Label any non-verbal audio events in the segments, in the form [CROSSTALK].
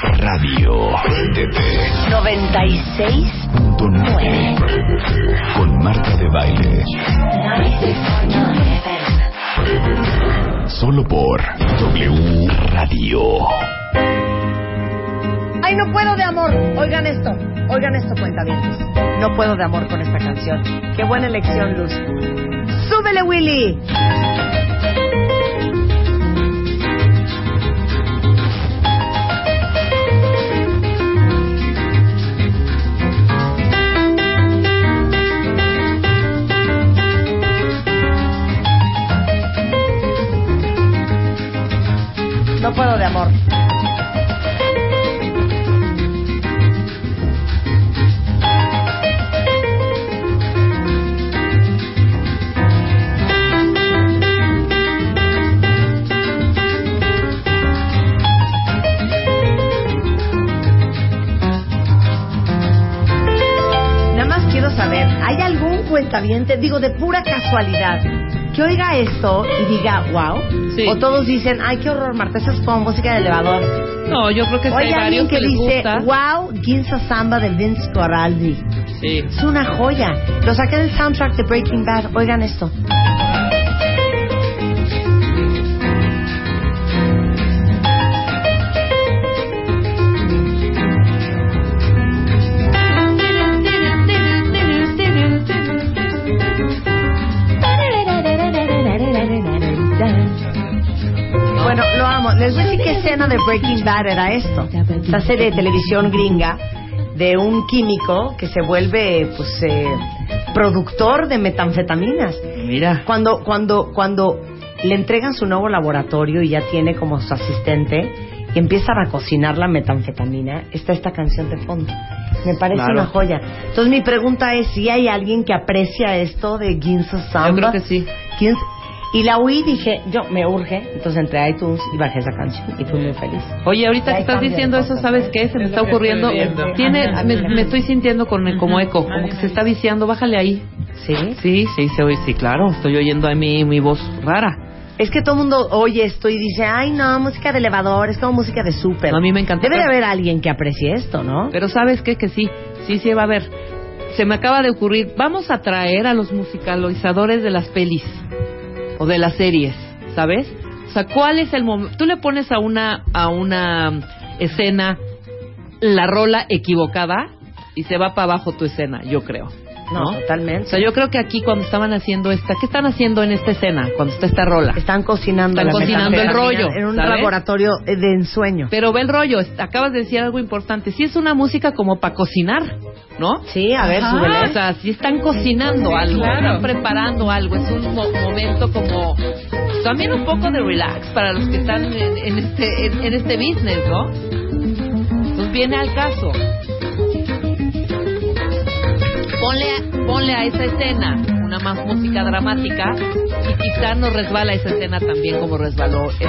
Radio TT 96. con Marta de Baile. 96.9. Solo por W Radio. Ay, no puedo de amor. Oigan esto. Oigan esto, cuentavientes. No puedo de amor con esta canción. Qué buena elección, Luz. ¡Súbele, Willy! No puedo de amor. Nada más quiero saber, ¿hay algún cuentaviente, digo de pura casualidad, que oiga esto y diga, wow? Sí. O todos dicen, ay, qué horror, Marta, eso es como música de elevador. No, yo creo que Oye, hay alguien varios que, que, les dice, gusta. wow, Ginza Samba de Vince Coraldi. Sí. Es una joya. Lo saqué del soundtrack de Breaking Bad. Oigan esto. Escena de Breaking Bad era esto. Esta serie de televisión gringa de un químico que se vuelve, pues, eh, productor de metanfetaminas. Mira. Cuando, cuando, cuando le entregan su nuevo laboratorio y ya tiene como su asistente y empiezan a cocinar la metanfetamina, está esta canción de fondo. Me parece Claro. una joya. Entonces mi pregunta es si hay alguien que aprecia esto de Ginza Samba. Yo creo que sí. ¿Quién s- Y la oí dije, yo me urge. Entonces entré a iTunes y bajé esa canción y fui muy feliz. Oye, ahorita que estás diciendo eso. ¿sabes qué? Se me Es está ocurriendo. Tiene, me, me estoy sintiendo con, como eco, como que se está viciando. Bájale ahí. ¿Sí? Sí, sí, se oye. Sí, claro. Estoy oyendo a mí mi voz rara. Es que todo el mundo oye esto y dice, ay no, música de elevador, es como música de súper. A mí me encanta. Debe de haber alguien que aprecie esto, ¿no? Pero ¿sabes qué? Que sí. Sí, sí va a haber. Se me acaba de ocurrir. Vamos a traer a los musicalizadores de las pelis o de las series, ¿sabes? O sea, ¿cuál es el momento? Tú le pones a una a una escena la rola equivocada y se va para abajo tu escena, yo creo. No, ¿no? O totalmente. sea, yo creo que aquí cuando estaban haciendo esta, ¿qué están haciendo en esta escena cuando está esta rola? Están cocinando Están la cocinando el rollo, en un ¿sabes? laboratorio eh, de ensueño. Pero ve el rollo, acabas de decir algo importante. Sí es una música como para cocinar, ¿no? Sí, a ver, súbele. O sea, si están cocinando algo, claro. están preparando algo, es un mo- momento como también un poco de relax para los que están en, en este en, en este business, ¿no? Pues viene al caso. Ponle, ponle a esa escena una más música dramática y quizá no resbala esa escena también como resbaló esta.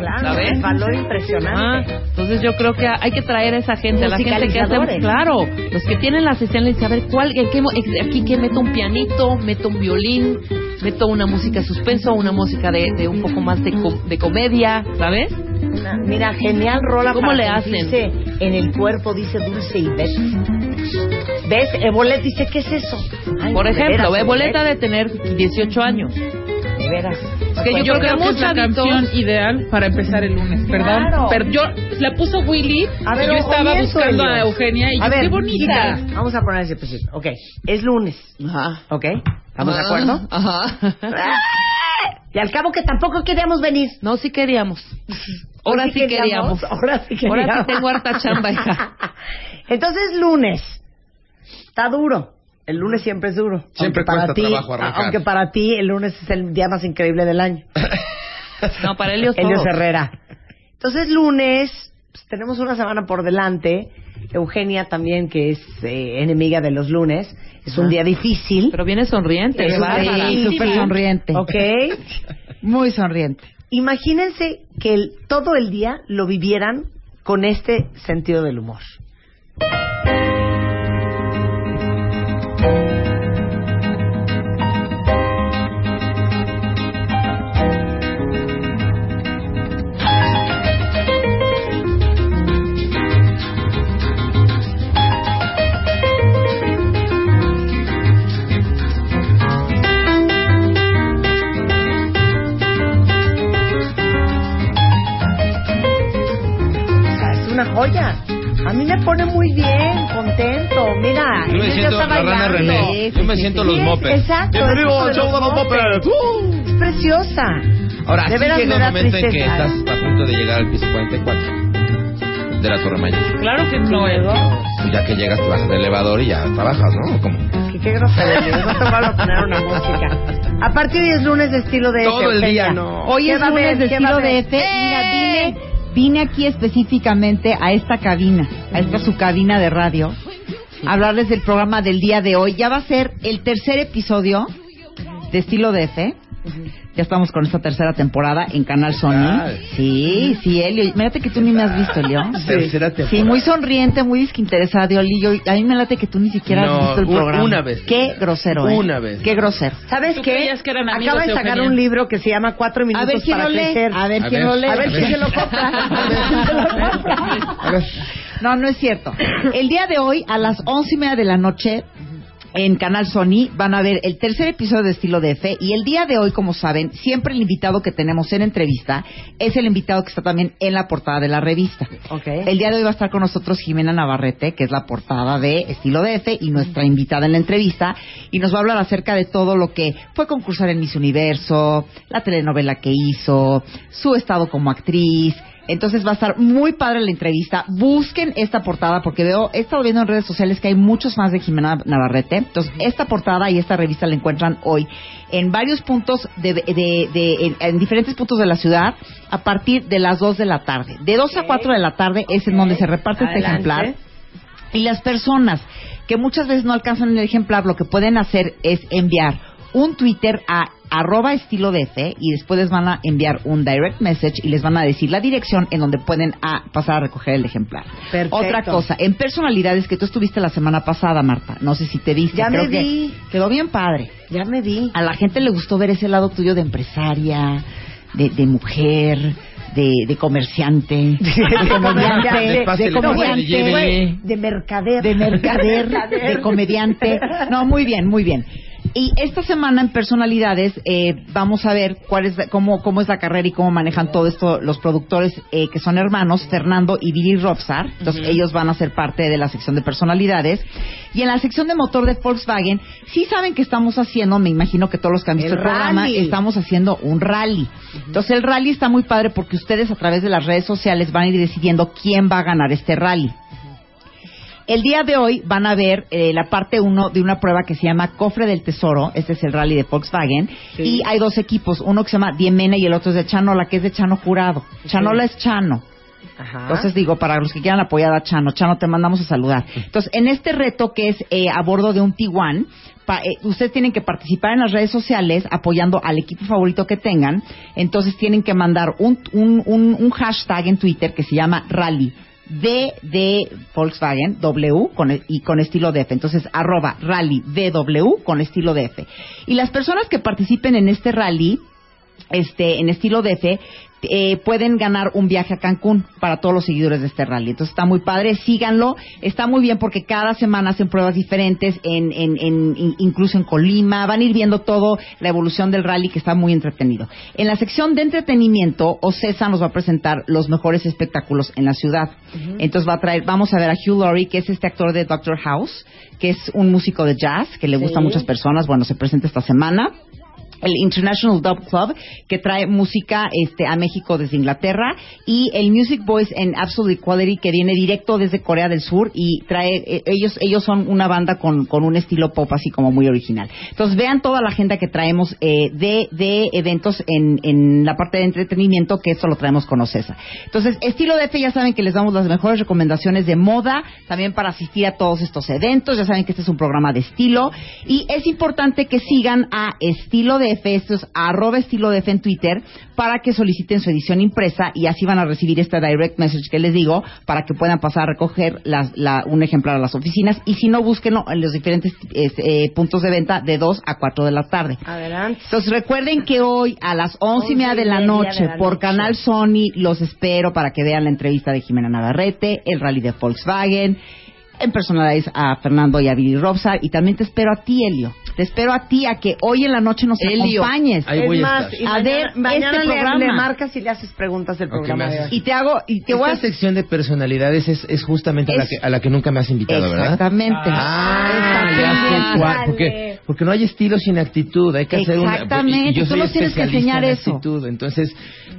Claro, ¿sabes? un valor Ah, impresionante. entonces yo creo que hay que traer a esa gente, a la gente que hace, claro, los que tienen las escenas, a ver cuál, qué aquí que meto un pianito, meto un violín, meto una música de suspenso, una música de, de un poco más de, com- de comedia, ¿sabes? Mira, genial rola ¿Cómo para le hacen? sentirse en el cuerpo, dice Dulce y Bet. ¿Ves? Ebolet dice, ¿qué es eso? Ay, Por ejemplo, veras, Boleta Ebolet, de tener 18 años. De veras. Es que yo, Yo creo que creo que es la canción ideal para empezar el lunes. Perdón, Claro. pero yo la puso Willy A ver, y yo estaba oye, buscando a Eugenia y A yo, ver, qué bonita. chica, Vamos a poner ese principio. Ok, es lunes. Ajá. ¿Ok? ¿Estamos de Ajá, acuerdo? Ajá. [LAUGHS] Y al cabo que tampoco queríamos venir. No, sí queríamos. [LAUGHS] Ahora Pues sí queríamos. Ahora sí queríamos. Ahora sí tengo harta chamba, hija. [LAUGHS] Entonces, lunes. Está duro. El lunes siempre es duro. Siempre Aunque para cuesta ti, trabajo arrancar. Aunque para ti el lunes es el día más increíble del año. [LAUGHS] No, para Helios Elios todos. Herrera. Entonces, lunes, pues, tenemos una semana por delante. Eugenia también, que es eh, enemiga de los lunes. Es un día difícil. Pero viene sonriente, Es. Sí, súper sonriente. Ok. Muy sonriente. Imagínense que el- todo el día lo vivieran con este sentido del humor. Joya. A mí me pone muy bien, contento. Mira, Yo me siento está la rana. René. Yo me siento los Sí, mopeds. Exacto. Al como show de los mopeds. ¡Uh! Es preciosa. Ahora, De veras llega me un momento en que estás a punto de llegar al piso 44 de la Torre Mayor. Claro que no. Pues ya que llegas, te bajas del elevador y ya trabajas, ¿no? Como Que qué grosería. No te a poner una música. A partir de hoy es lunes de estilo de Todo el día, no. Hoy ¿Qué es lunes de ¿Qué va a estilo? DF. Mira, ¡Eh! Vine, aquí específicamente a esta cabina, a esta su cabina de radio, a hablarles del programa del día de hoy. Ya va a ser el tercer episodio de estilo DF. Ya estamos con esta tercera temporada en Canal Sony. Sí, sí, Elio. Mírate que tú ni me has visto, Elio. [LAUGHS] Tercera temporada. Sí, muy sonriente, muy disquinteresado, Elio. A mí me late que tú ni siquiera No, has visto el un- programa. una vez. Qué grosero, ¿eh? Una vez. Qué grosero. ¿Sabes ¿Tú qué? creías que eran amigos Acaba de sacar Eugenia? un libro que se llama Cuatro Minutos A ver quién para crecer. A ver quién lo lee. A ver quién ver. se lo compra. A ver quién se lo compra. [LAUGHS] [LAUGHS] No, no es cierto. El día de hoy, a las once y media de la noche, en Canal Sony, van a ver el tercer episodio de Estilo DF. Y el día de hoy, como saben, siempre el invitado que tenemos en entrevista es el invitado que está también en la portada de la revista. Ok. El día de hoy va a estar con nosotros Jimena Navarrete, que es la portada de Estilo DF y nuestra invitada en la entrevista, y nos va a hablar acerca de todo lo que fue concursar en Miss Universo, la telenovela que hizo, su estado como actriz. Entonces va a estar muy padre la entrevista. Busquen esta portada porque veo, he estado viendo en redes sociales que hay muchos más de Jimena Navarrete. Entonces, esta portada y esta revista la encuentran hoy en varios puntos, de, de- de- en, en diferentes puntos de la ciudad a partir de las 2 de la tarde. De 2 a 4 de la tarde es en donde se reparte este ejemplar. Y las personas que muchas veces no alcanzan el ejemplar, lo que pueden hacer es enviar un Twitter a arroba estilo DF y después les van a enviar un direct message y les van a decir la dirección en donde pueden pasar a recoger el ejemplar. Perfecto. Otra cosa, en personalidades que tú estuviste la semana pasada, Marta, no sé si te viste, Ya creo me que vi. quedó bien padre. Ya me vi. A la gente le gustó ver ese lado tuyo de empresaria, de, de mujer, de, de comerciante, [LAUGHS] de comediante, De comediante, de mercader. de mercader, de [LAUGHS] comediante. No, muy bien, muy bien. Y esta semana en personalidades eh, vamos a ver cuál es cómo, cómo es la carrera y cómo manejan todo esto los productores eh, que son hermanos, Fernando y Billy Robsar. Entonces ellos van a ser parte de la sección de personalidades. Y en la sección de motor de Volkswagen, sí saben que estamos haciendo, me imagino que todos los que han visto El el, programa, estamos haciendo un rally. Entonces el rally está muy padre porque ustedes a través de las redes sociales van a ir decidiendo quién va a ganar este rally. El día de hoy van a ver eh, la parte 1 de una prueba que se llama Cofre del Tesoro. Este es el rally de Volkswagen. Y hay dos equipos, uno que se llama Diemena y el otro es de Chanola, que es de Chano Jurado. Chanola es Chano. Ajá. Entonces digo, para los que quieran apoyar a Chano, Chano, te mandamos a saludar. Entonces, en este reto que es eh, a bordo de un Tiguan, pa- eh, ustedes tienen que participar en las redes sociales apoyando al equipo favorito que tengan. Entonces tienen que mandar un, un, un, un hashtag en Twitter que se llama Rally. D de Volkswagen, W, con, y con estilo DF. Entonces, arroba rally DW con estilo DF. Y las personas que participen en este rally, este, en estilo DF, eh, pueden ganar un viaje a Cancún para todos los seguidores de este rally. Entonces está muy padre, síganlo. Está muy bien porque cada semana hacen pruebas diferentes, en, en, en- in- incluso en Colima. Van a ir viendo todo la evolución del rally que está muy entretenido. En la sección de entretenimiento, Ocesa nos va a presentar los mejores espectáculos en la ciudad. Entonces va a traer, vamos a ver a Hugh Laurie, que es este actor de Doctor House, que es un músico de jazz que le gusta a muchas personas. Bueno, se presenta esta semana. El International Dub Club, que trae música este, a México desde Inglaterra, y el Music Boys en Absolute Equality, que viene directo desde Corea del Sur y trae, eh, ellos, ellos son una banda con, con un estilo pop así como muy original. Entonces vean toda la agenda que traemos eh, de, de eventos en, en la parte de entretenimiento, que esto lo traemos con Ocesa. Entonces, estilo DF ya saben que les damos las mejores recomendaciones de moda, también para asistir a todos estos eventos, ya saben que este es un programa de estilo, y es importante que sigan a estilo DF, esto es arroba estilo DF en Twitter, para que soliciten su edición impresa y así van a recibir este direct message que les digo, para que puedan pasar a recoger las- la- un ejemplar a las oficinas, y si no, búsquenlo en los diferentes este, eh, puntos de venta de 2 a 4 de la tarde. Adelante. Entonces recuerden que hoy a las once y media de la noche de la por noche. Canal Sony los espero para que vean la entrevista de Jimena Navarrete, el rally de Volkswagen, en personalize a Fernando y a Billy Robsar y también te espero a ti, Elio. Te espero a ti a que hoy en la noche nos Elio. acompañes. Ahí es voy a más, estar. A mañana, ver, mañana este le, programa. le marcas y le haces preguntas del programa de. Y te hago y te voy a Esta sección de personalidades es, es justamente a la, Es- que, a la que nunca me has invitado, ¿verdad? Exactamente. Ah, sé Exactamente. cuál, porque, porque no hay estilo sin actitud, hay que hacer una... Exactamente, tú nos tienes que enseñar en eso. actitud, entonces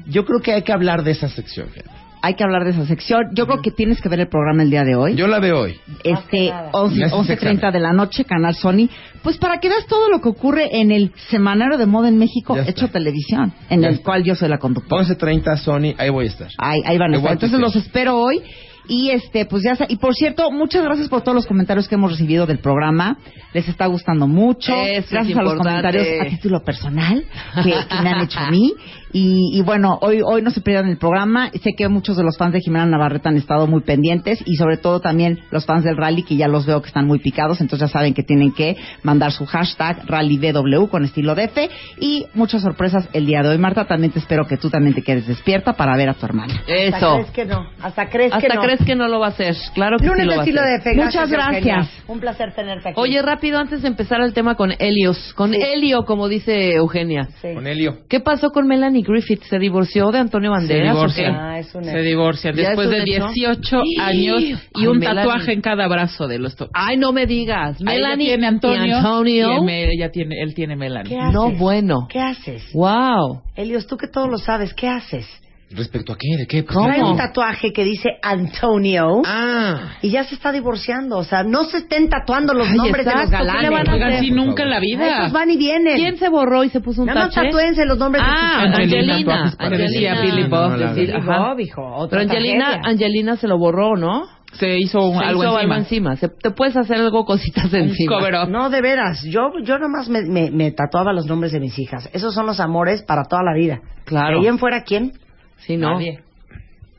yo creo que hay que hablar de esa sección. fíjate. Hay que hablar de esa sección. Yo creo que tienes que ver el programa el día de hoy. Yo la veo hoy. este nada. 11, Me haces 11.30 examen. de la noche, Canal Sony, pues para que veas todo lo que ocurre en el Semanario de Moda en México, Ya está. hecho televisión, en Ya el está. cual yo soy la conductora. 11.30 Sony, ahí voy a estar. Ahí, ahí van a estar. Entonces los espero hoy. Y este, pues ya está. Y por cierto, muchas gracias por todos los comentarios que hemos recibido del programa. Les está gustando mucho. Eso es gracias a los comentarios a título personal que, que me han hecho a mí. Y, y bueno, hoy, hoy no se pierdan el programa. Sé que muchos de los fans de Jimena Navarrete han estado muy pendientes y sobre todo también los fans del rally que ya los veo que están muy picados. Entonces ya saben que tienen que mandar su hashtag rallybw con estilo DF y muchas sorpresas el día de hoy. Marta, también te espero que tú también te quedes despierta para ver a tu hermana. Hasta Eso. crees que no. Hasta crees que Hasta no. crees que no lo va a hacer. Claro que sí Lunes lo de va a estilo hacer. de fe. Muchas Eugenia. gracias. Un placer tenerte aquí. Oye, rápido, antes de empezar el tema con Helios. Con Sí. Helio, como dice Eugenia. Sí. Con Helio. ¿Qué pasó con Melanie Griffith? ¿Se divorció de Antonio Banderas? o divorcia. qué? Ah, es un Se divorcian ¿Ya después es de hecho? 18 ¡Y! años y Ay, un Melanie. tatuaje en cada brazo de los dos. Ay, no me digas. Melanie tiene Antonio, y Antonio. y me- ella tiene, él tiene Melanie. ¿Qué haces? No, bueno. ¿Qué haces? Wow. Elios, tú que todo lo sabes, ¿qué haces? ¿Respecto a qué? ¿De qué? Pues, ¿Cómo? Trae un tatuaje que dice Antonio Ah, y ya se está divorciando. O sea, no se estén tatuando los Ay, nombres de los exacto, ¿qué galanes. le van a hacer? si nunca en la vida. Esos van y vienen. ¿Quién se borró y se puso un Nada más tache? tatúense los nombres Ah, de sus. Angelina, Angelina. Billy Bob. Billy. Bob, hijo. Pero Angelina. Angelina se lo borró, ¿no? Se hizo un- Se algo hizo encima. encima. Se- te puedes hacer algo cositas Un encima. cover up. No, de veras. Yo, yo nomás me, me, me tatuaba los nombres de mis hijas. Esos son los amores para toda la vida. Claro. Ahí en fuera, ¿quién? Sí, no. Nadie.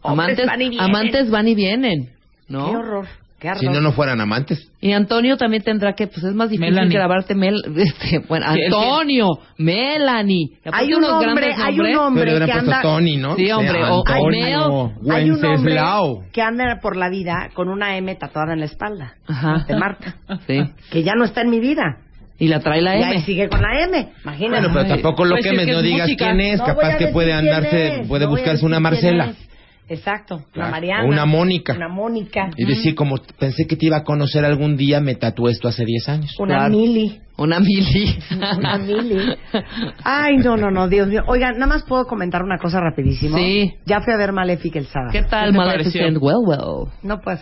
Amantes, van y vienen. amantes van y vienen, ¿no? Qué horror. Qué horror. si no, no fueran amantes. Y Antonio también tendrá que, pues es más difícil Melanie. grabarte Mel, [LAUGHS] este, bueno, Antonio, Melanie. Hay un unos hombre, grandes hay un hombre Pero le hubieran que anda... Tony, ¿no? Sí, hombre, o- Antonio, Hay un hombre Wenceslao. que anda por la vida con una M tatuada en la espalda. Ajá. De Marta. Sí. Que ya no está en mi vida. Y la trae la Y ahí M. sigue con la M. Imagínate. Bueno, pero tampoco lo Pues que no digas música. quién es. No Capaz que puede andarse, puede no buscarse una Marcela. Exacto, una Claro. Mariana. O una Mónica. Una Mónica. Y decir, como pensé que te iba a conocer algún día, me tatué esto hace 10 años. Una Claro. Mili. Una mili. Una Mili. Ay, no, no, no, Dios mío. Oigan, nada más puedo comentar una cosa rapidísimo. Sí. Ya fui a ver Malefic el sábado. ¿Qué tal, ¿Qué te Maleficent? Well, well. No, pues.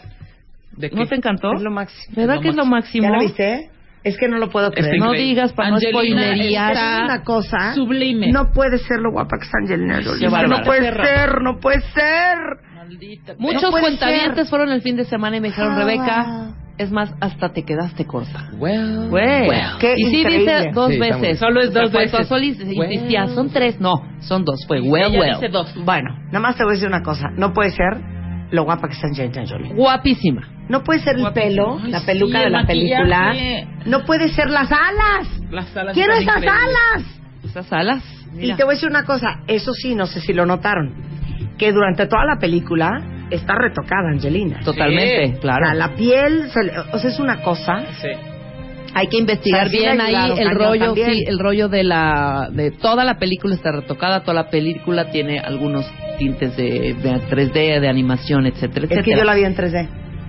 ¿De qué? ¿No te encantó? Es lo máximo. ¿Verdad que es lo máximo? ¿Ya la viste? Es que no lo puedo creer. No increíble. digas para no Angelina spoilerear. está Es una cosa. Sublime. No puede ser lo guapa que está Angelina Jolie. No puede ser, no puede ser. Maldita. Muchos No cuentavientes ser. fueron el fin de semana y me dijeron, Ah, Rebeca, es más, hasta te quedaste corta. Well, Güey. Qué y sí increíble. dice dos Sí, veces. Solo es dos O sea, veces. y y Well. decía, son tres. No, son dos. Fue well, Ella well. dice dos. Bueno, nada más te voy a decir una cosa. No puede ser lo guapa que está Angelina Jolie. Guapísima. No puede ser el pelo, Ay, la peluca sí, de la película. No puede ser las alas. Las alas Quiero esas increíbles. alas. Esas alas. Y te voy a decir una cosa. Eso sí, no sé si lo notaron. Que durante toda la película está retocada Angelina. Totalmente, Sí. claro. O sea, la piel, se le- o sea, es una cosa. Sí. Hay que investigar O sea, sí bien ahí el rollo, también. sí, el rollo de la de toda la película está retocada, toda la película tiene algunos tintes de, de 3D, de animación, etcétera, Es etcétera. que yo la vi en 3D.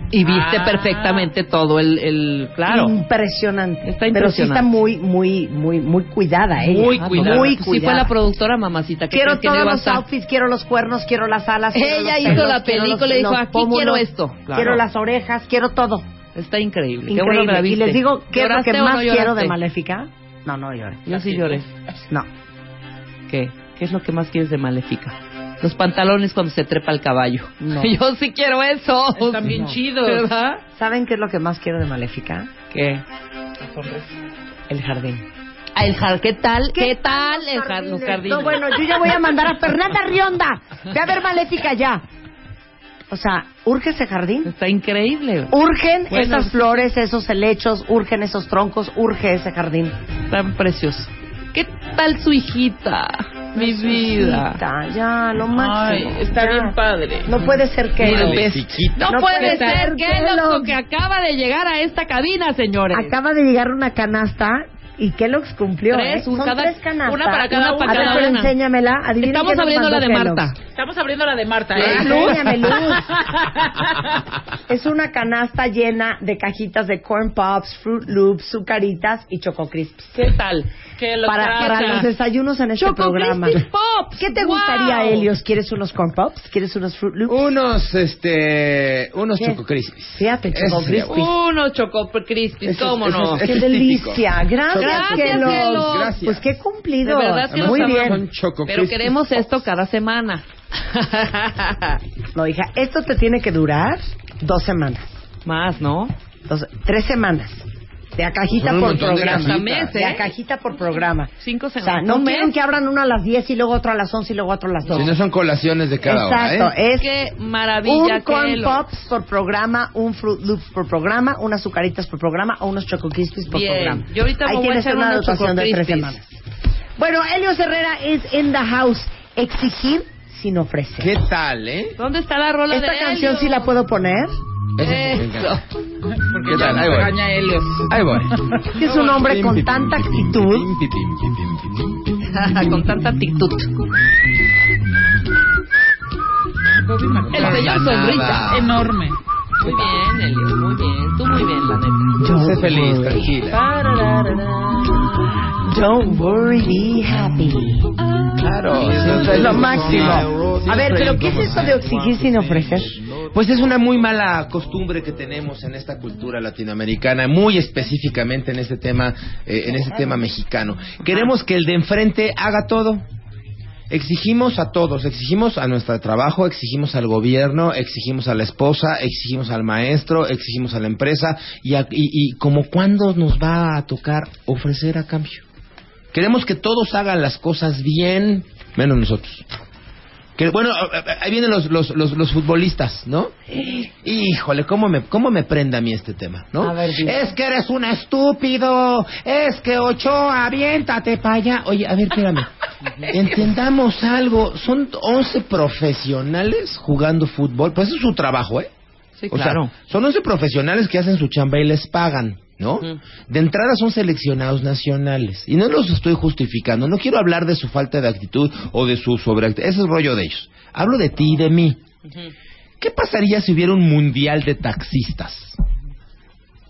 Y viste Ah. perfectamente todo el, el claro. Impresionante. Está Pero sí está impresionante. muy, muy, muy, muy cuidada ella. Muy cuidada. Muy Sí cuidada. fue la productora mamacita. ¿Qué Quiero que todos a los outfits, quiero los cuernos, quiero las alas. Ella hizo la película y dijo, "Aquí pómulos, quiero esto". Claro. Quiero las orejas, quiero todo. Está increíble. Qué Increíble. bueno que la y viste. les digo, ¿qué es lo ¿Lloraste que más no quiero de? Maléfica? No, no lloré. Yo sí lloré. No. ¿Qué? ¿Qué es lo que más quieres de Maléfica? Los pantalones cuando se trepa el caballo. No. [LAUGHS] Yo sí quiero eso. Están bien No. chidos. ¿Verdad? ¿Saben qué es lo que más quiero de Maléfica? ¿Qué? El jardín. Ah, el jar- ¿Qué tal? ¿Qué, tal tal el jar- los jardines? jardines? No, bueno, yo ya voy a mandar a Fernanda Rionda. Ve a ver Maléfica ya. O sea, urge ese jardín. Está increíble. Urgen Bueno, esas flores, esos helechos, urgen esos troncos, urge ese jardín. Tan precioso. ¿Qué tal su hijita? Mi vida. Ya, lo máximo. Ay, está ya. bien padre. No puede ser que no. No, No puede puede ser que lo lo- que acaba de llegar a esta cabina, señores. Acaba de llegar una canasta y Kellogg's cumplió. Tres, ¿eh? Son cada- tres canastas. una para cada- Una para A ver, cada pero una. enséñamela. Estamos abriendo la de Kellogg's. Marta. Estamos abriendo la de Marta, ¿eh? Enséñame, Luz. [LAUGHS] es una canasta llena de cajitas de corn pops, fruit loops, sucaritas y choco crisps. ¿Qué tal? Que lo Para, para los desayunos en este Choco programa. Crispy Pops. ¿Qué te Wow. gustaría, Helios? ¿Quieres unos corn pops? ¿Quieres unos fruit loops? Unos, este, unos ¿Qué? Choco Crispies. Fíjate, Choco Ese sería Crispy. Uno Choco Crispy, Eso es- ¿cómo eso no? es- ¡Qué delicia! Gracias, Gracias. Kellogg's. Gracias. Pues qué cumplido. De verdad que Muy bien. Son Choco Pero queremos esto cada semana. No, hija, esto te tiene que durar dos semanas. Más, ¿no? Dos- tres semanas. De a cajita Son por de programa. Hasta mes, De a ¿eh? cajita por programa. Cinco O sea, no Un quieren mes. que abran uno a las 10 y luego otro a las 11 y luego otro a las 12. Si no son colaciones de cada Exacto, hora, ¿eh? es Qué maravilla un corn lo- pops por programa, un fruit loops por programa, unas azucaritas por programa o unos choco crispies por Bien. programa. Yo ahorita Ahí voy a tienes una dotación de tres semanas. Bueno, Helios Herrera es in the house. Exigir sin ofrecer. ¿Qué tal, eh? ¿Dónde está la rola Esta de canción Helio? sí la puedo poner. Encanta. Eso. Porque ¿Qué ya tal? Ahí voy. regaña Helios. Ahí voy. [LAUGHS] Es un hombre con tanta actitud. [LAUGHS] Con tanta actitud. [LAUGHS] El señor sonrisa. Enorme. Muy bien, Elio, muy bien. Tú muy bien, la neta. Sé feliz, tranquila. Don't worry, be happy. Claro. Eso es lo máximo. A ver, pero ¿qué es esto de exigir sin ofrecer? Pues es una muy mala costumbre que tenemos en esta cultura latinoamericana, muy específicamente en este tema, eh, en este tema mexicano. Queremos que el de enfrente haga todo. Exigimos a todos, exigimos a nuestro trabajo, exigimos al gobierno, exigimos a la esposa, exigimos al maestro, exigimos a la empresa y, a- y, y como cuándo nos va a tocar ofrecer a cambio. Queremos que todos hagan las cosas bien, menos nosotros. Que, bueno, ahí vienen los, los, los, los futbolistas, ¿no? Híjole, ¿cómo me, ¿cómo me prende a mí este tema, no? A ver, es que eres un estúpido, es que Ochoa, aviéntate para allá. Oye, a ver, espérame. [LAUGHS] Entendamos algo, son 11 profesionales jugando fútbol, pues eso es su trabajo, ¿eh? Sí, O claro. sea, son 11 profesionales que hacen su chamba y les pagan, ¿no? De entrada son seleccionados nacionales. Y no los estoy justificando. No quiero hablar de su falta de actitud o de su sobreactitud. Ese es rollo de ellos. Hablo de ti y de mí. ¿Qué pasaría si hubiera un mundial de taxistas?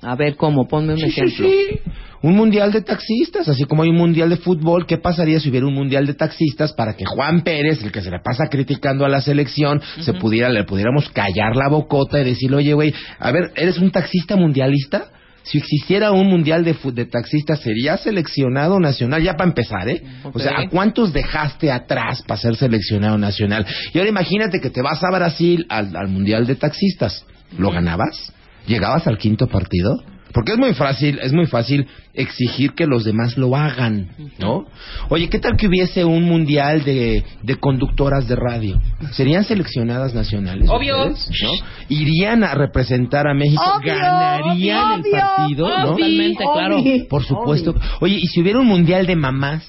A ver, ¿cómo? Ponme un Sí, sí, ejemplo. sí. Un mundial de taxistas, así como hay un mundial de fútbol, ¿qué pasaría si hubiera un mundial de taxistas para que Juan Pérez, el que se le pasa criticando a la selección, se pudiera, le pudiéramos callar la bocota y decirle, oye, güey, a ver, ¿eres un taxista mundialista? Si existiera un mundial de, taxistas, ¿sería seleccionado nacional? Ya para empezar, ¿eh? O sea, ¿a cuántos dejaste atrás para ser seleccionado nacional? Y ahora imagínate que te vas a Brasil al, al mundial de taxistas. ¿Lo ganabas? ¿Llegabas al quinto partido? Porque es muy fácil, es muy fácil exigir que los demás lo hagan, ¿no? Oye, ¿qué tal que hubiese un mundial de, de conductoras de radio? ¿Serían seleccionadas nacionales? Obvio. ustedes? ¿no? ¿Irían a representar a México? Obvio, ¿Ganarían obvio, el partido? ¿no? Totalmente, claro. Obvio. Por supuesto. Oye, ¿y si hubiera un mundial de mamás?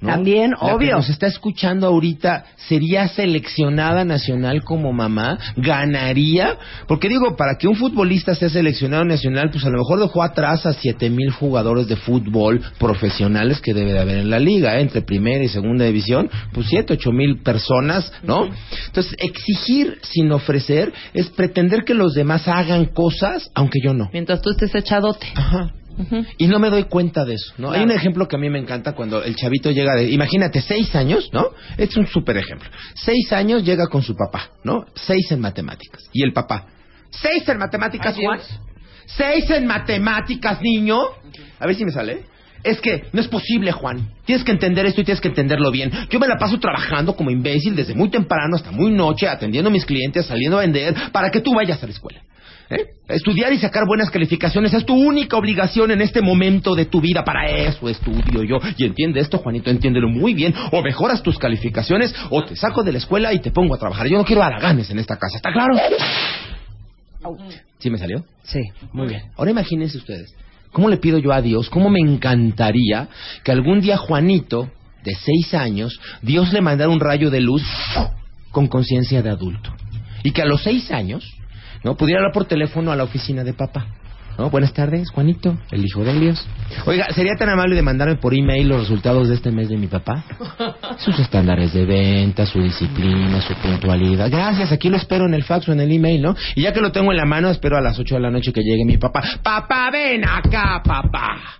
¿No? También, La que obvio. nos está escuchando ahorita sería seleccionada nacional como mamá, ganaría, porque digo, para que un futbolista sea seleccionado nacional, pues a lo mejor dejó atrás a siete mil jugadores de fútbol profesionales que debe de haber en la liga, ¿eh? entre primera y segunda división, pues siete, ocho mil personas, ¿no? Entonces, exigir sin ofrecer es pretender que los demás hagan cosas, aunque yo no. Mientras tú estés echadote. Ajá. Y no me doy cuenta de eso, ¿no? Hay un ejemplo que a mí me encanta cuando el chavito llega de, imagínate, seis años, ¿no? Este es un súper ejemplo. Seis años llega con su papá, ¿no? Seis en matemáticas. Y el papá, ¿seis en matemáticas, Juan? ¿Seis en matemáticas, niño? A ver si me sale. Es que no es posible, Juan. Tienes que entender esto y tienes que entenderlo bien. Yo me la paso trabajando como imbécil desde muy temprano hasta muy noche, atendiendo a mis clientes, saliendo a vender, para que tú vayas a la escuela. ¿Eh? [LAUGHS] Estudiar y sacar buenas calificaciones es tu única obligación en este momento de tu vida. Para eso estudio yo. Y entiende esto, Juanito, entiéndelo muy bien. O mejoras tus calificaciones o te saco de la escuela y te pongo a trabajar. Yo no quiero haraganes en esta casa, ¿está claro? ¿Sí me salió? Sí. Muy bien. Ahora imagínense ustedes, ¿cómo le pido yo a Dios? ¿Cómo me encantaría que algún día Juanito, de seis años, Dios le mandara un rayo de luz con conciencia de adulto? Y que a los seis años, ¿no? Pudiera hablar por teléfono a la oficina de papá. ¿No? Buenas tardes, Juanito, el hijo de Dios. Oiga, ¿sería tan amable de mandarme por email los resultados de este mes de mi papá? Sus estándares de venta, su disciplina, su puntualidad. Gracias, aquí lo espero en el fax o en el email, ¿no? Y ya que lo tengo en la mano, espero a las 8 de la noche que llegue mi papá. Papá, ven acá, papá.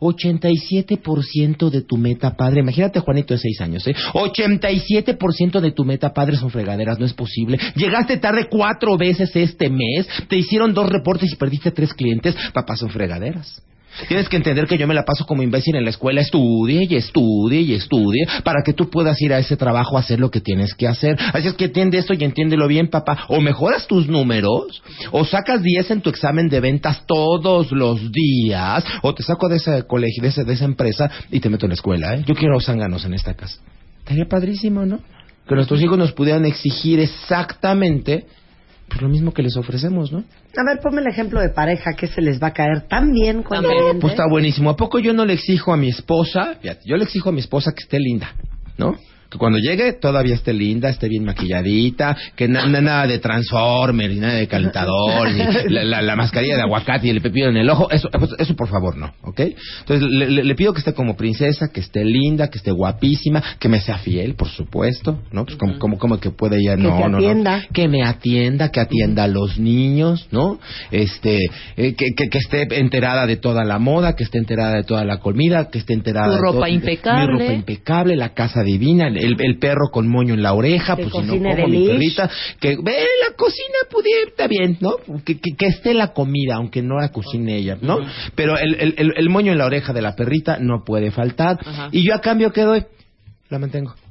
87% de tu meta padre, imagínate Juanito de 6 años, ¿eh? 87% de tu meta padre son fregaderas, no es posible. Llegaste tarde cuatro veces este mes, te hicieron dos reportes y perdiste tres clientes, papá son fregaderas. Tienes que entender que yo me la paso como imbécil en la escuela, estudie y estudie y estudie para que tú puedas ir a ese trabajo a hacer lo que tienes que hacer. Así es que entiende esto y entiéndelo bien, papá. O mejoras tus números, o sacas 10 en tu examen de ventas todos los días, o te saco de ese colegio, de, ese- de esa empresa y te meto en la escuela, ¿eh? Yo quiero zánganos en esta casa. Estaría padrísimo, ¿no? Que nuestros hijos nos pudieran exigir exactamente pues, lo mismo que les ofrecemos, ¿no? A ver, ponme el ejemplo de pareja que se les va a caer tan bien con También. cliente. Pues está buenísimo. ¿A poco yo no le exijo a mi esposa? Fíjate, yo le exijo a mi esposa que esté linda, ¿no? Que cuando llegue todavía esté linda, esté bien maquilladita, que na- na- nada de transformer, ni nada de calentador, ni [LAUGHS] la, la- la mascarilla de aguacate y el pepino en el ojo. Eso, pues, eso por favor no, ¿ok? Entonces le, le- le pido que esté como princesa, que esté linda, que esté guapísima, que me sea fiel, por supuesto, ¿no? Pues como, como, como que puede ella, Que no, te no, atienda. Que me atienda, que atienda a los niños, ¿no? Este, eh, que, que, que esté enterada de toda la moda, que esté enterada de toda la comida, que esté enterada Tu de ropa impecable. Mi ropa impecable, la casa divina, el, el perro con moño en la oreja, Que pues si no como mi perrita, que ve la cocina pudiera, está bien, ¿no? Que, que, que esté la comida, aunque no la cocine ella, ¿no? Pero el, el, el, el moño en la oreja de la perrita no puede faltar. Ajá. Y yo a cambio, ¿qué doy? La mantengo. [GASPS]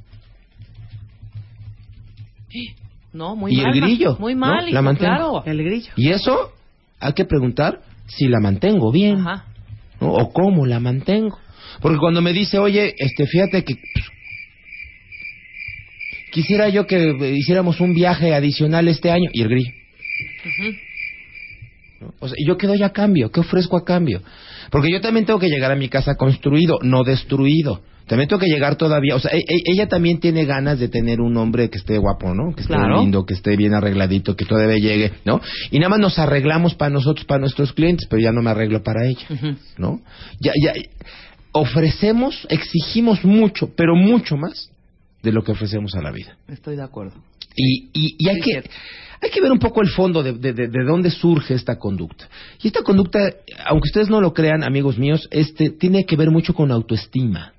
No, muy Y mal. el grillo, Muy ¿no? mal, La hijo, mantengo. claro. El grillo. Y eso hay que preguntar si la mantengo bien. Ajá. ¿no? O cómo la mantengo. Porque cuando me dice, oye, este, fíjate que pues, quisiera yo que hiciéramos un viaje adicional este año, y el. ¿No? O sea, yo qué doy a cambio, qué ofrezco a cambio. Porque yo también tengo que llegar a mi casa construido, no destruido. También tengo que llegar todavía, o sea, e- e- ella también tiene ganas de tener un hombre que esté guapo, ¿no? Que esté Claro. lindo, que esté bien arregladito, que todavía llegue, ¿no? Y nada más nos arreglamos para nosotros, para nuestros clientes, pero ya no me arreglo para ella. ¿no? Ya, ya, ofrecemos, exigimos mucho, pero mucho más de lo que ofrecemos a la vida. Estoy de acuerdo. Y, y, y hay, Sí, que, cierto. hay que ver un poco el fondo de, de, de- de dónde surge esta conducta. Y esta conducta, aunque ustedes no lo crean, amigos míos, este, tiene que ver mucho con autoestima.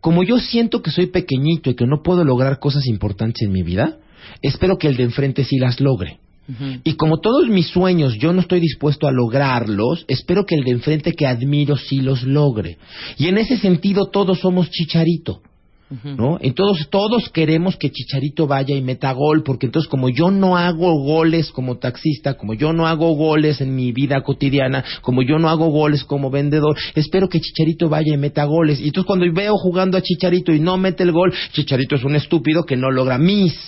Como yo siento que soy pequeñito y que no puedo lograr cosas importantes en mi vida, espero que el de enfrente sí las logre. Y como todos mis sueños yo no estoy dispuesto a lograrlos, espero que el de enfrente que admiro sí los logre. Y en ese sentido todos somos chicharito. ¿No? Entonces todos queremos que Chicharito vaya y meta gol, porque entonces como yo no hago goles como taxista, como yo no hago goles en mi vida cotidiana, como yo no hago goles como vendedor, espero que Chicharito vaya y meta goles. Y entonces cuando veo jugando a Chicharito y no mete el gol, Chicharito es un estúpido que no logra mis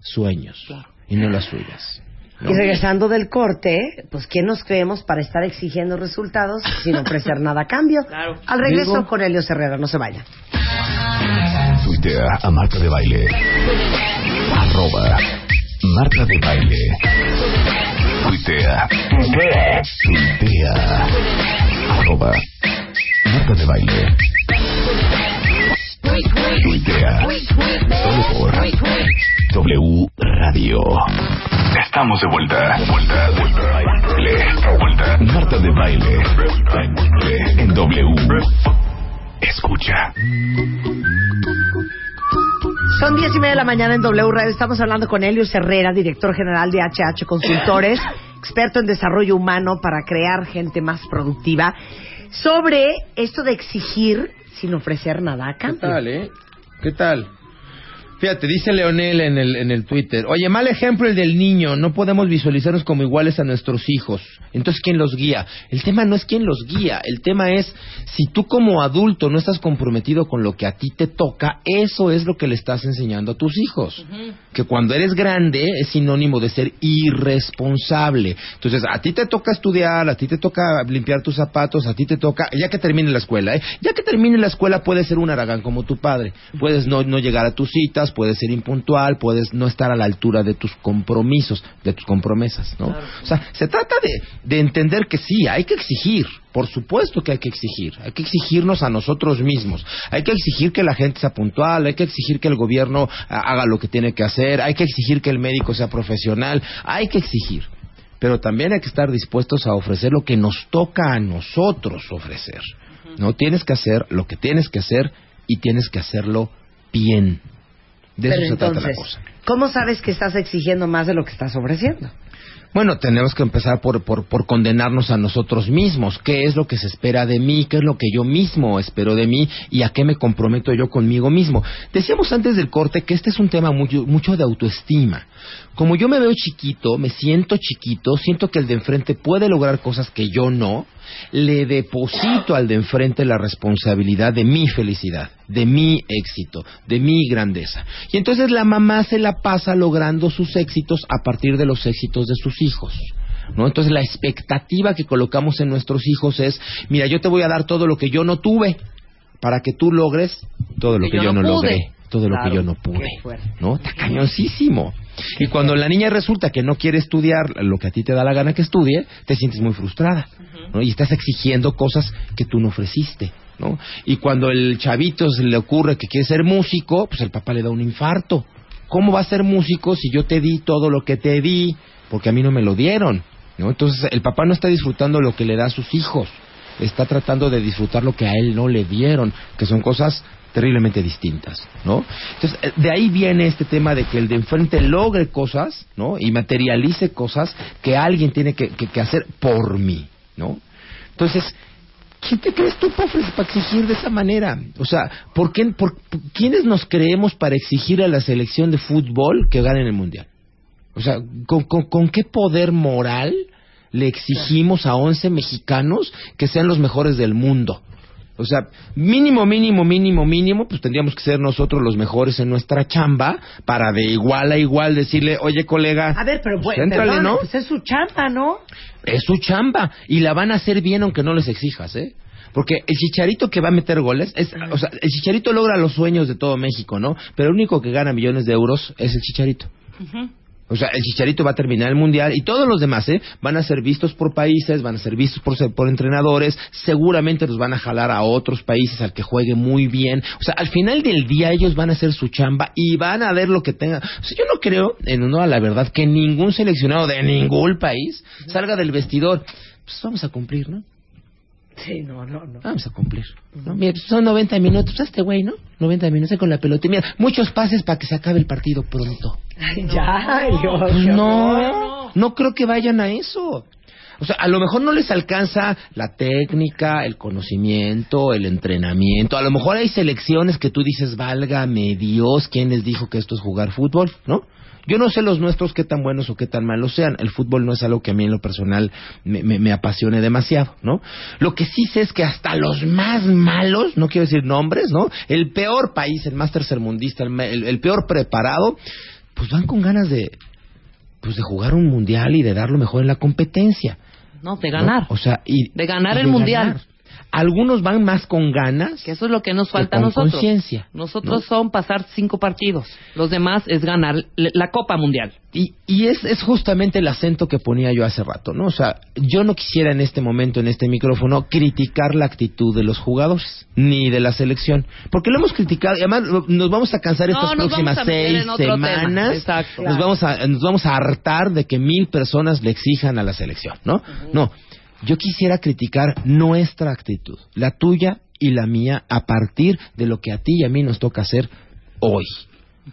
sueños Claro. y no las suyas. ¿No? Y regresando del corte, pues ¿quién nos creemos para estar exigiendo resultados sin ofrecer nada a cambio? [LAUGHS] Claro. Al regreso Digo- con Elio Herrera, no se vayan. Tuitea a Marta de Baile. Arroba Marta de Baile. Tuitea. Tuitea. Arroba Marta de Baile. Tuitea. Solo por W Radio. Estamos de vuelta. Vuelta, vuelta. Vuelta. Marta de Baile. En W. Escucha. Son diez y media de la mañana en W Radio. Estamos hablando con Elio Herrera, director general de HH Consultores, experto en desarrollo humano para crear gente más productiva, sobre esto de exigir sin ofrecer nada a ¿Qué cambio. tal, eh? ¿Qué tal? Fíjate, dice Leonel en el, en el Twitter, oye, mal ejemplo el del niño, no podemos visualizarnos como iguales a nuestros hijos. Entonces, ¿quién los guía? El tema no es quién los guía, el tema es, si tú como adulto no estás comprometido con lo que a ti te toca, eso es lo que le estás enseñando a tus hijos. Que cuando eres grande es sinónimo de ser irresponsable. Entonces, a ti te toca estudiar, a ti te toca limpiar tus zapatos, a ti te toca, ya que termine la escuela, ¿eh? Ya que termine la escuela puedes ser un aragán como tu padre. Puedes no, no llegar a tus citas, puedes ser impuntual, puedes no estar a la altura de tus compromisos, de tus compromesas, ¿no? O sea, se trata de, de entender que sí, hay que exigir. Por supuesto que hay que exigir. Hay que exigirnos a nosotros mismos. Hay que exigir que la gente sea puntual. Hay que exigir que el gobierno haga lo que tiene que hacer. Hay que exigir que el médico sea profesional. Hay que exigir. Pero también hay que estar dispuestos a ofrecer lo que nos toca a nosotros ofrecer. No tienes que hacer lo que tienes que hacer y tienes que hacerlo bien. De Pero eso se trata la entonces, cosa. ¿cómo sabes que estás exigiendo más de lo que estás ofreciendo? Bueno, tenemos que empezar por, por, por condenarnos a nosotros mismos. ¿Qué es lo que se espera de mí? ¿Qué es lo que yo mismo espero de mí? ¿Y a qué me comprometo yo conmigo mismo? Decíamos antes del corte que este es un tema mucho, mucho de autoestima. Como yo me veo chiquito, me siento chiquito, siento que el de enfrente puede lograr cosas que yo no, le deposito al de enfrente la responsabilidad de mi felicidad, de mi éxito, de mi grandeza. Y entonces la mamá se la pasa logrando sus éxitos a partir de los éxitos de sus hijos. ¿No? Entonces la expectativa que colocamos en nuestros hijos es, mira, yo te voy a dar todo lo que yo no tuve para que tú logres todo lo que, yo, no, logré, todo lo que yo no pude. ¿No? Está cañoncísimo. Y cuando la niña resulta que no quiere estudiar lo que a ti te da la gana que estudie, te sientes muy frustrada. Y estás exigiendo cosas que tú no ofreciste. ¿no? Y cuando el chavito se le ocurre que quiere ser músico, pues el papá le da un infarto. ¿Cómo va a ser músico si yo te di todo lo que te di? Porque a mí no me lo dieron. ¿no? Entonces el papá no está disfrutando lo que le da a sus hijos. Está tratando de disfrutar lo que a él no le dieron, que son cosas terriblemente distintas, ¿no? Entonces, eh, de ahí viene este tema de que el de enfrente logre cosas, ¿no? Y materialice cosas que alguien tiene que, que- que hacer por mí, ¿no? Entonces, ¿quién te crees tú para, exigir de esa manera? O sea, ¿por qué, por, ¿quiénes nos creemos para exigir a la selección de fútbol que gane el Mundial? O sea, ¿con, con, con qué poder moral le exigimos a 11 mexicanos que sean los mejores del mundo? O sea, mínimo, mínimo, mínimo, mínimo, pues tendríamos que ser nosotros los mejores en nuestra chamba para de igual a igual decirle, oye colega, A ver, pero pues, perdón, ¿no? pues es su chamba, ¿no? Es su chamba y la van a hacer bien aunque no les exijas, ¿eh? Porque el chicharito que va a meter goles, es, o sea, el chicharito logra los sueños de todo México, ¿no? Pero el único que gana millones de euros es el chicharito. O sea, el Chicharito va a terminar el mundial y todos los demás, ¿eh? Van a ser vistos por países, van a ser vistos por, por entrenadores, seguramente los van a jalar a otros países al que juegue muy bien. O sea, al final del día ellos van a hacer su chamba y van a ver lo que tengan. O sea, yo no creo, en honor a la verdad, que ningún seleccionado de ningún país salga del vestidor. Pues vamos a cumplir, ¿no? Sí, no, no, no. Vamos a cumplir. ¿no? Mira, pues son 90 minutos, este güey, ¿no? 90 minutos con la pelota. Y Mira, muchos pases para que se acabe el partido pronto. Ay, ya, Dios, Pues horror. no, no creo que vayan a eso. O sea, a lo mejor no les alcanza la técnica, el conocimiento, el entrenamiento. A lo mejor hay selecciones que tú dices, válgame Dios, ¿quién les dijo que esto es jugar fútbol? ¿No? Yo no sé los nuestros qué tan buenos o qué tan malos sean. El fútbol no es algo que a mí en lo personal me, me- me apasione demasiado, ¿no? Lo que sí sé es que hasta los más malos, no quiero decir nombres, ¿no? El peor país, el más tercermundista, el, el- el peor preparado, pues van con ganas de, pues de jugar un mundial y de dar lo mejor en la competencia. No, de ¿no? ganar. O sea, y De ganar el mundial. Algunos van más con ganas. Que eso es lo que nos falta a con nosotros. conciencia, Nosotros ¿no? son pasar cinco partidos. Los demás es ganar la Copa Mundial. Y, y es, es justamente el acento que ponía yo hace rato, ¿no? O sea, yo no quisiera en este momento, en este micrófono, criticar la actitud de los jugadores, ni de la selección. Porque lo hemos criticado, y además nos vamos a cansar No, estas próximas seis semanas. Exacto. Nos, vamos a, nos vamos a hartar de que mil personas le exijan a la selección, ¿no? No. Yo quisiera criticar nuestra actitud, la tuya y la mía, a partir de lo que a ti y a mí nos toca hacer hoy.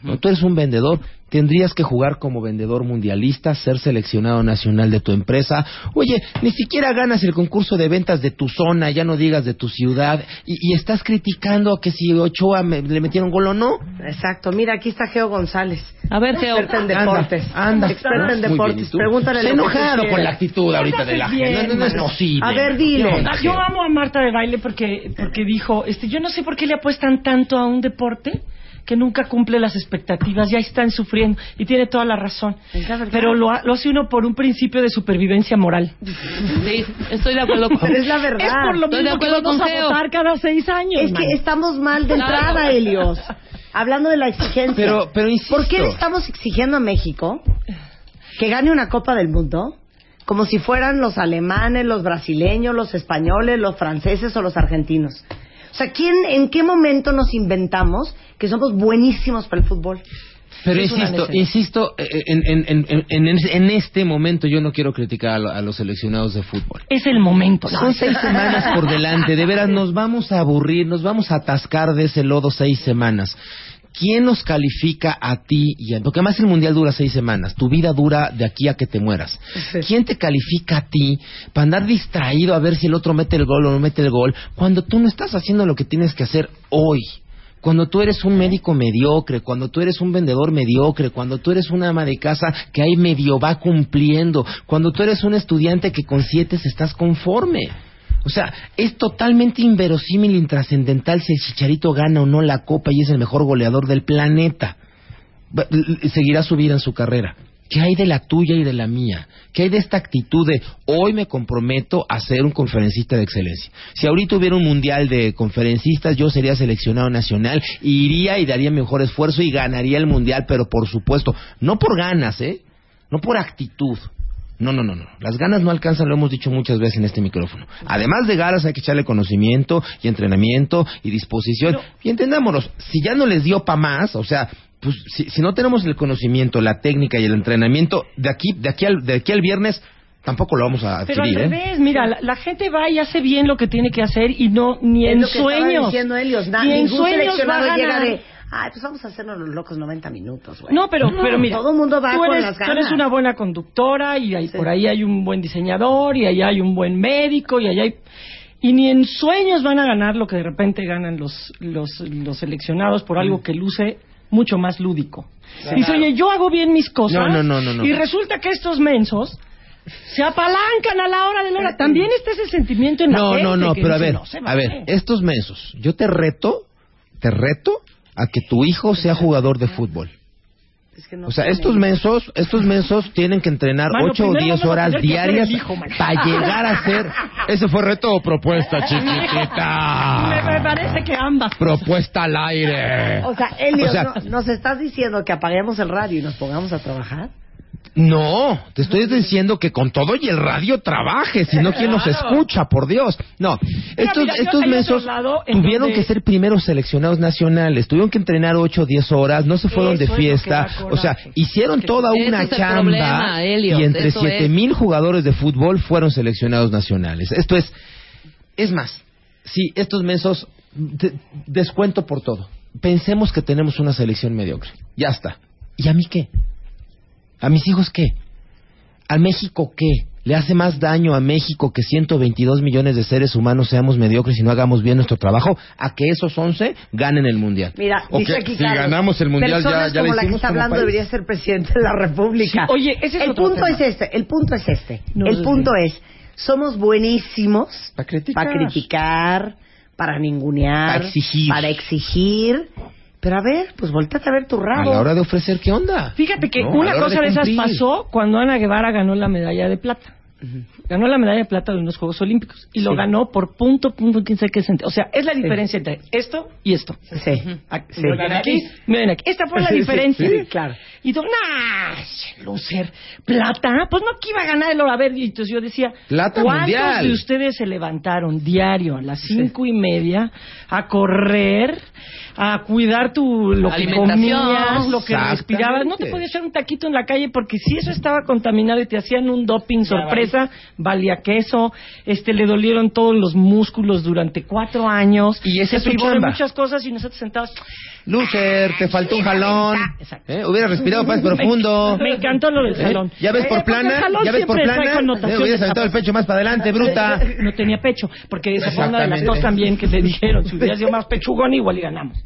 ¿No? Tú eres un vendedor, tendrías que jugar como vendedor mundialista, ser seleccionado nacional de tu empresa. Oye, ni siquiera ganas el concurso de ventas de tu zona, ya no digas de tu ciudad, y, y estás criticando que si Ochoa me- le metieron gol o no. Exacto. Mira, aquí está Geo González. A ver, Geo. Experta en Anda, deportes. anda. Experta en Muy bien, deportes. Pregúntale tú enojado con la actitud ahorita de la gente. No, no, no es posible. A ver, dile. ¿Qué onda, Ah, Yo amo a Marta de baile porque porque dijo, este, yo no sé por qué le apuestan tanto a un deporte que nunca cumple las expectativas, ya están sufriendo y tiene toda la razón. Pero lo, ha- lo hace uno por un principio de supervivencia moral. Sí, estoy de acuerdo con [LAUGHS] es la verdad. Es por lo Estoy de mismo que acuerdo vamos con a votar cada seis años. Es que estamos mal de Claro. entrada, Helios. Hablando de la exigencia. Pero- pero insisto. ¿Por qué le estamos exigiendo a México que gane una Copa del Mundo como si fueran los alemanes, los brasileños, los españoles, los franceses o los argentinos? O sea, ¿quién, ¿en qué momento nos inventamos que somos buenísimos para el fútbol? Pero Es insisto, insisto, eh, en, en, en, en, en- en este momento yo no quiero criticar a, lo- a los seleccionados de fútbol. Es el momento. Son seis semanas por delante, de veras nos vamos a aburrir, nos vamos a atascar de ese lodo seis semanas. ¿Quién nos califica a ti? Y a, porque además el mundial dura seis semanas, tu vida dura de aquí a que te mueras. ¿Quién te califica a ti para andar distraído a ver si el otro mete el gol o no mete el gol cuando tú no estás haciendo lo que tienes que hacer hoy? Cuando tú eres un médico mediocre, cuando tú eres un vendedor mediocre, cuando tú eres una ama de casa que ahí medio va cumpliendo, cuando tú eres un estudiante que con siete estás conforme. O sea, es totalmente inverosímil, intrascendental si el Chicharito gana o no la copa y es el mejor goleador del planeta. Seguirá su vida en su carrera. ¿Qué hay de la tuya y de la mía? ¿Qué hay de esta actitud de hoy me comprometo a ser un conferencista de excelencia? Si ahorita hubiera un mundial de conferencistas, yo sería seleccionado nacional, iría y daría mejor esfuerzo y ganaría el mundial, pero por supuesto, no por ganas, ¿eh? No por actitud. No, no, no, no. Las ganas no alcanzan, lo hemos dicho muchas veces en este micrófono. Además de ganas hay que echarle conocimiento y entrenamiento y disposición. y entendámonos, si ya no les dio pa' más, o sea, pues si, si no tenemos el conocimiento, la técnica y el entrenamiento, de aquí, de aquí al, de aquí al viernes, tampoco lo vamos a Pero al adquirir, ¿eh? revés, mira, la, la gente va y hace bien lo que tiene que hacer y no ni Es en lo que estaba sueños. diciendo. Na- ni en sueños va a llega ganar. de, ay, pues vamos a hacernos los locos 90 minutos, güey. No, pero, pero mira, Todo el mundo va tú con eres, las tú eres ganas. una buena conductora y ahí, Sí. por ahí hay un buen diseñador y ahí hay un buen médico y allá hay... Y ni en sueños van a ganar lo que de repente ganan los, los, los seleccionados por Mm. algo que luce mucho más lúdico. Dice, oye, yo hago bien mis cosas No, no, no, no, no. y resulta que estos mensos se apalancan a la hora de la hora. También está ese sentimiento en la No, gente no, no, que pero a ver, "No a ver, vale". estos mensos, yo te reto, te reto a que tu hijo sea jugador de fútbol. Es que no O sea, estos mensos, estos mensos tienen que entrenar Mano, ocho o primero diez vamos a horas diarias para llegar a ser. Ese fue reto o propuesta, [LAUGHS] chiquitita. me parece que ambas. Propuesta al aire. O sea, O ¿no- ¿nos estás diciendo que apaguemos el radio y nos pongamos a trabajar? No, te estoy diciendo que con todo y el radio trabaje, si no, ¿quién nos escucha? Por Dios. No, estos, mira, estos en tuvieron donde- que ser primeros seleccionados nacionales, tuvieron que entrenar 8 o 10 horas, no se fueron de Eso fiesta, o sea, hicieron toda una chamba problema, y entre eso 7 es. mil jugadores de fútbol fueron seleccionados nacionales. Esto es, es más, si estos mensos, de- descuento por todo. Pensemos que tenemos una selección mediocre, ya está. ¿Y a mí qué? ¿A mis hijos qué? ¿A México qué? ¿Le hace más daño a México que 122 millones de seres humanos seamos mediocres y no hagamos bien nuestro trabajo? ¿A que esos 11 ganen el Mundial? Mira, ¿O dice que aquí si ganamos el Mundial ya, personas ya como la que está hablando país? debería ser presidente de la República. Sí, oye, ese es el otro punto tema. es este, el punto es este. No, el punto es, somos buenísimos Pa' criticar. para criticar, para ningunear, Pa' exigir. para exigir. Pero a ver, pues volteate a ver tu A rabo. la hora de ofrecer, ¿qué onda? Fíjate que No, a una cosa de esas cumplir. pasó cuando Ana Guevara ganó la medalla de plata. Ganó la medalla de plata de unos Juegos Olímpicos y lo ganó por punto, punto, quién sabe qué. O sea, es la diferencia entre esto y esto. Sí. Aquí, Sí. aquí, miren aquí. Esta fue la diferencia. Sí, claro. Y tú, nah, loser, plata, pues no que iba a ganar el oro. A ver, y entonces yo decía, Plata ¿cuántos mundial. de ustedes se levantaron diario a las cinco y media a correr, a cuidar tu lo que comías, lo que respirabas? No te podías echar un taquito en la calle porque si eso estaba contaminado y te hacían un doping sorpresa, valía queso, este le dolieron todos los músculos durante cuatro años. Y esa se es privó de muchas cosas y nosotros sentados. Loser, te faltó un jalón. ¿Eh? Hubiera respirado más profundo. [LAUGHS] Me encantó lo del ¿Eh? jalón. ¿Ya ves Eh, por plana? ¿Ya ves por plana? ¿Eh? Hubieras aventado el pecho más para adelante, bruta. No tenía pecho, porque esa fue una de las dos también que le dijeron. Si hubiera sido más pechugón, igual y ganamos.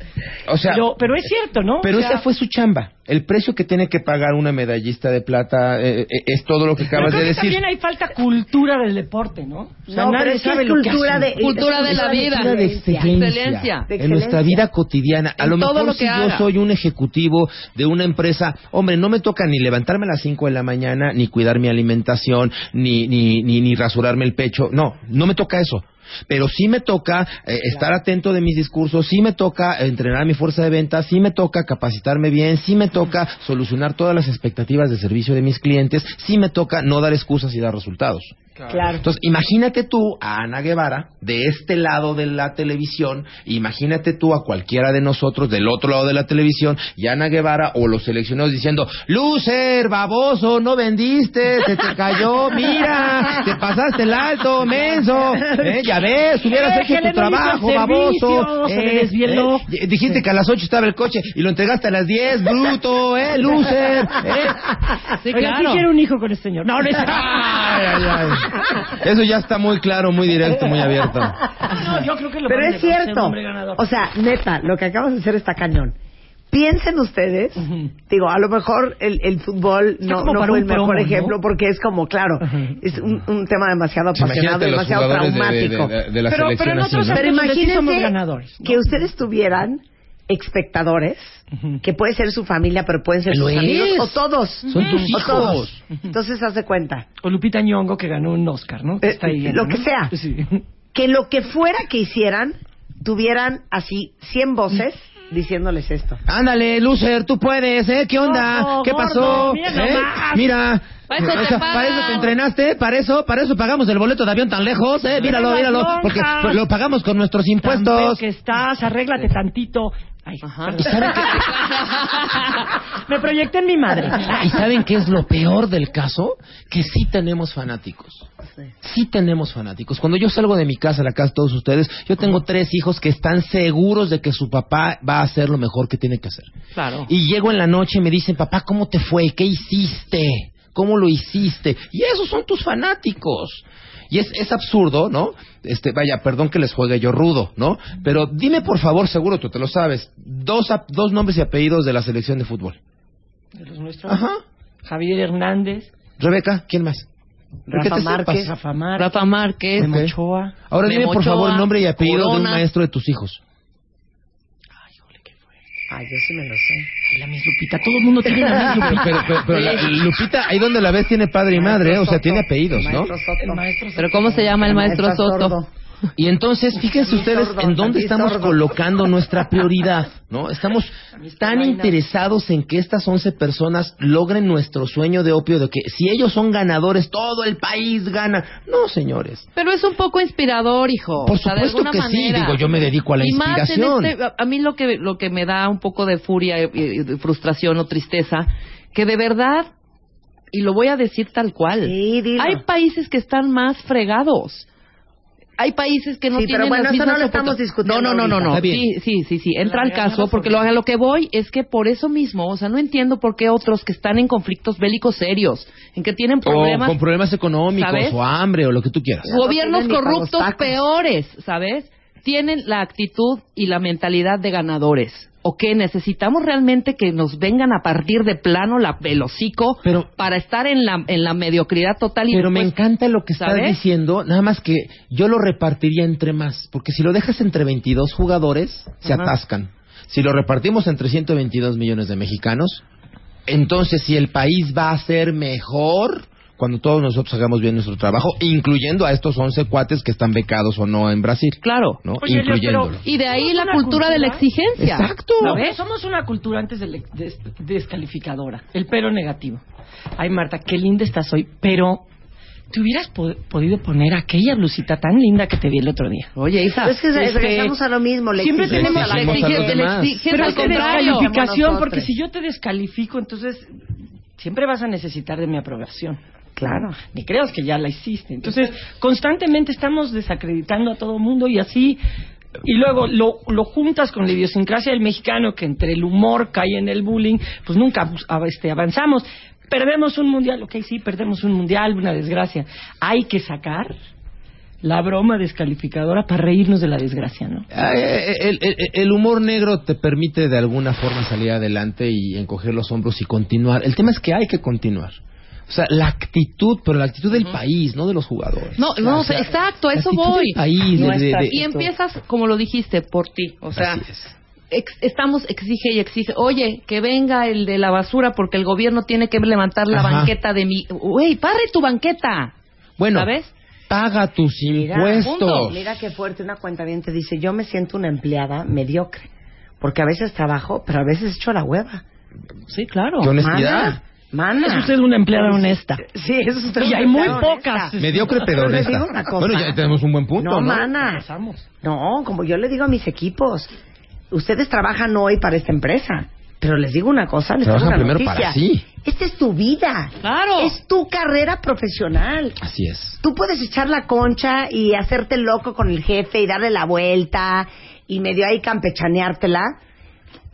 O sea, pero, pero es cierto, ¿no? Pero O sea, esa fue su chamba. El precio que tiene que pagar una medallista de plata eh, eh, es todo lo que acabas de decir. también hay falta cultura del deporte, ¿no? O sea, No, nadie pero es que sabe es lo cultura de Cultura de la vida. Cultura de excelencia. Excelencia. De En nuestra vida cotidiana. A En lo mejor lo que si yo soy un ejecutivo de una empresa, hombre, no me toca ni levantarme a las 5 de la mañana, ni cuidar mi alimentación, ni, ni, ni, ni rasurarme el pecho. No, no me toca eso. Pero sí me toca eh, estar atento de mis discursos, sí me toca entrenar mi fuerza de venta, sí me toca capacitarme bien, sí me toca solucionar todas las expectativas de servicio de mis clientes, sí me toca no dar excusas y dar resultados. Claro. Entonces, imagínate tú a Ana Guevara de este lado de la televisión, imagínate tú a cualquiera de nosotros del otro lado de la televisión y Ana Guevara o los seleccionados diciendo, Lucer, baboso, no vendiste, se te cayó, mira, te pasaste el alto, menso, ¿eh? ya ves, hubieras Eh, hecho tu el trabajo, baboso, desvieló. eh, dijiste que a las 8 estaba el coche y lo entregaste a las 10, bruto, eh, Lucer, eh. Sí, claro. ¿quién quiere un hijo con este señor? No, no es... [LAUGHS] Ay, ay, ay. [LAUGHS] Eso ya está muy claro, muy directo, muy abierto. No, yo creo que lo Pero es cierto. O sea, neta, lo que acabas de hacer está cañón. Piensen ustedes, digo, a lo mejor el, el fútbol no, no fue el mejor promo, ¿no? ejemplo porque es como, claro, es un, un tema demasiado apasionado, Imagínate demasiado traumático. de- de- de la Pero- pero. Pero Nosotros somos imagínense que ustedes tuvieran espectadores, que puede ser su familia, pero pueden ser sus amigos, es. o todos. Son tus O hijos. todos. Entonces, haz de cuenta. O Lupita Nyong'o que ganó un Oscar, ¿no? Que Eh, está ahí viendo, lo que sea. Sí. Que lo que fuera que hicieran, tuvieran así 100 voces diciéndoles esto. Ándale, Lucer, tú puedes, ¿eh? ¿Qué onda? No, ¿Qué gordo, pasó? mira ¿Eh? Mira. Para eso te O sea, pagan. para eso te entrenaste, para eso, para eso pagamos el boleto de avión tan lejos, eh, míralo, míralo, porque pues, lo pagamos con nuestros Tan impuestos. que estás, arréglate tantito. Ay, Ajá. perdón. ¿Y saben qué? [LAUGHS] Me proyecté en mi madre. ¿Y saben qué es lo peor del caso? Que sí tenemos fanáticos. Sí tenemos fanáticos. Cuando yo salgo de mi casa, la casa de todos ustedes, yo tengo tres hijos que están seguros de que su papá va a hacer lo mejor que tiene que hacer. Claro. Y llego en la noche y me dicen, papá, ¿cómo te fue? ¿Qué hiciste? ¿Cómo lo hiciste? Y esos son tus fanáticos. Y es, es absurdo, ¿no? Este, vaya, perdón que les juegue yo rudo, ¿no? Pero dime por favor, seguro tú te lo sabes, dos, ap- dos nombres y apellidos de la selección de fútbol. De los nuestros. Ajá. Javier Hernández, Rebeca, ¿quién más? Rafa ¿Qué Márquez. Rafa Márquez, Rafa Márquez. Memo Ok. Ochoa. Ahora Memo dime por favor Ochoa, nombre y apellido de un Corona. maestro de tus hijos. Ay, yo sí me lo sé. La Miss Lupita. Todo el mundo tiene la Miss Lupita. pero, pero- pero la- Lupita, ahí donde la ves tiene padre y madre, ¿eh? o sea, tiene apellidos, ¿no? Maestro Soto. El maestro Pero ¿cómo se llama el maestro Maestro Soto? Y entonces, fíjense ustedes en dónde estamos colocando nuestra prioridad, ¿no? Estamos tan interesados en que estas 11 personas logren nuestro sueño de opio de que si ellos son ganadores, todo el país gana. No, señores. Pero es un poco inspirador, hijo. Por O sea, de supuesto que sí, manera. digo, yo me dedico a la y Más en inspiración. este- a- mí lo que, lo que me da un poco de furia, y, y de frustración o tristeza, que de verdad, y lo voy a decir tal cual, Sí, hay países que están más fregados. Hay países que no Sí, pero tienen bueno, las eso no mismas lo estamos discutiendo No, no, no, no. Sí, sí, sí, sí. Entra al caso porque lo, a lo que voy es que por eso mismo, o sea, no entiendo por qué otros que están en conflictos bélicos serios, en que tienen problemas o con problemas económicos, ¿sabes? o hambre, o lo que tú quieras. no gobiernos tienen corruptos peores, ¿sabes? Tienen la actitud y la mentalidad de ganadores. ¿O qué? Necesitamos realmente que nos vengan a partir de plano la, el hocico Pero- para estar en la, en la mediocridad total. Y Pero me encanta lo que estás ¿sabes? diciendo, nada más que yo lo repartiría entre más, porque si lo dejas entre 22 jugadores, se Ajá. atascan. Si lo repartimos entre 122 millones de mexicanos, entonces si el país va a ser mejor, cuando todos nosotros hagamos bien nuestro trabajo, incluyendo a estos 11 cuates que están becados o no en Brasil. Claro. ¿no? Oye, Incluyéndolo. Y de ahí la cultura de la exigencia. Exacto. No, somos una cultura antes de, de- descalificadora, el pero negativo. Ay, Marta, qué linda estás hoy, pero te hubieras po- podido poner aquella blusita tan linda que te vi el otro día. Oye, Isa. Es que Este, regresamos a lo mismo. Le siempre tenemos a la exigencia Pero es descalificación, porque si yo te descalifico, entonces siempre vas a necesitar de mi aprobación. Claro. Ni creas que ya la hiciste. Entonces, constantemente estamos desacreditando a todo mundo y así. Y luego lo, lo juntas con la idiosincrasia del mexicano, que entre el humor cae en el bullying, pues nunca este, avanzamos. Perdemos un mundial, ok, sí, perdemos un mundial, una desgracia. Hay que sacar la broma descalificadora para reírnos de la desgracia, ¿no? Ah, eh, El, el- el humor negro te permite de alguna forma salir adelante y encoger los hombros y continuar. El tema es que hay que continuar. O sea, la actitud, pero la actitud del país, no de los jugadores. No, no, O sea, exacto, eso voy. del país, de- de- de- Y empiezas, como lo dijiste, por ti. O sea, Así es. ex- estamos exige y exige. Oye, que venga el de la basura porque el gobierno tiene que levantar la Ajá. banqueta de mi. Güey, parre tu banqueta. Bueno, ¿Sabes? paga tus Mira, impuestos. Mira qué fuerte una cuenta bien te dice, yo me siento una empleada mediocre, porque a veces trabajo, pero a veces echo la hueva. Sí, claro. Qué honestidad. Mana, mana. Es usted una empleada honesta. Sí, eso es usted Y una hay muy empleada pocas. honesta. Mediocre pero honesta. digo una cosa. Bueno, ya tenemos un buen punto, No, ¿no? mana. No, como yo le digo a mis equipos, ustedes trabajan hoy para esta empresa, pero les digo una cosa, les Trabajan una primero noticia. para sí. Esta es tu vida. Claro. Es tu carrera profesional. Así es. Tú puedes echar la concha y hacerte loco con el jefe y darle la vuelta y medio ahí campechaneártela.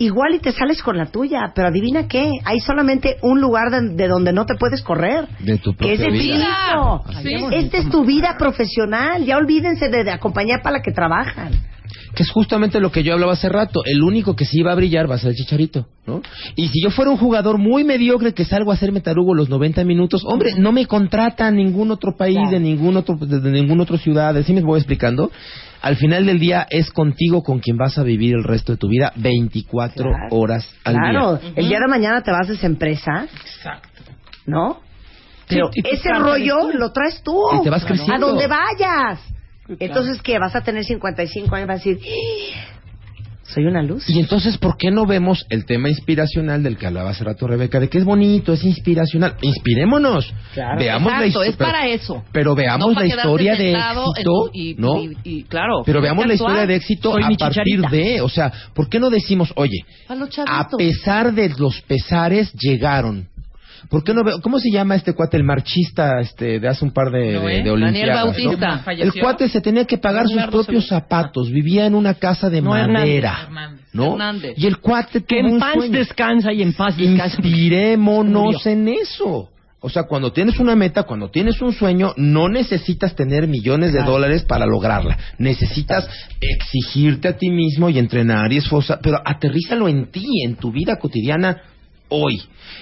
Igual y te sales con la tuya, pero adivina qué, hay solamente un lugar de, de donde no te puedes correr. De tu que es de ti mismo. Sí. Esta es tu vida profesional. Ya olvídense de, de acompañar para la que trabajan. Que es justamente lo que yo hablaba hace rato. El único que sí va a brillar va a ser el Chicharito, ¿no? Y si yo fuera un jugador muy mediocre que salgo a hacerme tarugo los 90 minutos, hombre, no me contrata a ningún otro país, de ningún otro, de, de ninguna otra ciudad. ¿Sí me voy explicando? Al final del día es contigo con quien vas a vivir el resto de tu vida 24 Claro. horas al Claro, día. el día de mañana te vas a esa empresa, Exacto. ¿no? Pero Sí, ese rollo lo traes tú. Y te vas creciendo. A donde vayas. Claro. Entonces, ¿qué? Vas a tener 55 años y vas a decir, "¡Ah! Soy una luz. Y entonces, ¿por qué no vemos el tema inspiracional del que hablaba hace rato Rebeca? De que es bonito, es inspiracional. Inspirémonos. Claro. Veamos la Exacto, histo- es para eso. Pero veamos No la historia de éxito, y- ¿no? y- y, claro. Pero veamos la historia de éxito a partir de, o sea, ¿por qué no decimos, oye, A pesar de los pesares llegaron? ¿Por qué no ve- ¿Cómo se llama este cuate, el marchista este, de hace un par de, de Daniel? ¿no? Bautista. El cuate se tenía que pagar sus propios zapatos, vivía en una casa de No, madera, Hernández. ¿no? Hernández. Y el cuate Que en un paz sueño. descansa y en paz descansa. Inspirémonos en eso. O sea, cuando tienes una meta, cuando tienes un sueño, no necesitas tener millones de dólares para lograrla. Necesitas exigirte a ti mismo y entrenar y esforzar, pero aterrízalo en ti, en tu vida cotidiana hoy.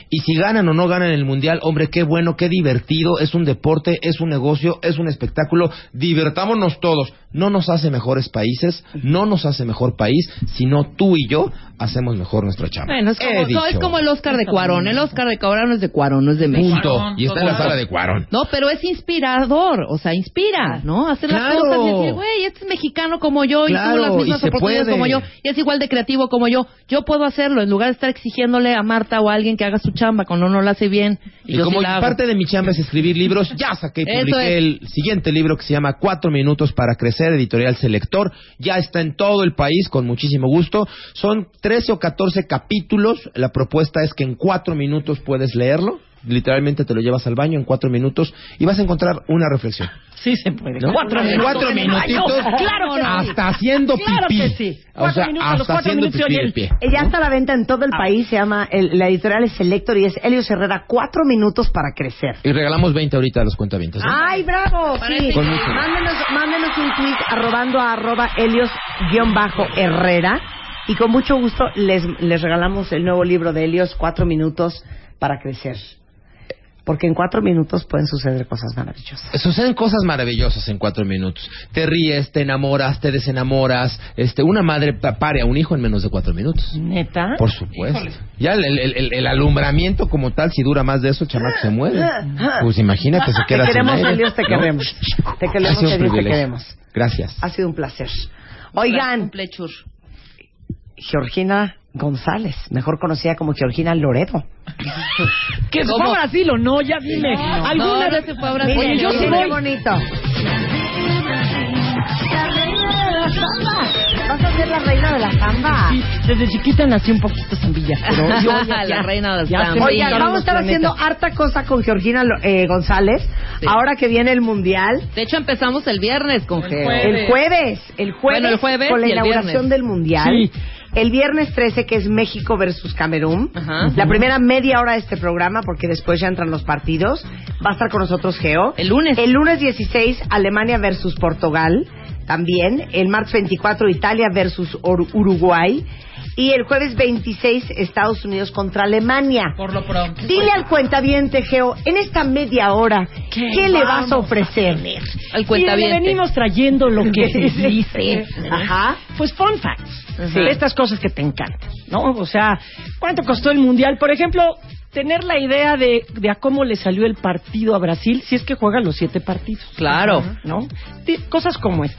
Y si ganan o no ganan el mundial, hombre, qué bueno, qué divertido, es un deporte, es un negocio, es un espectáculo, divertámonos todos. No nos hace mejores países, no nos hace mejor país, sino tú y yo hacemos mejor nuestra chamba. Bueno, es He como, no, es como el Oscar de Cuarón. El Oscar de Cuarón no es de Cuarón, no es de México. Punto. Y está en la sala de Cuarón. No, pero es inspirador, o sea, inspira, ¿no? Hacer las Claro. cosas y decir, güey, este es mexicano como yo Claro, y tuvo las mismas oportunidades puede. como yo y es igual de creativo como yo. Yo puedo hacerlo en lugar de estar exigiéndole a Marta o a alguien que haga su chamba cuando no lo hace bien. Y, Y, yo como sí la hago. parte de mi chamba es escribir libros, ya saqué y publiqué es. el siguiente libro que se llama Cuatro Minutos para Crecer, editorial Selector. Ya está en todo el país con muchísimo gusto. Son 13 o 14 capítulos. La propuesta es que en cuatro minutos puedes leerlo. Literalmente te lo llevas al baño en cuatro minutos y vas a encontrar una reflexión. Sí se puede. ¿no? Cuatro minutos. Cuatro minutitos. Claro que sí. Hasta haciendo pipí. Claro que sí. O Cuatro sea, minutos, hasta cuatro haciendo minutos pipí el- pie. Ella está a la venta en todo el país, se llama, el- la editorial es Selector y es Helios Herrera, cuatro minutos para crecer. Y regalamos 20 ahorita a los cuentavientos. ¿no? ¡Ay, bravo! Sí. Mándenos, mándenos un tweet arrobando a arroba Helios-Herrera y con mucho gusto les, les regalamos el nuevo libro de Helios, Cuatro Minutos para Crecer. Porque en cuatro minutos pueden suceder cosas maravillosas. Suceden cosas maravillosas en cuatro minutos. Te ríes, te enamoras, te desenamoras. Este, una madre pa- pare a un hijo en menos de cuatro minutos. Neta. Por supuesto. Ya el, el- el- el alumbramiento como tal, si dura más de eso, el chamaco se muere. [LAUGHS] Pues imagínate, se Te queda sin queremos, aire, Dios, te ¿no? queremos. Te queremos, un Dios, te queremos. Gracias. Ha sido un placer. Oigan, Cumplechur. Georgina González, mejor conocida como Georgina Loredo. [LAUGHS] ¿Que se fue a Brasil o no? Ya dime. No, ¿Alguna no, vez no se fue a Brasil. Miren, Oye, yo sí voy. bonito. ¿Vas a ser la reina de la samba? Sí, desde chiquita nací un poquito zambilla, pero yo [LAUGHS] ya, La reina del ya samba. vamos a estar haciendo harta cosa con Georgina eh, González. Sí. Ahora que viene el Mundial. De hecho, empezamos el viernes con El Geo. jueves. El jueves, el jueves, Bueno, el jueves con la y el inauguración viernes. del Mundial. Sí. El viernes 13, que es México versus Camerún. Ajá. La primera media hora de este programa, porque después ya entran los partidos. Va a estar con nosotros Geo. El lunes. El lunes 16, Alemania versus Portugal. También. El martes 24, Italia versus Uruguay. Y el jueves 26, Estados Unidos contra Alemania. Por lo pronto. Dile al cuentaviente, Geo, en esta media hora, ¿qué, ¿Qué le vas a ofrecer? Al Mire, le cuentaviente. venimos trayendo lo que se [LAUGHS] dice. Ajá. Pues fun facts. Sí. Estas cosas que te encantan, ¿no? O sea, ¿cuánto costó el Mundial? Por ejemplo, tener la idea de, de a cómo le salió el partido a Brasil si es que juega los siete partidos. Claro. ¿no? Cosas como es.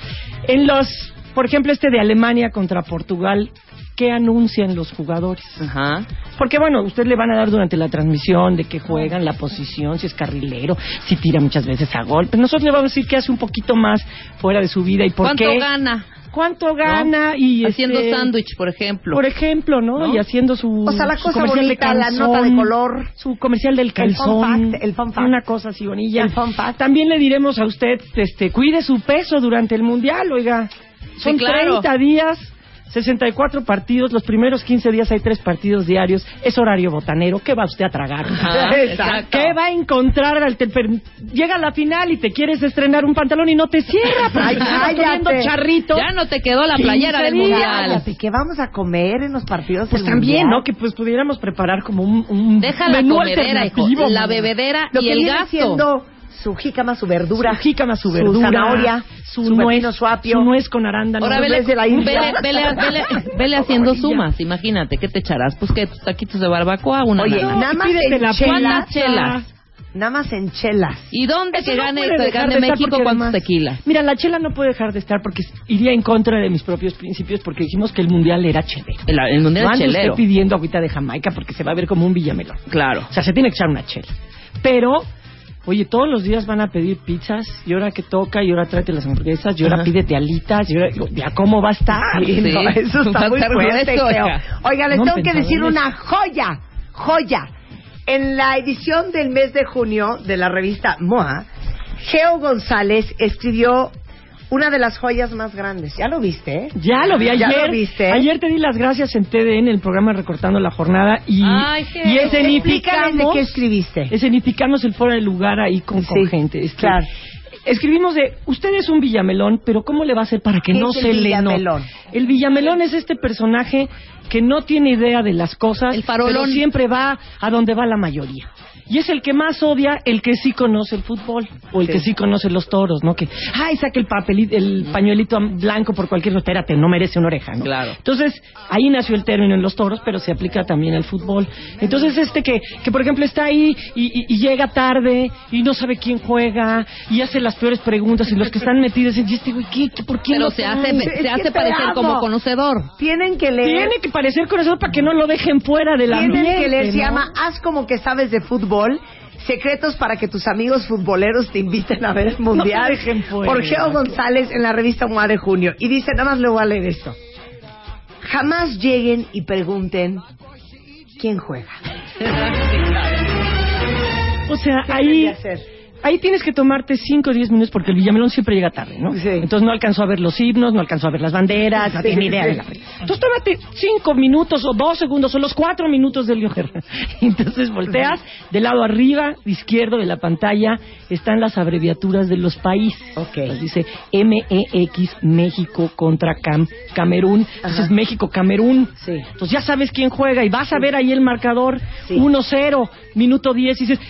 En los, por ejemplo, este de Alemania contra Portugal, ¿qué anuncian los jugadores? Ajá. Porque bueno, usted le van a dar durante la transmisión de que juegan, la posición, si es carrilero, si tira muchas veces a gol. Pero nosotros le vamos a decir que hace un poquito más fuera de su vida y por ¿Cuánto qué. gana? ¿Cuánto gana? Y Haciendo este, sándwich, por ejemplo. Por ejemplo, ¿no? ¿No? Y haciendo su, O sea, la cosa comercial bonita, de la calzón, nota de color. su comercial del El fun calzón, fact, el fun fact. una cosa así bonilla. El fun fact. También le diremos a usted, este, cuide su peso durante el mundial, oiga. Son claro. 30 días, 64 partidos, los primeros 15 días hay tres partidos diarios, es horario botanero, ¿qué va usted a tragar? Ajá. [LAUGHS] ¿Qué va a encontrar? al Llega a la final y te quieres estrenar un pantalón y no te cierra, [LAUGHS] porque Ay, estás cállate. comiendo charrito. Ya no te quedó la 15 playera del días. mundial. Cállate, ¿qué vamos a comer en los partidos Pues del también, Mundial? ¿no? Que pues pudiéramos preparar como un, un Deja la menú comedera, hijo. alternativo. La mamá. bebedera Lo y que el gasto. Su jícama, su verdura, Su jícama, su verdura, zanahoria, su, su nuez, su apio. su nuez con arándano. Ahora vele, de la India. vele, vele, vele, vele haciendo sumas, imagínate, ¿qué te echarás? Pues que tus taquitos de barbacoa, una Oye, nada más en la chelas, nada más en chelas. ¿Y dónde Eso que no gane, puede que gane de México además- tequilas? Mira, la chela no puede dejar de estar porque iría en contra de mis propios principios porque dijimos que el mundial era chelero. El, el mundial no chelero. usted pidiendo agüita de Jamaica porque se va a ver como un villamelón. Claro. O sea, se tiene que echar una chela. Pero, oye, todos los días van a pedir pizzas, y ahora que toca, y ahora tráete las hamburguesas, y ahora Ajá. pídete alitas, y ahora, ya cómo va a estar. Sí, [LAUGHS] no, eso está muy fuerte, oiga. Les No tengo que decir una joya, joya. En la edición del mes de junio de la revista MOA, Geo González escribió una de las joyas más grandes. ¿Ya lo viste? eh? Ya lo vi ayer. ¿Ya lo viste? Ayer te di las gracias en TDN, en el programa Recortando la Jornada. Y, Ay, qué- y escenificamos, qué escribiste. escenificamos el fuera de lugar ahí con, gente. Este, claro. Escribimos de, usted es un villamelón, pero ¿cómo le va a hacer para que ¿Qué no es se le villamelón? note? El villamelón es este personaje que no tiene idea de las cosas, El pero siempre va a donde va la mayoría. Y es el que más odia el que sí conoce el fútbol o el Sí. que sí conoce los toros, ¿no? Que, ay, saca el papelito, el pañuelito blanco por cualquier cosa. Espérate, no merece una oreja, ¿no? Claro. Entonces, ahí nació el término en los toros, pero se aplica también al fútbol. Entonces, este que, que por ejemplo, está ahí y, y- y llega tarde y no sabe quién juega y hace las peores preguntas y los que están metidos dicen, ¿y este güey qué? ¿Qué- ¿Por qué Pero no se trae?" hace, se hace parecer como conocedor. Tienen que leer. Tiene que parecer con eso para que no lo dejen fuera de la Tienen que leer, se ¿no? llama Haz como que sabes de fútbol. Secretos para que tus amigos futboleros te inviten a ver el [LAUGHS] mundial. Por Geo González en la revista MOA de junio. Y dice, nada más le voy a leer esto. Jamás lleguen y pregunten quién juega. [LAUGHS] O sea, ¿Qué ahí? Ahí tienes que tomarte 5 o 10 minutos porque el Villamelón siempre llega tarde, ¿no? Sí. Entonces no alcanzó a ver los himnos, no alcanzó a ver las banderas, no Sí, tiene idea de la Entonces tómate 5 minutos o 2 segundos o los 4 minutos del Guerra. [LAUGHS] Entonces volteas, del lado arriba, izquierdo de la pantalla, están las abreviaturas de los países. Ok. Entonces dice MEX, México contra Cam, Camerún. Entonces Ajá. México, Camerún. Sí. Entonces ya sabes quién juega y vas a ver ahí el marcador Sí. 1-0, minuto 10 y dices,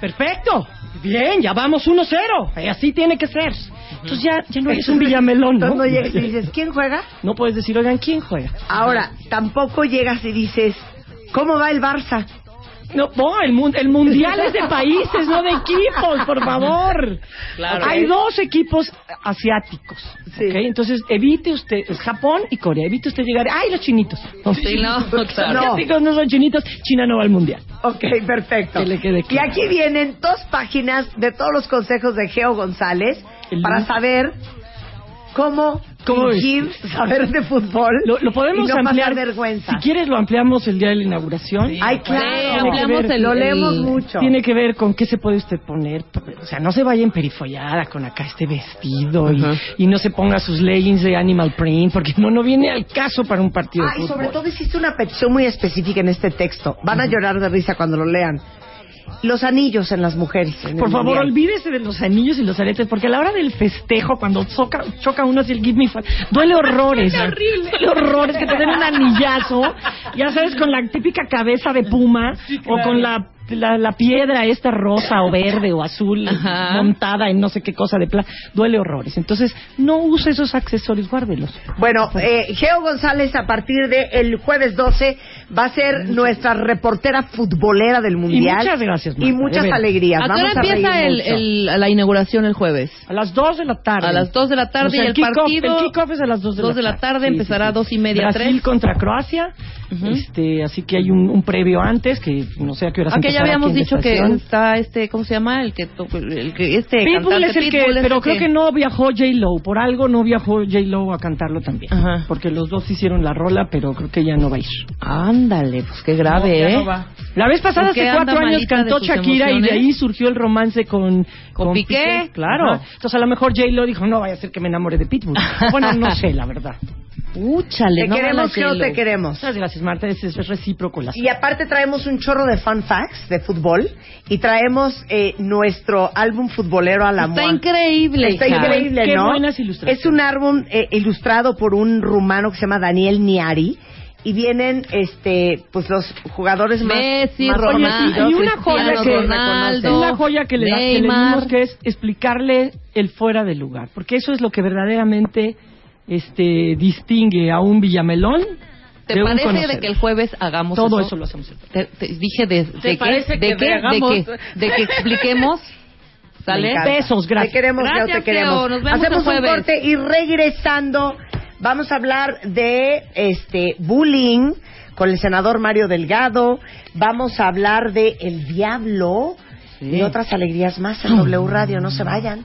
Perfecto. Bien, ya vamos 1-0. Y así tiene que ser. Entonces ya, ya no eres un Villamelón, ¿no? Entonces no llegas [LAUGHS] y dices, ¿quién juega? No puedes decir, oigan, ¿quién juega? Ahora, tampoco llegas y dices, ¿cómo va el Barça? No, no, el, mun- el mundial es de países, no de equipos, por favor. Claro. Hay dos equipos asiáticos. Sí. ¿ok? Entonces, evite usted, es Japón y Corea, evite usted llegar, ¡ay, los chinitos! Sí, no, Los claro. asiáticos no son chinitos, China no va al mundial. Ok, perfecto. Que le quede Y claro. aquí vienen dos páginas de todos los consejos de Geo González para saber cómo, ¿Cómo fingir saber de fútbol Lo, lo podemos y no ampliar. pasar vergüenza. Si quieres, lo ampliamos el día de la inauguración. Ay, claro. Sí, Tiene que ampliamos ver- el- lo leemos mucho. Tiene que ver con qué se puede usted poner. O sea, no se vaya emperifollada con acá este vestido y, Ajá. y no se ponga sus leggings de animal print, porque no, no viene al caso para un partido Ah, de y fútbol. sobre todo hiciste una petición muy específica en este texto. Van a llorar de risa cuando lo lean. Los anillos en las mujeres. en Por favor, mundial. olvídese de los anillos y los aretes, porque a la hora del festejo, cuando choca, choca uno así el give me five, duele horrores. horrible. Duele horrores que te den un anillazo, ya sabes, con la típica cabeza de puma o con la, la, la piedra esta rosa o verde o azul [LAUGHS] Ajá. montada en no sé qué cosa de plata. Duele horrores. Entonces, no use esos accesorios, guárdelos. Bueno, eh, Geo González a partir del el jueves 12 va a ser nuestra reportera futbolera del mundial. muchas gracias, Marta, Y de muchas alegrías. ¿A qué hora a empieza reír el, el- la inauguración el jueves? A las 2 de la tarde. A las 2 de la tarde O sea, y el, kick-off- partido. El kickoff es a las 2 de, 2 de la tarde, Sí, empezará a sí, 2 sí. y media, Brasil 3. contra Croacia. Ujú. este, así que hay un, un previo antes, que no sé a qué hora Aunque ya habíamos dicho que está este, ¿cómo se llama? El que, to- el que este Pitbull cantante es el que, Pitbull es pero el creo que no viajó J-Lo, por algo no viajó J-Lo a cantarlo también. Ajá. Porque los dos hicieron la rola, pero creo que ella no va a ir. Ándale, pues qué grave, ya ¿eh? no va. La vez pasada, ¿Por qué hace cuatro años, cantó Shakira y de emociones? ahí surgió el romance con, ¿Con Piqué? Claro. Ajá. Entonces a lo mejor J-Lo dijo, no vaya a ser que me enamore de Pitbull. [LAUGHS] bueno, no sé, la verdad. Úchale, Te no queremos, J-Lo. te queremos. Muchas gracias, Marta. Es, es recíproco la Y aparte traemos un chorro de fun facts de fútbol y traemos eh, nuestro álbum futbolero a la Está increíble, Está hija. increíble, Qué ¿no? buenas ilustraciones. Es un álbum eh, ilustrado por un rumano que se llama Daniel Niari y vienen este pues los jugadores más, Messi, más Ronaldo, conocidos. y una joya que Ronaldo, una joya que le, da- que le dimos que es explicarle el fuera de lugar, porque eso es lo que verdaderamente este distingue a un Villamelón ¿Te de un parece de que el jueves hagamos todo eso? eso lo hacemos. el Te, te dije de, de qué, parece de que de hagamos? qué, de que expliquemos, [LAUGHS] ¿sale? Besos, gracias. Te queremos, Gracias, te. Nos vemos Hacemos el jueves. un corte y regresando vamos a hablar de este bullying con el senador Mario Delgado. Vamos a hablar de el diablo y otras alegrías más en W Radio. No se vayan.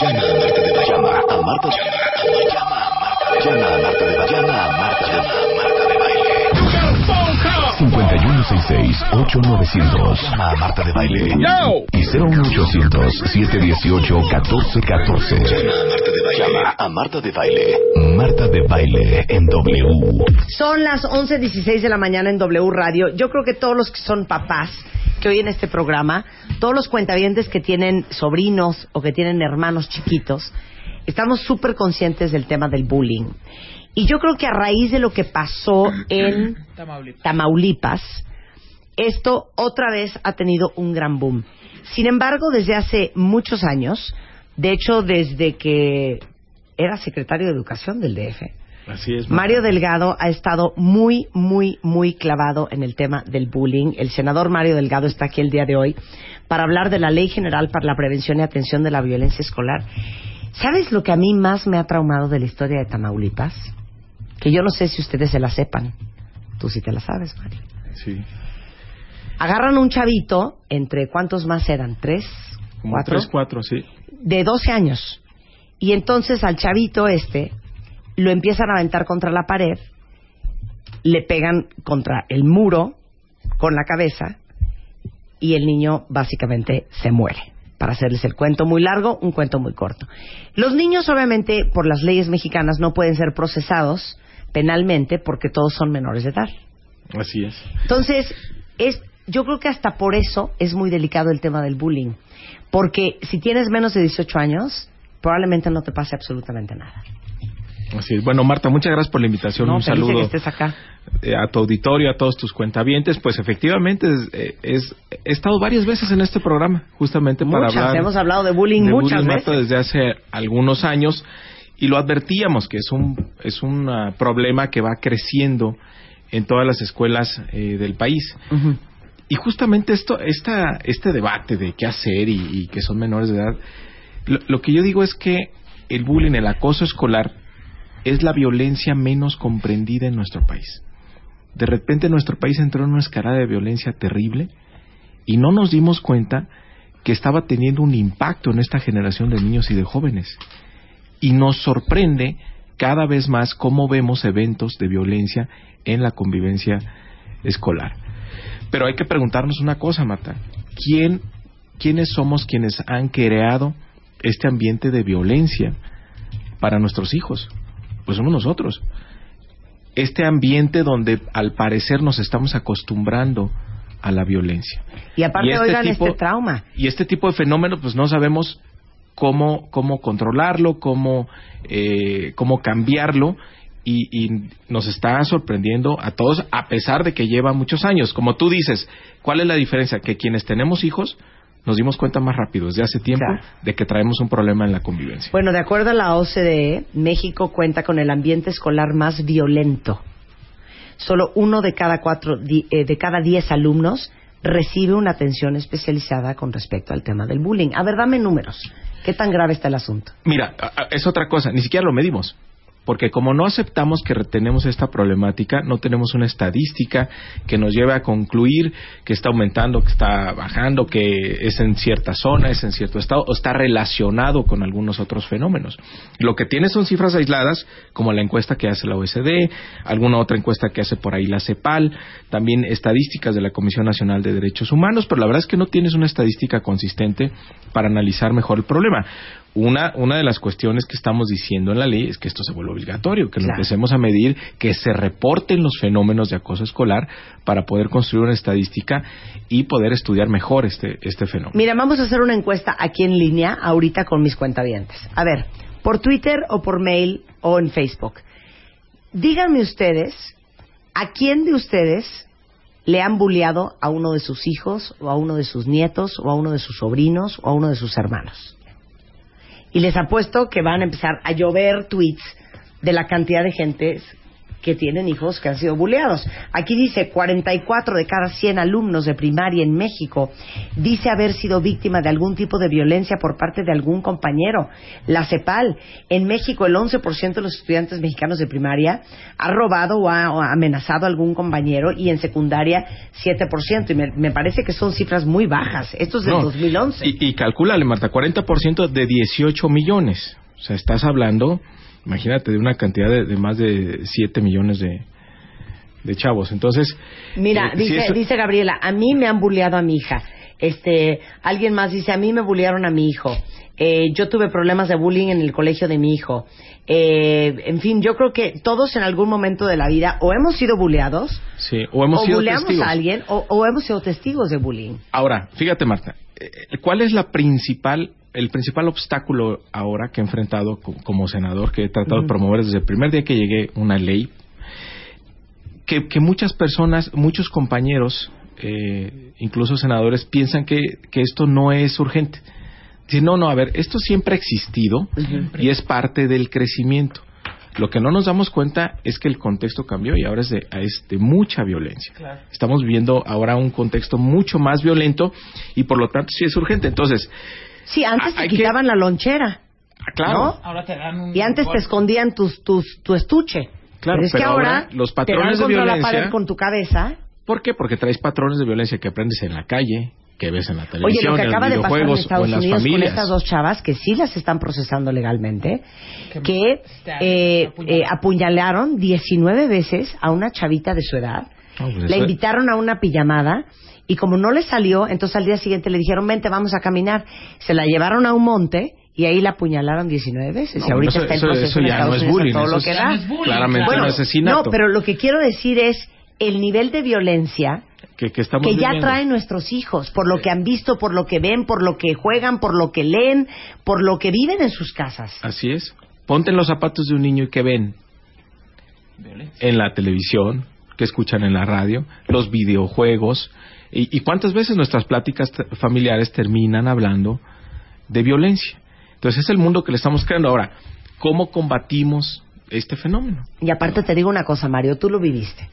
Llama a Marta de Baile. Llama a Marta de Baile. Llama a Marta de Baile. Llama a Marta de Baile. 5166-8900. Llama a Marta de Baile. Y 01800-718-1414. Llama a Marta de Baile. Marta de Baile en W. Son las 11.16 de la mañana en W Radio. Yo creo que todos los que son papás que oyen este programa, todos los cuentavientes que tienen sobrinos o que tienen hermanos chiquitos, estamos súper conscientes del tema del bullying. Y yo creo que a raíz de lo que pasó en [CLEARS THROAT] Tamaulipas, esto otra vez ha tenido un gran boom. Sin embargo, desde hace muchos años, de hecho desde que era secretario de Educación del DF, Así es. Mario Delgado ha estado muy, muy, muy clavado en el tema del bullying. El senador Mario Delgado está aquí el día de hoy para hablar de la Ley General para la Prevención y Atención de la Violencia Escolar. ¿Sabes lo que a mí más me ha traumado de la historia de Tamaulipas? Que yo no sé si ustedes se la sepan. Tú sí te la sabes, Mario. Sí. Agarran un chavito, entre cuántos más eran, tres, Como cuatro, tres, cuatro, sí. de 12 años. Y entonces al chavito este lo empiezan a aventar contra la pared, le pegan contra el muro con la cabeza y el niño básicamente se muere. Para hacerles el cuento muy largo, un cuento muy corto. Los niños, obviamente, por las leyes mexicanas, no pueden ser procesados penalmente porque todos son menores de edad. Así es. Entonces, es, yo creo que hasta por eso es muy delicado el tema del bullying. Porque si tienes menos de 18 años, probablemente no te pase absolutamente nada. Así es. Bueno, Marta, muchas gracias por la invitación. No, Un de saludo que estés acá. eh, a tu auditorio, a todos tus cuentavientes. Pues efectivamente, es, eh, es- he estado varias veces en este programa, justamente para Muchas, hablar. hemos hablado de bullying muchas bullying, Marta, veces. desde hace algunos años y lo advertíamos que es un es un ah, problema que va creciendo en todas las escuelas eh, del país. Y justamente esto, esta, este debate de qué hacer y, y que son menores de edad, lo, lo que yo digo es que el bullying, el acoso escolar, es la violencia menos comprendida en nuestro país. De repente nuestro país entró en una escalada de violencia terrible y no nos dimos cuenta que estaba teniendo un impacto en esta generación de niños y de jóvenes. Y nos sorprende cada vez más cómo vemos eventos de violencia en la convivencia escolar. Pero hay que preguntarnos una cosa, Marta. ¿Quién, ¿Quiénes somos quienes han creado este ambiente de violencia para nuestros hijos? Pues somos nosotros. Este ambiente donde al parecer nos estamos acostumbrando a la violencia. Y aparte, Y este oigan tipo- este trauma. Y este tipo de fenómenos, pues no sabemos cómo, cómo controlarlo, cómo, eh, cómo cambiarlo. Y, y nos está sorprendiendo a todos, a pesar de que lleva muchos años. Como tú dices, ¿cuál es la diferencia? Que quienes tenemos hijos nos dimos cuenta más rápido, desde hace tiempo, Claro. de que traemos un problema en la convivencia. Bueno, de acuerdo a la OCDE, México cuenta con el ambiente escolar más violento. Solo uno de cada cuatro, eh, de cada diez alumnos recibe una atención especializada con respecto al tema del bullying. A ver, dame números. ¿Qué tan grave está el asunto? Mira, es otra cosa, ni siquiera lo medimos. Porque como no aceptamos que tenemos esta problemática, no tenemos una estadística que nos lleve a concluir que está aumentando, que está bajando, que es en cierta zona, es en cierto estado, o está relacionado con algunos otros fenómenos. Lo que tiene son cifras aisladas, como la encuesta que hace la OSD, alguna otra encuesta que hace por ahí la CEPAL, también estadísticas de la Comisión Nacional de Derechos Humanos, pero la verdad es que no tienes una estadística consistente para analizar mejor el problema. Una, una de las cuestiones que estamos diciendo en la ley es que esto se vuelva obligatorio, que lo Claro. empecemos a medir, que se reporten los fenómenos de acoso escolar para poder construir una estadística y poder estudiar mejor este, este fenómeno. Mira, vamos a hacer una encuesta aquí en línea ahorita con mis cuentavientes. A ver, por Twitter o por mail o en Facebook. Díganme ustedes, ¿a quién de ustedes le han bulleado a uno de sus hijos o a uno de sus nietos o a uno de sus sobrinos o a uno de sus hermanos? Y les apuesto que van a empezar a llover tweets de la cantidad de gente que tienen hijos que han sido bulleados. Aquí dice 44 de cada 100 alumnos de primaria en México dice haber sido víctima de algún tipo de violencia por parte de algún compañero. La CEPAL, en México el 11% de los estudiantes mexicanos de primaria ha robado o ha, amenazado a algún compañero y en secundaria 7%. Y me, me parece que son cifras muy bajas. Esto es del No, 2011. Y, y calcúlale, Marta, 40% de 18 millones. O sea, estás hablando, imagínate, de una cantidad de, de más de 7 millones de, de chavos. Entonces, Mira, eh, dice, eso- dice Gabriela, a mí me han bulleado a mi hija. Este, alguien más dice, a mí me bullearon a mi hijo. Eh, yo tuve problemas de bullying en el colegio de mi hijo. Eh, en fin, yo creo que todos en algún momento de la vida o hemos sido bulleados, sí, o hemos o sido bulleamos testigos. a alguien, o, o hemos sido testigos de bullying. Ahora, fíjate, Marta, eh, ¿cuál es la principal, el principal obstáculo ahora que he enfrentado co- como senador, que he tratado de promover desde el primer día que llegué una ley, que, que muchas personas, muchos compañeros, eh, incluso senadores, piensan que, que esto no es urgente. Dicen, no, no, a ver, esto siempre ha existido y es parte del crecimiento. Lo que no nos damos cuenta es que el contexto cambió y ahora es de, es de mucha violencia. Estamos viviendo ahora un contexto mucho más violento y por lo tanto sí es urgente. Entonces, Sí, antes Ah, te hay que- quitaban la lonchera, ah, claro, ¿no? Ahora te dan un... Y antes te escondían tus, tus, tu estuche. Claro, pero es que pero ahora, ahora los te patrones dan de contra la violencia- pared con tu cabeza. ¿por qué? Porque traes patrones de violencia que aprendes en la calle, que ves en la Oye, televisión, lo que en acaba los de pasar en videojuegos o Estados en las Unidos con familias. estas dos chavas que sí las están procesando legalmente, que eh, eh, apuñalaron 19 veces a una chavita de su edad No, pues La eso- invitaron a una pijamada y como no le salió, entonces al día siguiente le dijeron, vente, vamos a caminar. Se la llevaron a un monte y ahí la apuñalaron 19 veces. No, y ahorita eso- está en eso- proceso eso en ya Estados no es Unidos a bullying, todo eso lo es- que ya da. no es bullying, Claramente Bueno, un asesinato. No, pero lo que quiero decir es el nivel de violencia que, que estamos que ya viviendo. traen nuestros hijos, por lo que han visto, por lo que ven, por lo que juegan, por lo que leen, por lo que viven en sus casas. Así es. Ponte en los zapatos de un niño y que ven en la televisión, que escuchan en la radio, los videojuegos. ¿Y, y cuántas veces nuestras pláticas familiares terminan hablando de violencia? Entonces es el mundo que le estamos creando. Ahora, ¿cómo combatimos este fenómeno? Y aparte te digo una cosa, Mario, tú lo viviste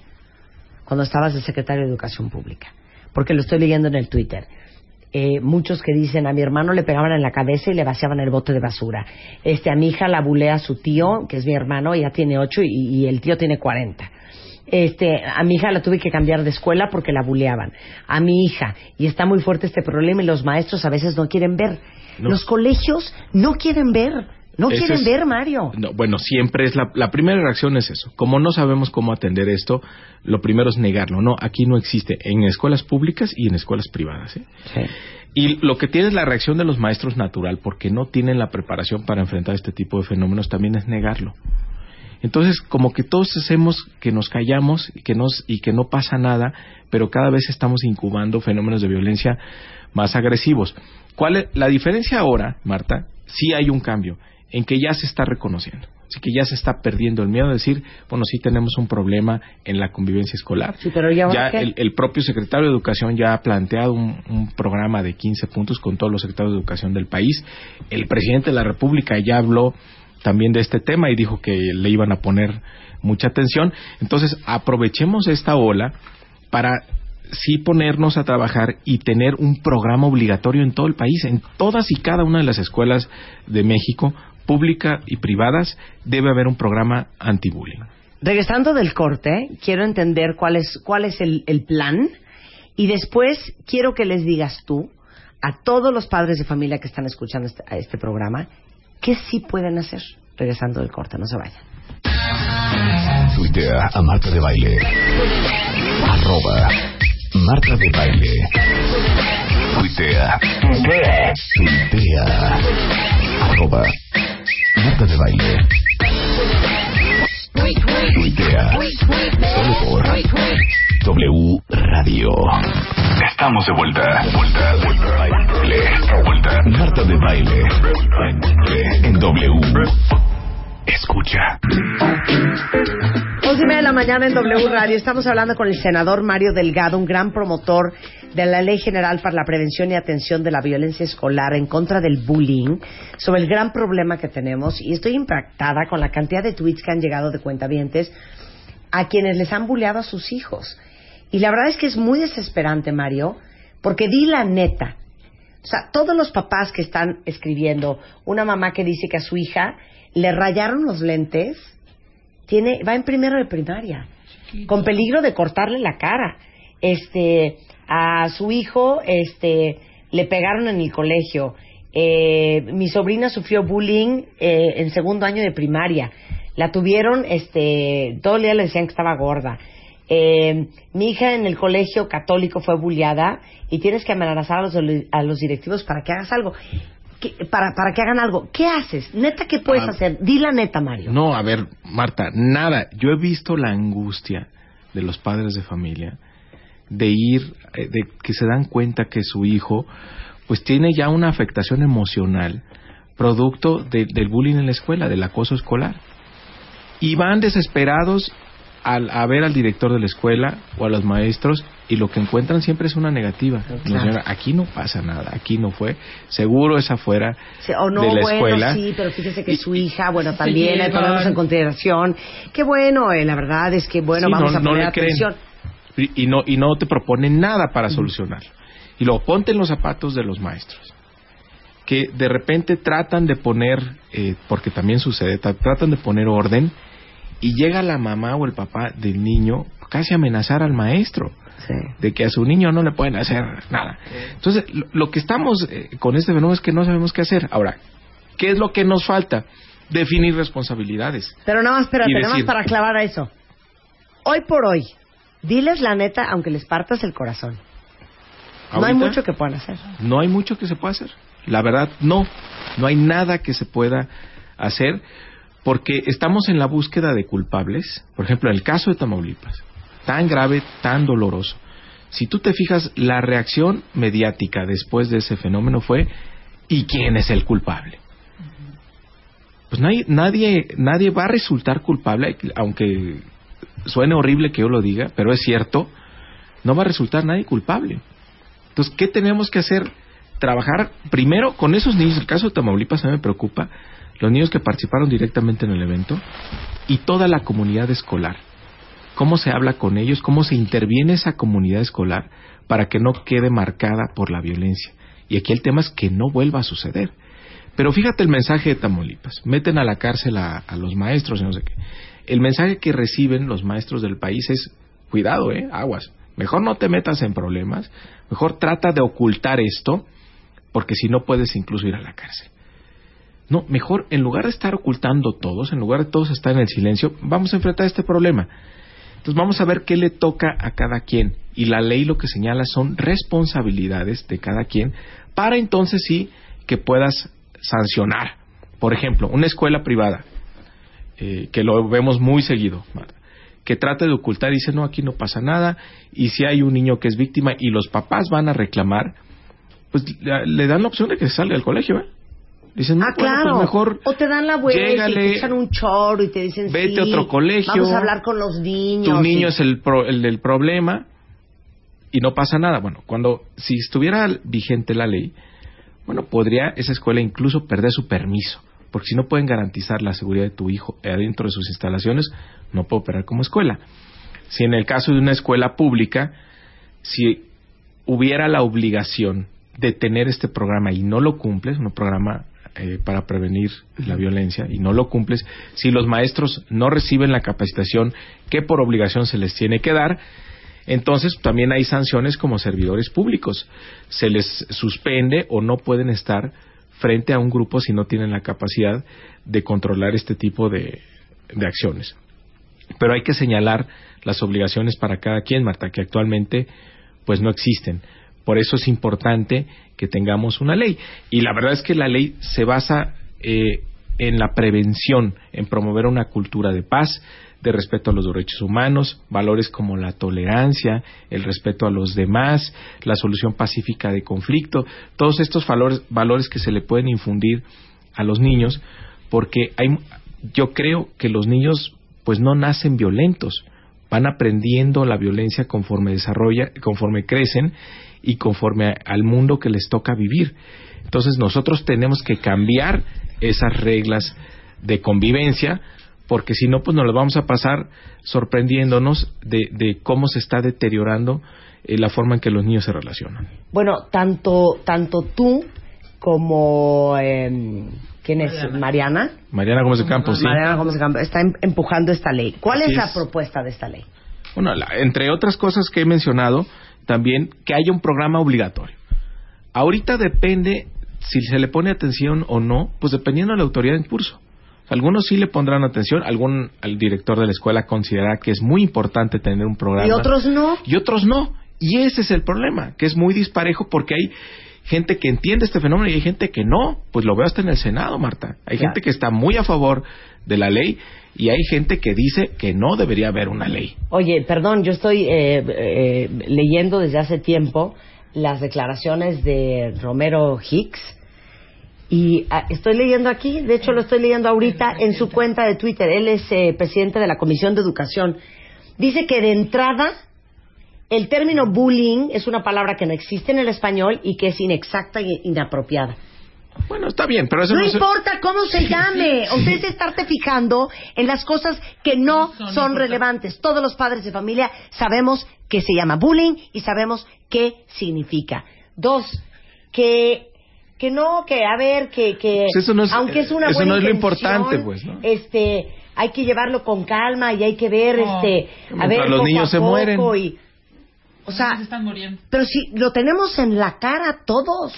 cuando estabas de secretario de Educación Pública, porque lo estoy leyendo en el Twitter. Eh, muchos que dicen a mi hermano le pegaban en la cabeza y le vaciaban el bote de basura. Este a mi hija la bulea a su tío, que es mi hermano, ella tiene ocho y el tío tiene cuarenta. Este, a mi hija la tuve que cambiar de escuela porque la buleaban. A mi hija, y está muy fuerte este problema y los maestros a veces no quieren ver. No. Los colegios no quieren ver, no Ese quieren es- ver, Mario. No, bueno, siempre es la, la primera reacción es eso. Como no sabemos cómo atender esto, lo primero es negarlo. No, aquí no existe en escuelas públicas y en escuelas privadas. ¿eh? Y lo que tiene es la reacción de los maestros natural, porque no tienen la preparación para enfrentar este tipo de fenómenos, también es negarlo. Entonces, como que todos hacemos que nos callamos y que, nos, y que no pasa nada, pero cada vez estamos incubando fenómenos de violencia más agresivos. ¿Cuál es la diferencia ahora, Marta? Sí hay un cambio en que ya se está reconociendo. Así que ya se está perdiendo el miedo de decir, bueno, sí tenemos un problema en la convivencia escolar. Sí, pero ¿y ahora ya qué? el, el propio secretario de Educación ya ha planteado un, un programa de 15 puntos con todos los secretarios de Educación del país. El presidente de la República ya habló también de este tema y dijo que le iban a poner mucha atención. Entonces, aprovechemos esta ola para sí ponernos a trabajar y tener un programa obligatorio en todo el país, en todas y cada una de las escuelas de México, pública y privadas, debe haber un programa anti-bullying. Regresando del corte, quiero entender cuál es, cuál es el, el plan y después quiero que les digas tú a todos los padres de familia que están escuchando este, a este programa qué sí pueden hacer. Regresando del corte, no se vayan. Tuitea a Marta de Baile. Arroba Marta de Baile. Tuitea. Tuitea. Arroba Marta de Baile. Tuitea. Solo por W Radio. Estamos de vuelta. Vuelta, vuelta, baile. Vuelta. Marta de Baile. En W. Escucha. Once y media de la mañana en W Radio. Estamos hablando con el senador Mario Delgado, un gran promotor de la Ley General para la Prevención y Atención de la Violencia Escolar en contra del bullying, sobre el gran problema que tenemos. Y estoy impactada con la cantidad de tweets que han llegado de cuentavientes a quienes les han bulleado a sus hijos. Y la verdad es que es muy desesperante, Mario, porque di la neta. O sea, todos los papás que están escribiendo, una mamá que dice que a su hija le rayaron los lentes, tiene, va en primero de primaria, con peligro de cortarle la cara. Este, a su hijo, este, le pegaron en el colegio. Eh, mi sobrina sufrió bullying eh, en segundo año de primaria. La tuvieron, este, todo el día le decían que estaba gorda. Eh, mi hija en el colegio católico fue bulliada y tienes que amenazar a los, a los directivos para que hagas algo. ¿Qué- para, para que hagan algo. ¿Qué haces? Neta, ¿qué puedes Ah. hacer? Di la neta, Mario. No, a ver, Marta, nada. Yo he visto la angustia de los padres de familia de ir, eh, de que se dan cuenta que su hijo, pues tiene ya una afectación emocional producto de- del bullying en la escuela, del acoso escolar. Y van desesperados al, a ver al director de la escuela o a los maestros y lo que encuentran siempre es una negativa. Claro. No, señora, aquí no pasa nada, aquí no fue. Seguro es afuera Sí, o no, de la bueno, escuela. sí, pero fíjese que su hija, bueno, también llevan. ponemos en consideración. Qué bueno, eh, la verdad es que, bueno, Sí, vamos no- a no poner creen. atención. y, y no y no te proponen nada para solucionarlo. Y luego ponte en los zapatos de los maestros que de repente tratan de poner, eh, porque también sucede, tra- tratan de poner orden y llega la mamá o el papá del niño casi a amenazar al maestro Sí. de que a su niño no le pueden hacer nada. Entonces, lo, lo que estamos eh, con este fenómeno es que no sabemos qué hacer. Ahora, ¿qué es lo que nos falta? Definir responsabilidades. Pero nada más, espérate, Y nada más decir- para aclarar a eso. Hoy por hoy, Diles la neta, aunque les partas el corazón. No hay mucho que puedan hacer. No hay mucho que se pueda hacer. La verdad, no. No hay nada que se pueda hacer porque estamos en la búsqueda de culpables. Por ejemplo, en el caso de Tamaulipas, tan grave, tan doloroso. Si tú te fijas, la reacción mediática después de ese fenómeno fue ¿y quién es el culpable? Pues nadie, nadie, nadie va a resultar culpable, aunque suene horrible que yo lo diga, pero es cierto, no va a resultar nadie culpable. Entonces, ¿qué tenemos que hacer? Trabajar primero con esos niños. El caso de Tamaulipas a mí me preocupa. Los niños que participaron directamente en el evento y toda la comunidad escolar. ¿Cómo se habla con ellos? ¿Cómo se interviene esa comunidad escolar para que no quede marcada por la violencia? Y aquí el tema es que no vuelva a suceder. Pero fíjate el mensaje de Tamaulipas. Meten a la cárcel a, a los maestros y no sé qué. El mensaje que reciben los maestros del país es, cuidado, eh, aguas. Mejor no te metas en problemas. Mejor trata de ocultar esto, porque si no puedes incluso ir a la cárcel. No, mejor en lugar de estar ocultando todos, en lugar de todos estar en el silencio, vamos a enfrentar este problema. Entonces vamos a ver qué le toca a cada quien. Y la ley lo que señala son responsabilidades de cada quien para entonces sí que puedas sancionar. Por ejemplo, una escuela privada, eh, que lo vemos muy seguido, que trata de ocultar y dice, no, aquí no pasa nada, y si hay un niño que es víctima y los papás van a reclamar, pues le, dan la opción de que salga del colegio, ¿eh? Dicen, no, ah, bueno, claro. pues mejor o te dan la vuelta y te echan un choro y te dicen vete a sí, otro colegio, Vamos a hablar con los niños. tu niño y- es el, pro- el del problema y no pasa nada. Bueno, cuando si estuviera vigente la ley, bueno, podría esa escuela incluso perder su permiso, porque si no pueden garantizar la seguridad de tu hijo adentro de sus instalaciones, no puede operar como escuela. Si en el caso de una escuela pública, si hubiera la obligación de tener este programa y no lo cumples, un programa eh, para prevenir la violencia y no lo cumples, si los maestros no reciben la capacitación que por obligación se les tiene que dar, entonces también hay sanciones como servidores públicos. Se les suspende o no pueden estar frente a un grupo si no tienen la capacidad de controlar este tipo de, de acciones. Pero hay que señalar las obligaciones para cada quien, Marta, que actualmente pues no existen. Por eso es importante que tengamos una ley. Y la verdad es que la ley se basa eh, en la prevención, en promover una cultura de paz, de respeto a los derechos humanos, valores como la tolerancia, el respeto a los demás, la solución pacífica de conflicto, todos estos valores, valores que se le pueden infundir a los niños, porque hay, yo creo que los niños pues no nacen violentos, van aprendiendo la violencia conforme desarrolla, conforme crecen y conforme a- al mundo que les toca vivir. Entonces nosotros tenemos que cambiar esas reglas de convivencia porque si no pues nos las vamos a pasar sorprendiéndonos de, de cómo se está deteriorando eh, la forma en que los niños se relacionan. Bueno, tanto, tanto tú como... eh, ¿Quién es? Mariana. Mariana Gómez de Campos, sí. Mariana Gómez de Campos está em- empujando esta ley. ¿Cuál Así es la es. propuesta de esta ley? Bueno, la- entre otras cosas que he mencionado, también que haya un programa obligatorio. Ahorita depende si se le pone atención o no, pues dependiendo de la autoridad en curso. Algunos sí le pondrán atención, algún el director de la escuela considerará que es muy importante tener un programa Y otros no. y otros no. Y ese es el problema, que es muy disparejo porque hay gente que entiende este fenómeno y hay gente que no. Pues lo veo hasta en el Senado, Marta. Hay Claro. gente que está muy a favor de la ley y hay gente que dice que no debería haber una ley. Oye, perdón, yo estoy eh, eh, leyendo desde hace tiempo las declaraciones de Romero Hicks y ah, estoy leyendo aquí, de hecho lo estoy leyendo ahorita en su cuenta de Twitter. Él es eh, presidente de la Comisión de Educación. Dice que de entrada el término bullying es una palabra que no existe en el español y que es inexacta e inapropiada. Bueno, está bien, pero eso No no, se- importa cómo se llame. Usted se estarte fijando en las cosas que no son relevantes. Todos los padres de familia sabemos que se llama bullying y sabemos qué significa. Dos, que que no, que a ver, que que Pues eso no es- aunque es una eso buena no es lo intención, importante, pues, ¿no? Este, hay que llevarlo con calma y hay que ver, este, a ver, los poco niños a se poco mueren. y- o sea, se están muriendo. pero si lo tenemos en la cara todos,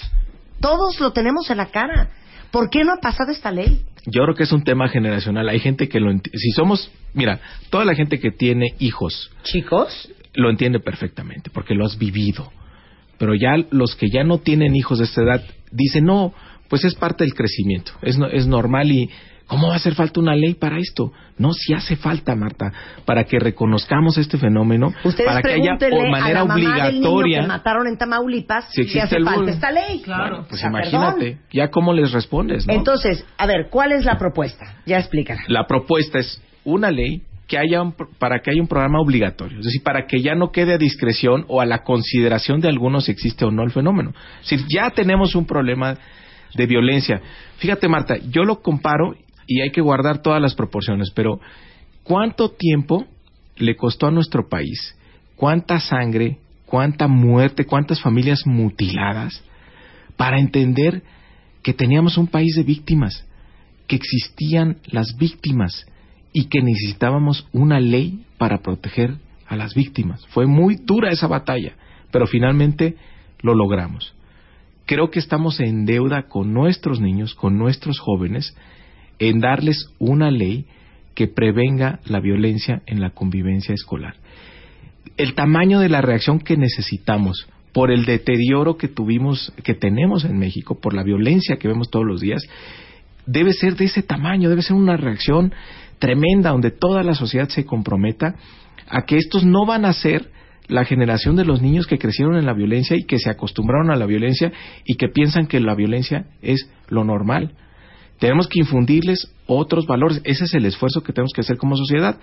todos lo tenemos en la cara. ¿Por qué no ha pasado esta ley? Yo creo que es un tema generacional. Hay gente que lo si somos, mira, toda la gente que tiene hijos, Chicos, lo entiende perfectamente, porque lo has vivido. Pero ya los que ya no tienen hijos de esta edad dicen, no, pues es parte del crecimiento, es, no- es normal y ¿cómo va a hacer falta una ley para esto? No, sí hace falta, Marta, para que reconozcamos este fenómeno, Ustedes para que haya por manera a la mamá del niño obligatoria. que mataron en Tamaulipas Si si, existe hace el falta bullying. esta ley. Bueno, pues O sea, imagínate, perdón. ya cómo les respondes, ¿no? Entonces, a ver, ¿cuál es la propuesta? Ya explícala. la propuesta es una ley que haya un, para que haya un programa obligatorio, es decir, para que ya no quede a discreción o a la consideración de algunos si existe o no el fenómeno. Es decir, ya tenemos un problema de violencia. Fíjate, Marta, yo lo comparo y hay que guardar todas las proporciones, pero ¿cuánto tiempo le costó a nuestro país? ¿Cuánta sangre, cuánta muerte, cuántas familias mutiladas para entender que teníamos un país de víctimas? que existían las víctimas y que necesitábamos una ley para proteger a las víctimas. Fue muy dura esa batalla, pero finalmente lo logramos. Creo que estamos en deuda con nuestros niños, con nuestros jóvenes, en darles una ley que prevenga la violencia en la convivencia escolar. El tamaño de la reacción que necesitamos por el deterioro que tuvimos, que tenemos en México, por la violencia que vemos todos los días, debe ser de ese tamaño, debe ser una reacción tremenda donde toda la sociedad se comprometa a que estos no van a ser la generación de los niños que crecieron en la violencia y que se acostumbraron a la violencia y que piensan que la violencia es lo normal. Tenemos que infundirles otros valores. Ese es el esfuerzo que tenemos que hacer como sociedad.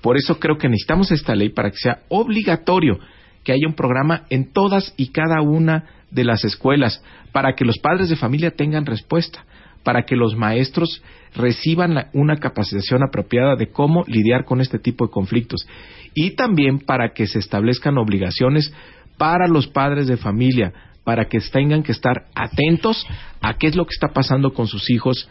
Por eso creo que necesitamos esta ley para que sea obligatorio que haya un programa en todas y cada una de las escuelas para que los padres de familia tengan respuesta, para que los maestros reciban una capacitación apropiada de cómo lidiar con este tipo de conflictos y también para que se establezcan obligaciones para los padres de familia, para que tengan que estar atentos a qué es lo que está pasando con sus hijos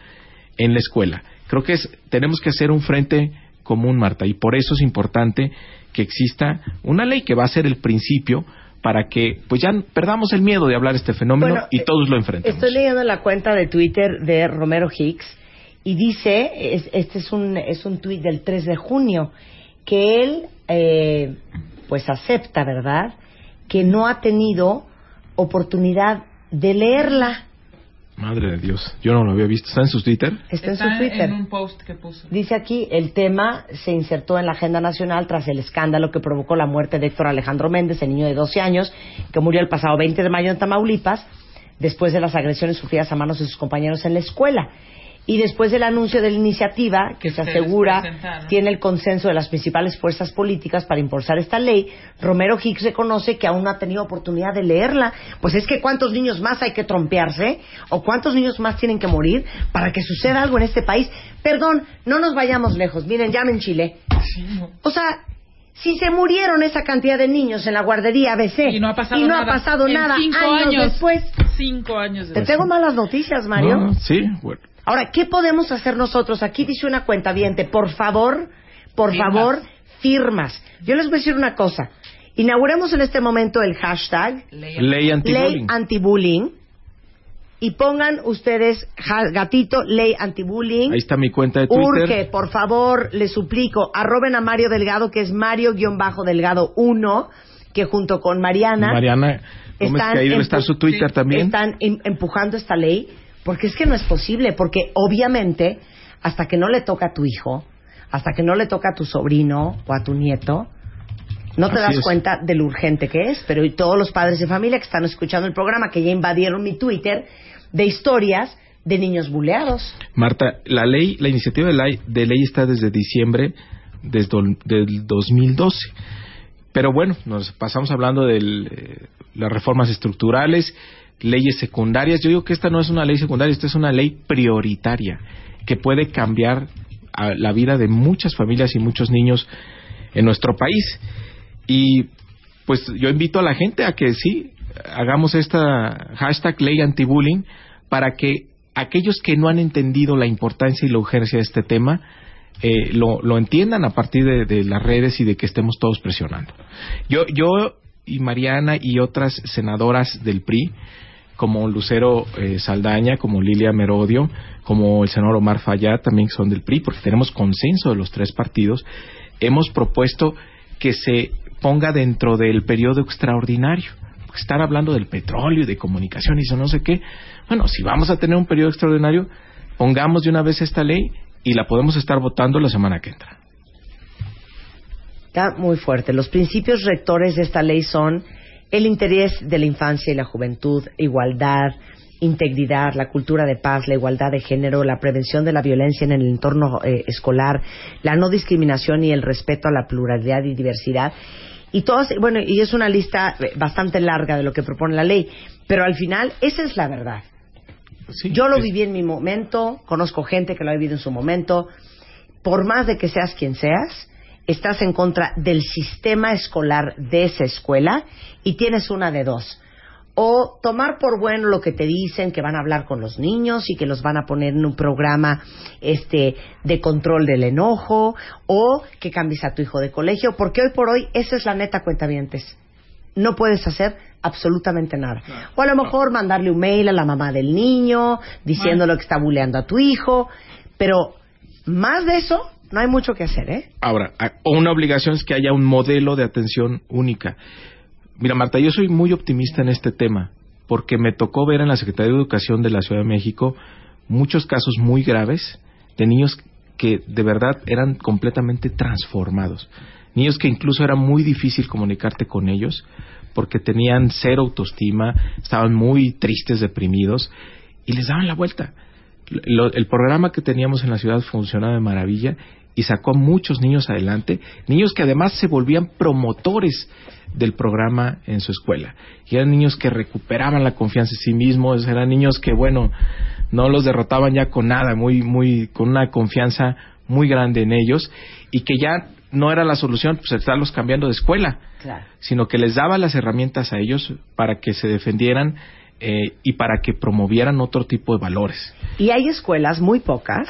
en la escuela. Creo que es, tenemos que hacer un frente común, Marta, y por eso es importante que exista una ley que va a ser el principio para que pues ya perdamos el miedo de hablar este fenómeno Bueno, y todos lo enfrentemos. Estoy leyendo la cuenta de Twitter de Romero Hicks y dice, es- este es un, es un tuit del 3 de junio, que él eh, pues acepta, ¿verdad?, que no ha tenido oportunidad de leerla. Madre de Dios, yo no lo había visto. ¿Está en su Twitter? Está, en su Twitter. en un post que puso. Dice aquí, el tema se insertó en la agenda nacional tras el escándalo que provocó la muerte de Héctor Alejandro Méndez, el niño de 12 años, que murió el pasado 20 de mayo en Tamaulipas, después de las agresiones sufridas a manos de sus compañeros en la escuela. Y después del anuncio de la iniciativa, que se asegura tiene el consenso de las principales fuerzas políticas para impulsar esta ley, Romero Hicks reconoce que aún no ha tenido oportunidad de leerla. Pues es que cuántos niños más hay que trompearse o cuántos niños más tienen que morir para que suceda algo en este país. Perdón, no nos vayamos lejos. Miren, llamen Chile. O sea, si se murieron esa cantidad de niños en la guardería ABC Y no ha pasado y no nada. ha pasado En nada cinco años, años. después, Cinco años te después. tengo malas noticias, Mario. No, sí, bueno. Ahora, ¿qué podemos hacer nosotros? Aquí dice una cuenta por favor, por Firmas. favor, firmas. Yo les voy a decir una cosa. Inauguremos en este momento el hashtag Ley- anti-bullying. y pongan ustedes gatito ley antibullying. Ahí está mi cuenta de Twitter. Urge, por favor, les suplico, arroben a Mario Delgado, que es Mario-Delgado 1, que junto con Mariana, Mariana que ahí debe estar su Twitter sí, también. están em- empujando esta ley, porque es que no es posible, porque obviamente, hasta que no le toca a tu hijo, hasta que no le toca a tu sobrino o a tu nieto, no te Así das es. cuenta de lo urgente que es. Pero y todos los padres de familia que están escuchando el programa, que ya invadieron mi Twitter, de historias de niños buleados. Marta, la ley, la iniciativa de ley, de ley está desde diciembre desde do- del 2012. Pero bueno, nos pasamos hablando de las reformas estructurales, leyes secundarias. Yo digo que esta no es una ley secundaria, esta es una ley prioritaria que puede cambiar a la vida de muchas familias y muchos niños en nuestro país. Y pues yo invito a la gente a que sí, hagamos esta hashtag ley antibullying para que aquellos que no han entendido la importancia y la urgencia de este tema eh, lo, lo entiendan a partir de, de las redes y de que estemos todos presionando. Yo, yo y Mariana y otras senadoras del PRI, como Lucero eh, Saldaña, como Lilia Merodio, como el senador Omar Fayad, también son del PRI, porque tenemos consenso de los tres partidos, hemos propuesto que se ponga dentro del periodo extraordinario. Están hablando del petróleo y de comunicaciones y no sé qué. Bueno, si vamos a tener un periodo extraordinario, pongamos de una vez esta ley y la podemos estar votando la semana que entra. Está muy fuerte. Los principios rectores de esta ley son el interés de la infancia y la juventud, igualdad, integridad, la cultura de paz, la igualdad de género, la prevención de la violencia en el entorno eh, escolar, la no discriminación y el respeto a la pluralidad y diversidad. Y todas, bueno, y es una lista eh, bastante larga de lo que propone la ley, pero al final esa es la verdad. Sí, Yo lo es- viví en mi momento, conozco gente que lo ha vivido en su momento. Por más de que seas quien seas, estás en contra del sistema escolar de esa escuela y tienes una de dos. O tomar por bueno lo que te dicen, que van a hablar con los niños y que los van a poner en un programa este, de control del enojo, o que cambies a tu hijo de colegio, porque hoy por hoy esa es la neta cuentavientes no puedes hacer absolutamente nada. O a lo mejor mandarle un mail a la mamá del niño diciéndole que está buleando a tu hijo, pero más de eso no hay mucho que hacer, ¿eh? Ahora, una obligación es que haya un modelo de atención única. Mira, Marta, yo soy muy optimista en este tema, porque me tocó ver en la Secretaría de Educación de la Ciudad de México muchos casos muy graves de niños que de verdad eran completamente transformados. Niños que incluso era muy difícil comunicarte con ellos porque tenían cero autoestima, estaban muy tristes, deprimidos y les daban la vuelta. El programa que teníamos en la ciudad funcionaba de maravilla y sacó a muchos niños adelante, niños que además se volvían promotores del programa en su escuela. Y eran niños que recuperaban la confianza en sí mismos, eran niños que, bueno, no los derrotaban ya con nada, muy, muy, con una confianza muy grande en ellos y que ya no era la solución, pues estarlos cambiando de escuela Claro. sino que les daba las herramientas a ellos para que se defendieran eh, y para que promovieran otro tipo de valores. Y hay escuelas, muy pocas,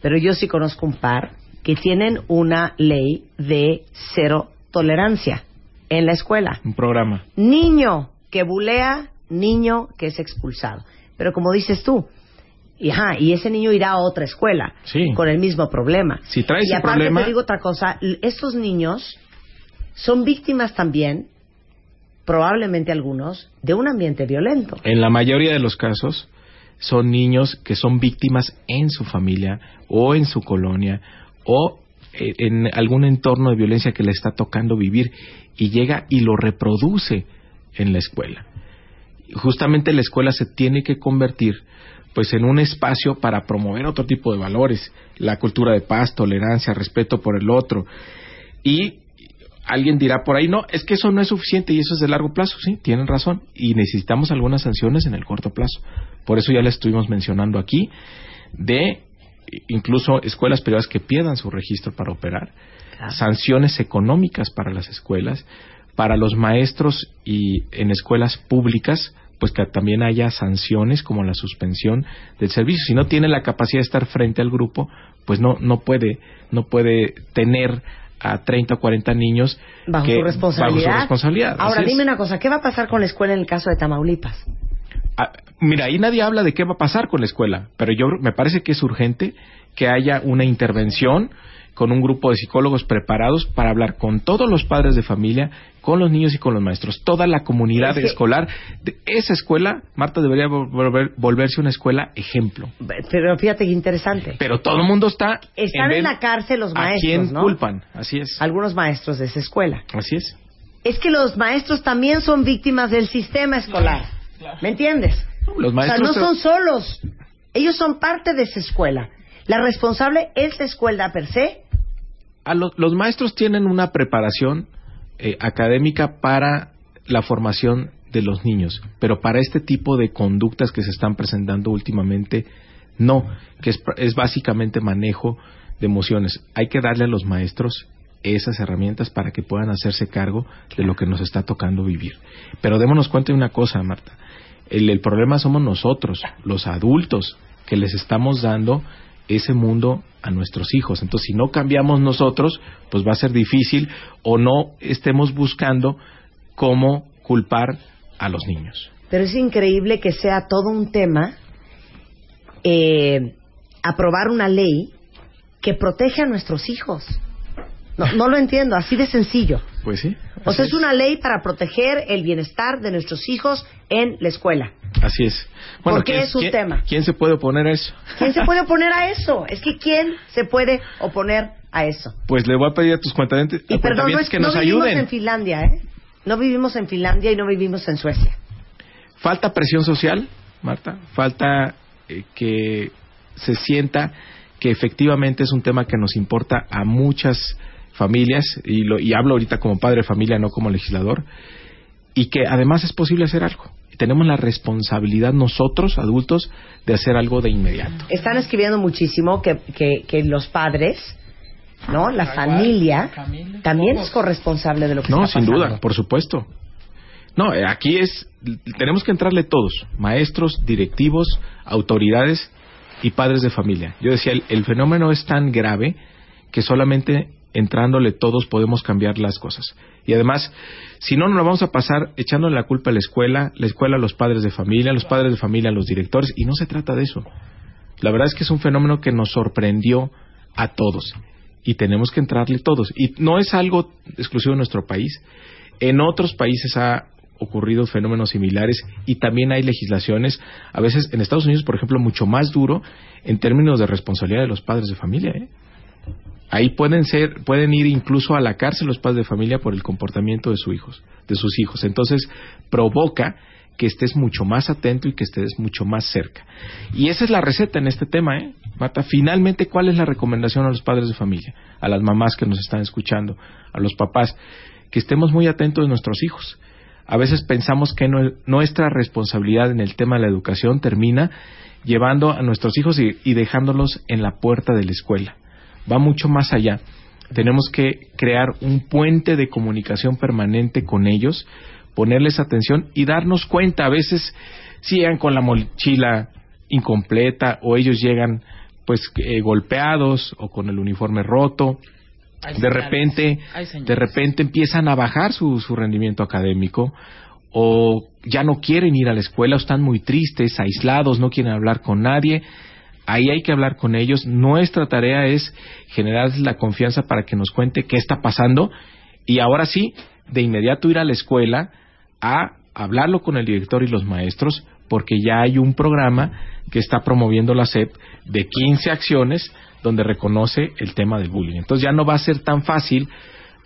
pero yo sí conozco un par, que tienen una ley de cero tolerancia en la escuela. Un programa. Niño que bulea, niño que es expulsado. Pero como dices tú, y, ajá, y ese niño irá a otra escuela Sí. con el mismo problema. Si trae y ese aparte problema- te digo otra cosa, estos niños son víctimas también, probablemente algunos, de un ambiente violento. En la mayoría de los casos son niños que son víctimas en su familia o en su colonia o eh, en algún entorno de violencia que le está tocando vivir y llega y lo reproduce en la escuela. Justamente la escuela se tiene que convertir pues en un espacio para promover otro tipo de valores, la cultura de paz, tolerancia, respeto por el otro. Y alguien dirá por ahí, no, es que eso no es suficiente y eso es de largo plazo, sí, tienen razón, y necesitamos algunas sanciones en el corto plazo. Por eso ya le estuvimos mencionando aquí de incluso escuelas privadas que pierdan su registro para operar, sanciones económicas para las escuelas, para los maestros y en escuelas públicas, pues que también haya sanciones como la suspensión del servicio. Si no tiene la capacidad de estar frente al grupo, pues no no puede no puede tener a 30 o 40 niños Bajo que- su responsabilidad. bajo su responsabilidad. Ahora, dime una cosa, ¿qué va a pasar con la escuela en el caso de Tamaulipas? Ah, mira, ahí nadie habla de qué va a pasar con la escuela, pero yo me parece que es urgente que haya una intervención con un grupo de psicólogos preparados para hablar con todos los padres de familia, con los niños y con los maestros, toda la comunidad Es que- escolar. De esa escuela, Marta, debería volver- volverse una escuela ejemplo. Pero fíjate qué interesante. Pero todo el mundo está... Están en la cárcel los ¿A maestros, quién ¿no? culpan? Así es. Algunos maestros de esa escuela. Así es. Es que los maestros también son víctimas del sistema escolar. ¿Me entiendes? Los maestros o sea, no son solos. Ellos son parte de esa escuela. La responsable es la escuela per se. a lo- los maestros tienen una preparación eh, académica para la formación de los niños, pero para este tipo de conductas que se están presentando últimamente, no, que es, es básicamente manejo de emociones. Hay que darle a los maestros esas herramientas para que puedan hacerse cargo de lo que nos está tocando vivir. Pero démonos cuenta de una cosa, Marta. El, problema somos nosotros, los adultos, que les estamos dando ese mundo a nuestros hijos. Entonces, si no cambiamos nosotros, pues va a ser difícil o no estemos buscando cómo culpar a los niños. Pero es increíble que sea todo un tema eh, aprobar una ley que protege a nuestros hijos. No, no lo entiendo, así de sencillo. Pues sí. O sea, es una ley para proteger el bienestar de nuestros hijos en la escuela. Así es. ¿Por qué ¿quién- es un tema? ¿Quién se puede oponer a eso? ¿Quién se puede [LAUGHS] oponer a eso? Es que ¿quién se puede oponer a eso? Pues le voy a pedir a tus cuentavientes, Y perdón, no, es- que no vivimos ayuden. en Finlandia, ¿eh? No vivimos en Finlandia y no vivimos en Suecia. Falta presión social, Marta. Falta eh, que se sienta que efectivamente es un tema que nos importa a muchas familias, y, lo, y hablo ahorita como padre de familia, no como legislador, y que además es posible hacer algo. Y tenemos la responsabilidad nosotros, adultos, de hacer algo de inmediato. Están escribiendo muchísimo que, que, que los padres, ¿no? La familia también es corresponsable de lo que No, está sin pasando. duda, por supuesto. No, eh, aquí es, tenemos que entrarle todos, maestros, directivos, autoridades y padres de familia. Yo decía, el, el fenómeno es tan grave que solamente entrándole todos podemos cambiar las cosas. Y además, si no, nos lo vamos a pasar echándole la culpa a la escuela, la escuela a los padres de familia, los padres de familia a los directores, y no se trata de eso. La verdad es que es un fenómeno que nos sorprendió a todos y tenemos que entrarle todos. Y no es algo exclusivo de nuestro país. En otros países ha ocurrido fenómenos similares y también hay legislaciones, a veces en Estados Unidos, por ejemplo, mucho más duro en términos de responsabilidad de los padres de familia. ¿eh? Ahí pueden ser, pueden ir incluso a la cárcel los padres de familia por el comportamiento de sus hijos, de sus hijos. Entonces provoca que estés mucho más atento y que estés mucho más cerca. Y esa es la receta en este tema, ¿eh? Marta, finalmente, ¿cuál es la recomendación a los padres de familia, a las mamás que nos están escuchando, a los papás? Que estemos muy atentos de nuestros hijos. A veces pensamos que no- nuestra responsabilidad en el tema de la educación termina llevando a nuestros hijos y, y dejándolos en la puerta de la escuela. Va mucho más allá. Tenemos que crear un puente de comunicación permanente con ellos, ponerles atención y darnos cuenta. A veces si llegan con la mochila incompleta o ellos llegan pues eh, golpeados o con el uniforme roto. De repente, de repente empiezan a bajar su, su rendimiento académico o ya no quieren ir a la escuela o están muy tristes, aislados, no quieren hablar con nadie. Ahí hay que hablar con ellos. Nuestra tarea es generar la confianza para que nos cuente qué está pasando y ahora sí, de inmediato ir a la escuela a hablarlo con el director y los maestros porque ya hay un programa que está promoviendo la SEP de 15 acciones donde reconoce el tema del bullying. Entonces ya no va a ser tan fácil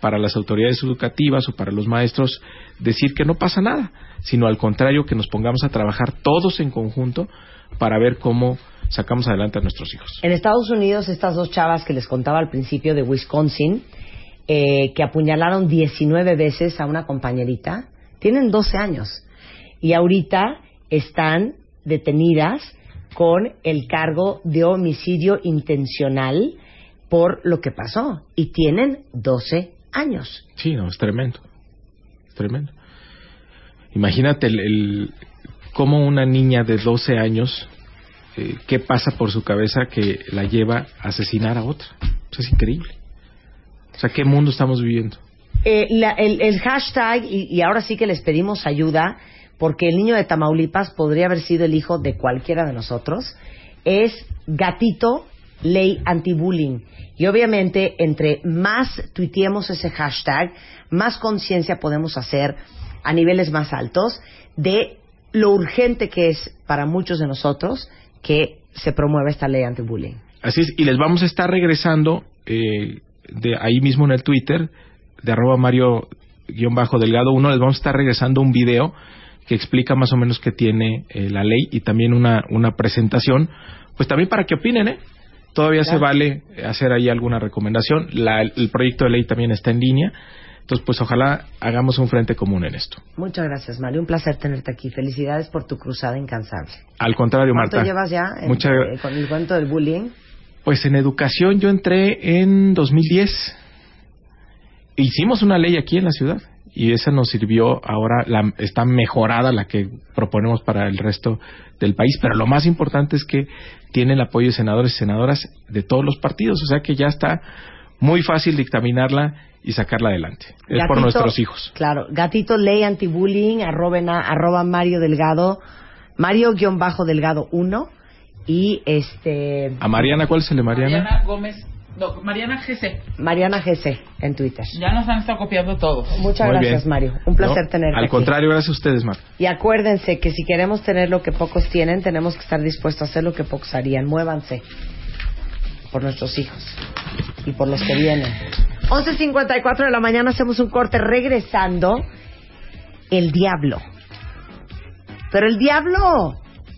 para las autoridades educativas o para los maestros decir que no pasa nada, sino al contrario que nos pongamos a trabajar todos en conjunto para ver cómo sacamos adelante a nuestros hijos. En Estados Unidos, estas dos chavas que les contaba al principio de Wisconsin, eh, que apuñalaron 19 veces a una compañerita, tienen 12 años. Y ahorita están detenidas con el cargo de homicidio intencional por lo que pasó. Y tienen 12 años. Sí, no, es tremendo. Es tremendo. Imagínate el, el- cómo una niña de 12 años, eh, qué pasa por su cabeza que la lleva a asesinar a otra. Pues es increíble. O sea, ¿qué mundo estamos viviendo? Eh, la- el, hashtag, y ahora sí que les pedimos ayuda, porque el niño de Tamaulipas podría haber sido el hijo de cualquiera de nosotros, es gatito ley anti-bullying. Y obviamente, entre más tuiteemos ese hashtag, más conciencia podemos hacer a niveles más altos de lo urgente que es para muchos de nosotros que se promueva esta ley anti-bullying. Así es, y les vamos a estar regresando eh, de ahí mismo en el Twitter, de arroba Mario-Delgado 1, les vamos a estar regresando un video que explica más o menos qué tiene eh, la ley y también una, una presentación, pues también para que opinen, ¿eh? Todavía se vale hacer ahí alguna recomendación. La- el proyecto de ley también está en línea. Entonces, pues ojalá hagamos un frente común en esto. Muchas gracias, Mario. Un placer tenerte aquí. Felicidades por tu cruzada incansable. Al contrario, ¿Cuánto Marta. llevas ya en- Muchas eh, con el cuento del bullying? Pues en educación yo entré en 2010. Hicimos una ley aquí en la ciudad y esa nos sirvió ahora, la, está mejorada la que proponemos para el resto del país, pero lo más importante es que tiene el apoyo de senadores y senadoras de todos los partidos, o sea que ya está muy fácil dictaminarla y sacarla adelante. Es por Gatito- nuestros hijos. Claro, gatito ley anti-bullying, arroba, na- arroba Mario Delgado, Mario-Delgado 1 y este... A Mariana, ¿cuál es el de Mariana? Gómez No, Mariana GC. Mariana GC en Twitter. Ya nos han estado copiando todos. Muchas Muy gracias, bien. Mario. Un placer No, tenerte Al aquí. contrario, gracias a ustedes, Marta. Y acuérdense que si queremos tener lo que pocos tienen, tenemos que estar dispuestos a hacer lo que pocos harían. Muévanse por nuestros hijos y por los que vienen. 11.54 de la mañana hacemos un corte regresando. El diablo. Pero el diablo,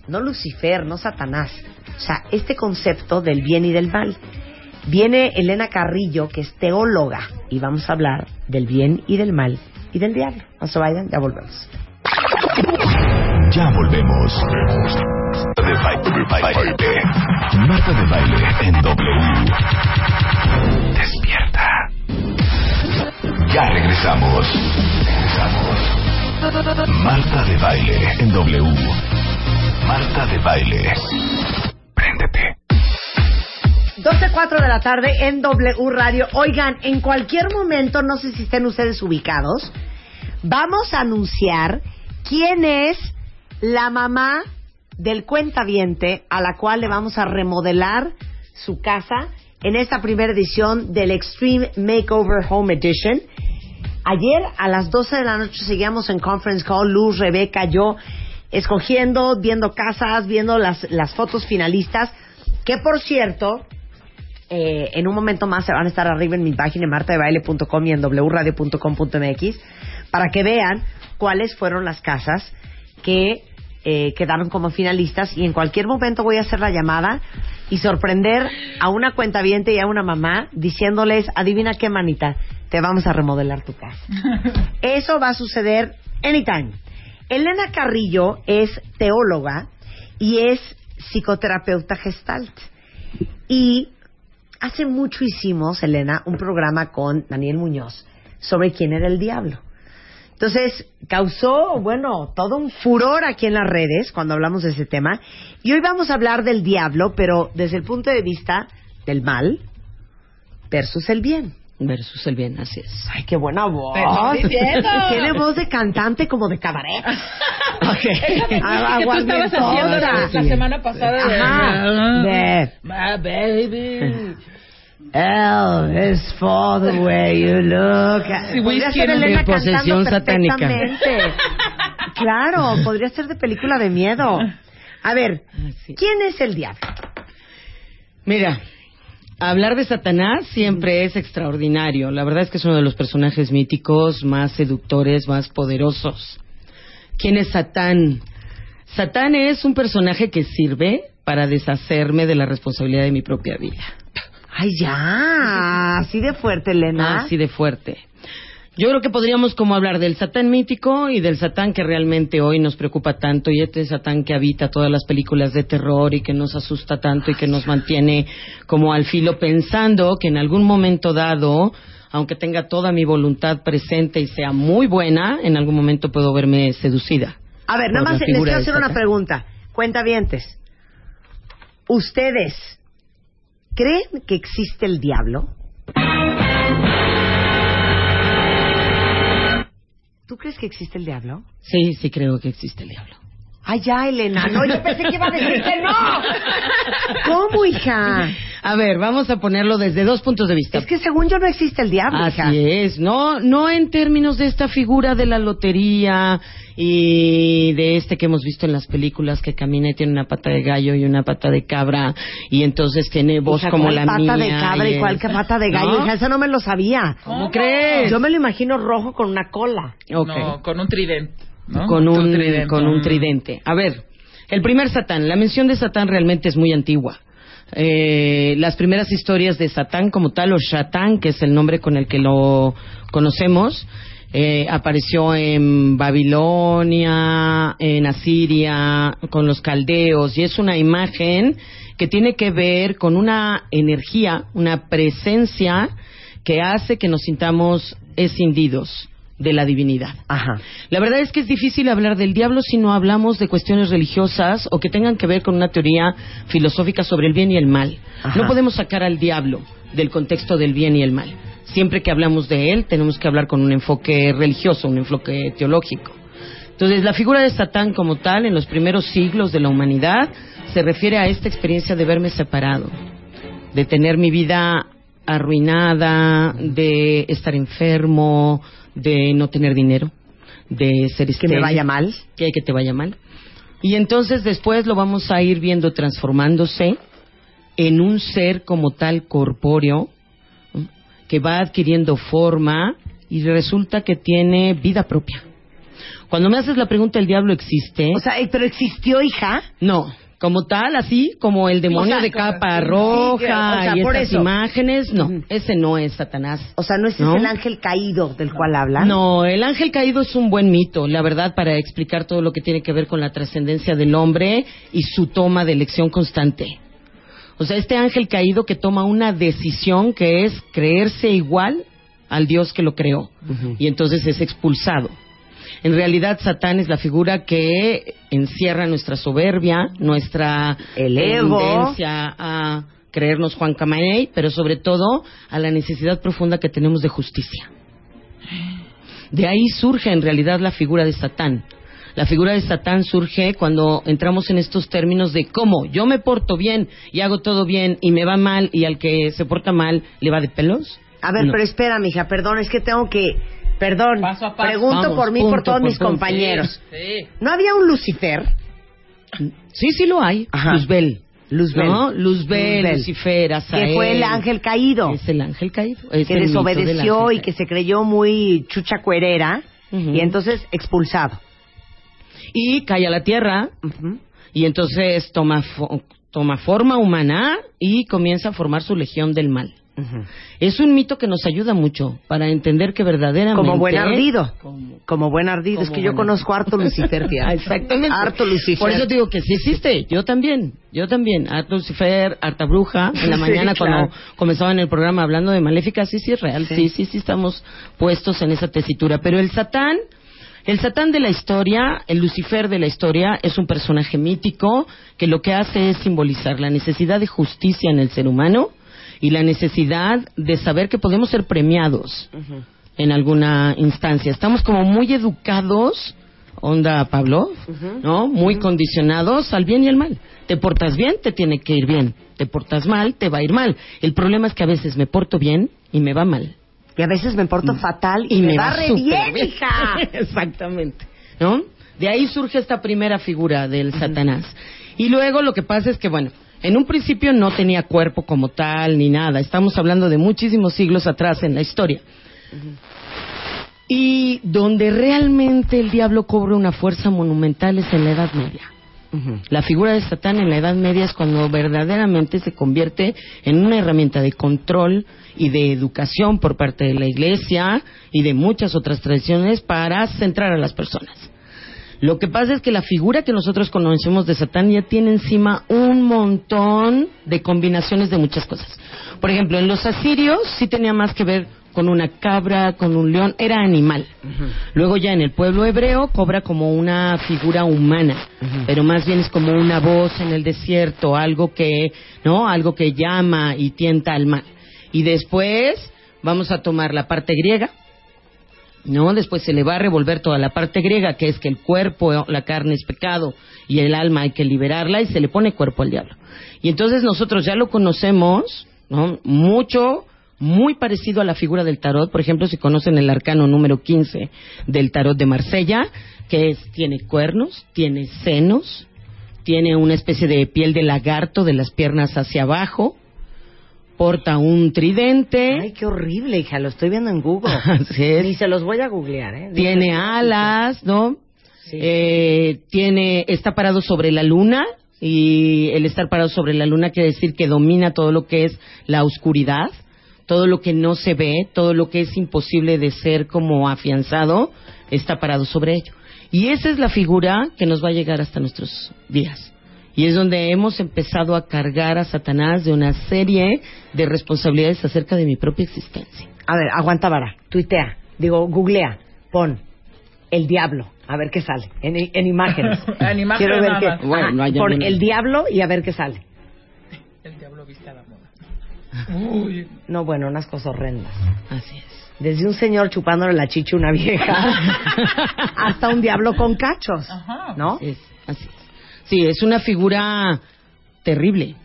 no Lucifer, no Satanás. O sea, este concepto del bien y del mal. Viene Elena Carrillo, que es teóloga, y vamos a hablar del bien y del mal y del diablo. No se vayan, ya volvemos. Ya volvemos. Marta de baile en W. Despierta. Ya regresamos. Regresamos. Marta de baile en W. Marta de baile. Préndete. 12.04 de la tarde en W Radio. Oigan, en cualquier momento, no sé si estén ustedes ubicados, vamos a anunciar quién es la mamá del cuentaviente a la cual le vamos a remodelar su casa en esta primera edición del Extreme Makeover Home Edition. Ayer a las 12 de la noche seguíamos en conference call, Luz, Rebeca, yo, escogiendo, viendo casas, viendo las, las fotos finalistas, que por cierto, eh, en un momento más se van a estar arriba en mi página en martadebaile.com y en wradio.com.mx para que vean cuáles fueron las casas que eh, quedaron como finalistas y en cualquier momento voy a hacer la llamada y sorprender a una cuentaviente y a una mamá diciéndoles, adivina qué manita, te vamos a remodelar tu casa. [LAUGHS] Eso va a suceder anytime. Elena Carrillo es teóloga y es psicoterapeuta gestalt. Y hace mucho hicimos, Elena, un programa con Daniel Muñoz sobre quién era el diablo. Entonces, causó, bueno, todo un furor aquí en las redes cuando hablamos de ese tema. Y hoy vamos a hablar del diablo, pero desde el punto de vista del mal versus el bien. Versus el bien, así es. Ay, qué buena voz. Tiene voz de cantante como de cabaret. [LAUGHS] Ok. [LAUGHS] Ah, que tú estabas haciendo la, la semana pasada de... Ajá. De- My baby. L is for the way you look. Sí, podría ser en Elena de posesión satánica. claro, podría ser de película de miedo. A ver. ¿quién es el diablo? Mira, hablar de Satanás siempre es extraordinario. La verdad es que es uno de los personajes míticos más seductores, más poderosos. ¿Quién es Satán? Satán es un personaje que sirve para deshacerme de la responsabilidad de mi propia vida. Ay, ya, así de fuerte, Elena. Así de fuerte. Yo creo que podríamos como hablar del Satán mítico y del Satán que realmente hoy nos preocupa tanto y este Satán que habita todas las películas de terror y que nos asusta tanto y que nos mantiene como al filo pensando que en algún momento dado, aunque tenga toda mi voluntad presente y sea muy buena, en algún momento puedo verme seducida. A ver, nada más les quiero hacer una pregunta. Cuentavientes, ¿ustedes creen que existe el diablo? ¿Tú crees que existe el diablo? Sí, sí creo que existe el diablo. Ay, ya, Elena. No, yo pensé que iba a decir que no. ¿Cómo, hija? A ver, vamos a ponerlo desde dos puntos de vista. Es que según yo no existe el diablo, hija. Así es, no, no en términos de esta figura de la lotería y de este que hemos visto en las películas que camina y tiene una pata de gallo y una pata de cabra y entonces tiene voz Hija, como ¿cuál la pata mía. de cabra y es- cuál que pata de gallo? ¿No? Hija, eso no me lo sabía. ¿Cómo crees? Yo me lo imagino rojo con una cola. No, con un tridente. ¿No? con un, tridente. con un tridente. A ver, el primer Satán, la mención de Satán realmente es muy antigua. Eh, las primeras historias de Satán como tal, o Shatán, que es el nombre con el que lo conocemos, eh, apareció en Babilonia, en Asiria, con los caldeos, y es una imagen que tiene que ver con una energía, una presencia que hace que nos sintamos escindidos de la divinidad. Ajá. La verdad es que es difícil hablar del diablo si no hablamos de cuestiones religiosas o que tengan que ver con una teoría filosófica sobre el bien y el mal. Ajá. No podemos sacar al diablo del contexto del bien y el mal. Siempre que hablamos de él, tenemos que hablar con un enfoque religioso, un enfoque teológico. Entonces, la figura de Satán como tal, en los primeros siglos de la humanidad, se refiere a esta experiencia de verme separado, de tener mi vida arruinada, de estar enfermo, de no tener dinero, de ser Que me estéril, vaya mal. que, que te vaya mal. Y entonces después lo vamos a ir viendo transformándose en un ser como tal corpóreo que va adquiriendo forma y resulta que tiene vida propia. Cuando me haces la pregunta, ¿el diablo existe? O sea, pero existió, hija. no, como tal, así como el demonio O sea, de capa roja sí, o sea, y por estas eso. imágenes, no, ese no es Satanás. O sea, no ese ¿No? es el ángel caído del cual hablan. No, el ángel caído es un buen mito, la verdad, para explicar todo lo que tiene que ver con la trascendencia del hombre y su toma de elección constante. O sea, este ángel caído que toma una decisión que es creerse igual al Dios que lo creó. Y entonces es expulsado. En realidad, Satán es la figura que encierra nuestra soberbia, nuestra El ego. tendencia a creernos Juan Camaney, pero sobre todo a la necesidad profunda que tenemos de justicia. De ahí surge en realidad la figura de Satán. La figura de Satán surge cuando entramos en estos términos de cómo yo me porto bien y hago todo bien y me va mal y al que se porta mal le va de pelos. A ver, No. pero espera, mija, perdón, es que tengo que... Perdón, Paso a paso. pregunto Vamos, por mí, punto por todos por mis punto. compañeros. Sí. ¿No había un Lucifer? Sí, sí lo hay. Ajá. Luzbel. Luzbel. ¿No? Luzbel, Luzbel. Lucifer, Azael. Que fue el ángel caído. Es el ángel caído. Es que desobedeció y que se creyó muy chucha cuerera y entonces expulsado. Y cae a la tierra y entonces toma, fo- toma forma humana y comienza a formar su legión del mal. Es un mito que nos ayuda mucho para entender que verdaderamente... Como buen ardido. Como- Como buen ardido. es que yo conozco harto Lucifer. Ah, [LAUGHS] Exactamente. Harto Lucifer. Por eso digo que sí existe. Yo también. Yo también. Harto Lucifer, harta bruja. En la [LAUGHS] Sí, mañana claro. cuando comenzaba en el programa hablando de Maléfica, sí, sí es real. Sí, sí, sí, estamos puestos en esa tesitura. Pero el Satán, el Satán de la historia, el Lucifer de la historia, es un personaje mítico que lo que hace es simbolizar la necesidad de justicia en el ser humano y la necesidad de saber que podemos ser premiados en alguna instancia. Estamos como muy educados, onda Pablo, ¿no? Muy condicionados al bien y al mal. Te portas bien, te tiene que ir bien. Te portas mal, te va a ir mal. El problema es que a veces me porto bien y me va mal. Y a veces me porto fatal y, me, va re súper bien, hija. [LAUGHS] Exactamente. ¿No? De ahí surge esta primera figura del Satanás. Y luego lo que pasa es que, bueno, en un principio no tenía cuerpo como tal ni nada. Estamos hablando de muchísimos siglos atrás en la historia. Y donde realmente el diablo cobra una fuerza monumental es en la Edad Media. La figura de Satán en la Edad Media es cuando verdaderamente se convierte en una herramienta de control y de educación por parte de la Iglesia y de muchas otras tradiciones para centrar a las personas. Lo que pasa es que la figura que nosotros conocemos de Satán ya tiene encima un montón de combinaciones de muchas cosas. Por ejemplo, en los asirios sí tenía más que ver con una cabra, con un león, era animal. Luego ya en el pueblo hebreo cobra como una figura humana, pero más bien es como una voz en el desierto, algo que, ¿no? Algo que llama y tienta al mal. Y después vamos a tomar la parte griega, ¿no? Después se le va a revolver toda la parte griega, que es que el cuerpo, la carne es pecado y el alma hay que liberarla y se le pone cuerpo al diablo. Y entonces nosotros ya lo conocemos, ¿no? Mucho, muy parecido a la figura del tarot. Por ejemplo, si conocen el arcano número 15 del tarot de Marsella, que es, tiene cuernos, tiene senos, tiene una especie de piel de lagarto de las piernas hacia abajo, porta un tridente. Ay, qué horrible, hija, lo estoy viendo en Google. [LAUGHS] Así es. Ni se los voy a googlear, ¿eh? tiene alas, ¿no? Eh, tiene, está parado sobre la luna y el estar parado sobre la luna quiere decir que domina todo lo que es la oscuridad, todo lo que no se ve, todo lo que es imposible de ser como afianzado, está parado sobre ello. Y esa es la figura que nos va a llegar hasta nuestros días. Y es donde hemos empezado a cargar a Satanás de una serie de responsabilidades acerca de mi propia existencia. A ver, aguanta vara, tuitea, digo, googlea, pon el diablo, a ver qué sale, en, en imágenes. [LAUGHS] En imágenes Quiero ver nada qué. Bueno, Ajá, no hay pon el diablo y a ver qué sale. El diablo viste a la moda. Uy. No, bueno, unas cosas horrendas. Así es. Desde un señor chupándole la chicha a una vieja [LAUGHS] hasta un diablo con cachos, Ajá. ¿no? Así es, así es. Sí, es una figura terrible.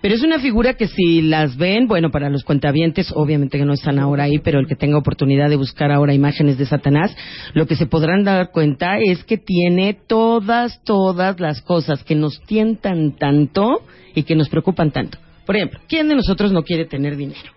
Pero es una figura que si las ven, bueno, para los cuentavientes, obviamente que no están ahora ahí, pero el que tenga oportunidad de buscar ahora imágenes de Satanás, lo que se podrán dar cuenta es que tiene todas, todas las cosas que nos tientan tanto y que nos preocupan tanto. Por ejemplo, ¿quién de nosotros no quiere tener dinero?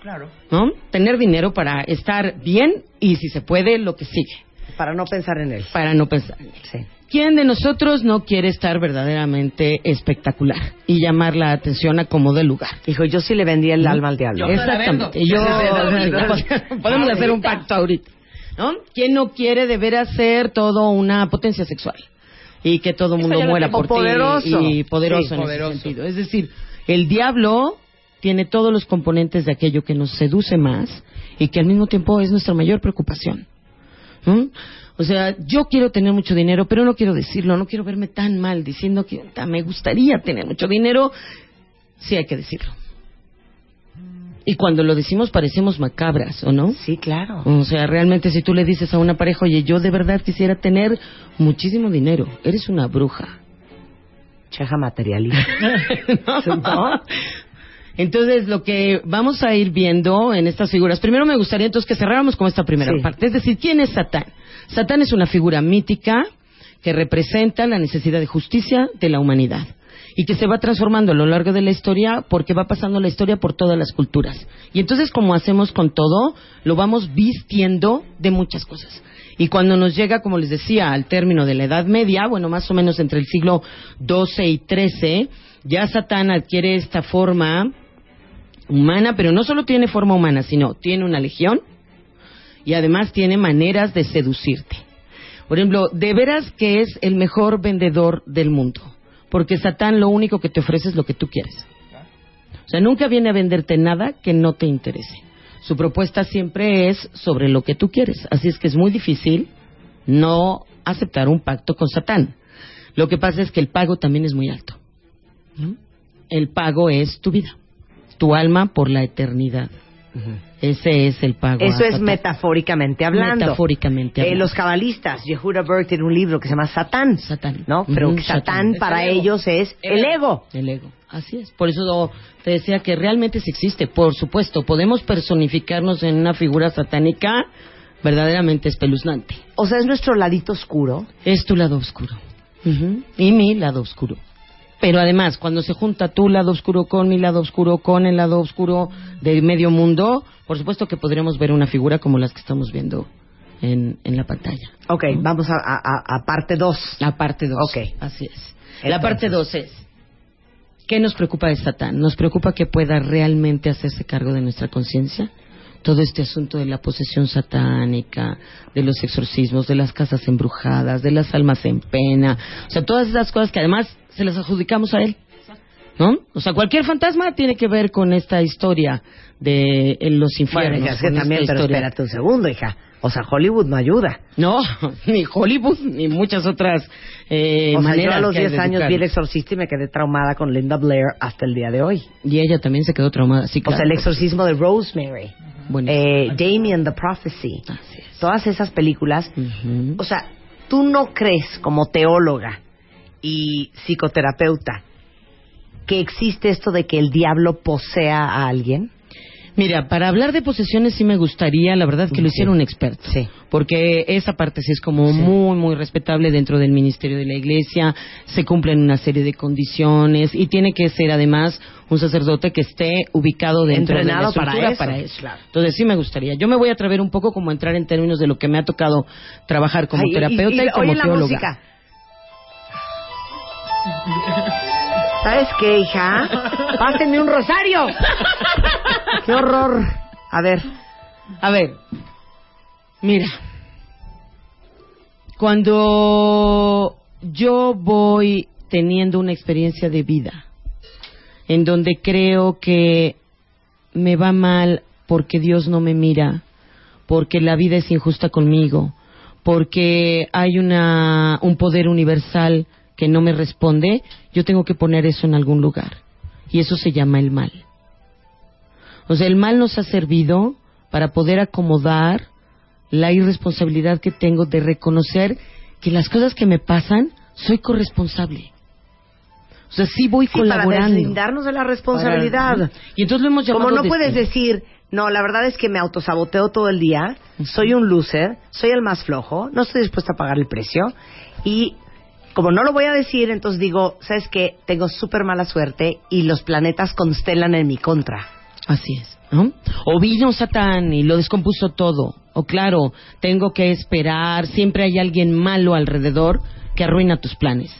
Claro. ¿No? Tener dinero para estar bien y, si se puede, lo que sigue. Para no pensar en él. Para no pensar en él. Sí. ¿Quién de nosotros no quiere estar verdaderamente espectacular y llamar la atención a como de lugar? Hijo, yo sí le vendí el alma al diablo. Exactamente. Yo, podemos hacer un pacto ahorita. ¿No? ¿Quién no quiere de veras ser todo una potencia sexual? Y que todo el mundo muera por ti Poderoso. y poderoso Sí, en poderoso. ese sentido. Es decir, el diablo tiene todos los componentes de aquello que nos seduce más y que al mismo tiempo es nuestra mayor preocupación. ¿Mm? O sea, yo quiero tener mucho dinero, pero no quiero decirlo, no quiero verme tan mal diciendo que "Ta, me gustaría tener mucho dinero. Sí hay que decirlo. Y cuando lo decimos parecemos macabras, ¿o no? Sí, claro. O sea, realmente si tú le dices a una pareja, oye, yo de verdad quisiera tener muchísimo dinero, eres una bruja. Cheja materialista. [LAUGHS] [LAUGHS] ¿No? Entonces, lo que vamos a ir viendo en estas figuras, primero me gustaría entonces que cerráramos con esta primera Sí. parte, es decir, ¿quién es Satán? Satán es una figura mítica que representa la necesidad de justicia de la humanidad y que se va transformando a lo largo de la historia porque va pasando la historia por todas las culturas. Y entonces, como hacemos con todo, lo vamos vistiendo de muchas cosas. Y cuando nos llega, como les decía, al término de la Edad Media, bueno, más o menos entre el siglo XII y XIII, ya Satán adquiere esta forma humana, pero no solo tiene forma humana, sino tiene una legión y además tiene maneras de seducirte. Por ejemplo, de veras que es el mejor vendedor del mundo, porque Satán lo único que te ofrece es lo que tú quieres. O sea, nunca viene a venderte nada que no te interese. Su propuesta siempre es sobre lo que tú quieres, así es que es muy difícil no aceptar un pacto con Satán. Lo que pasa es que el pago también es muy alto. El pago es tu vida, tu alma por la eternidad. Ese es el pago. Eso es metafóricamente hablando. Metafóricamente Eh, hablando. los cabalistas, Yehuda Berg tiene un libro que se llama Satán. Satán. ¿No? Pero Ujú, que Satán, Satán. para el ellos es el ego. El ego, así es. Por eso te decía que realmente sí existe. Por supuesto, podemos personificarnos en una figura satánica verdaderamente espeluznante. O sea, es nuestro ladito oscuro. Es tu lado oscuro. Ujú. Y mi lado oscuro. Pero además, cuando se junta tu lado oscuro con mi lado oscuro, con el lado oscuro del medio mundo, por supuesto que podremos ver una figura como las que estamos viendo en, en la pantalla. Ok, vamos a, a- parte 2. La parte 2. Ok. Así es. La parte 2 es, ¿qué nos preocupa de Satán? ¿Nos preocupa que pueda realmente hacerse cargo de nuestra conciencia? Todo este asunto de la posesión satánica, de los exorcismos, de las casas embrujadas, de las almas en pena, o sea, todas esas cosas que además se las adjudicamos a él. ¿No? O sea, cualquier fantasma tiene que ver con esta historia de en los infiernos. Bueno, es que también, pero historia. espérate un segundo, hija. O sea, Hollywood no ayuda. No, [LAUGHS] ni Hollywood, ni muchas otras eh, o sea, yo maneras a los que hay 10 de años vi El Exorcista y me quedé traumada con Linda Blair hasta el día de hoy. Y ella también se quedó traumada, sí, O claro. sea, El Exorcismo de Rosemary. Eh, Damien the Prophecy. es. Todas esas películas. O sea, tú no crees como teóloga y psicoterapeuta que existe esto de que el diablo posea a alguien. Mira, para hablar de posesiones sí me gustaría, la verdad, que lo hiciera un experto. Sí. Porque esa parte sí es como muy, muy respetable dentro del ministerio de la iglesia, se cumplen una serie de condiciones y tiene que ser además un sacerdote que esté ubicado dentro Entrenado de la para estructura eso, claro. Entonces sí me gustaría. Yo me voy a atrever un poco como a entrar en términos de lo que me ha tocado trabajar como Ay, terapeuta y, y- como oye la teóloga. música. ¿Sabes qué, hija? [LAUGHS] Pásenme un rosario. ¡Qué horror! A ver, A ver, mira, cuando yo voy teniendo una experiencia de vida en donde creo que me va mal porque Dios no me mira, porque la vida es injusta conmigo, porque hay una, un poder universal que no me responde, yo tengo que poner eso en algún lugar. Y eso se llama el mal. O sea, el mal nos ha servido para poder acomodar la irresponsabilidad que tengo de reconocer que las cosas que me pasan soy corresponsable. O sea, sí voy Sí, para colaborando. deslindarnos de la responsabilidad. Para- Y entonces lo hemos llamado Como no de- puedes decir, no, la verdad es que me autosaboteo todo el día, soy un loser, soy el más flojo, no estoy dispuesta a pagar el precio y como no lo voy a decir, entonces digo, ¿sabes qué? Tengo súper mala suerte y los planetas constelan en mi contra. Así es. ¿no? O vino Satán y lo descompuso todo. O claro, tengo que esperar, siempre hay alguien malo alrededor que arruina tus planes.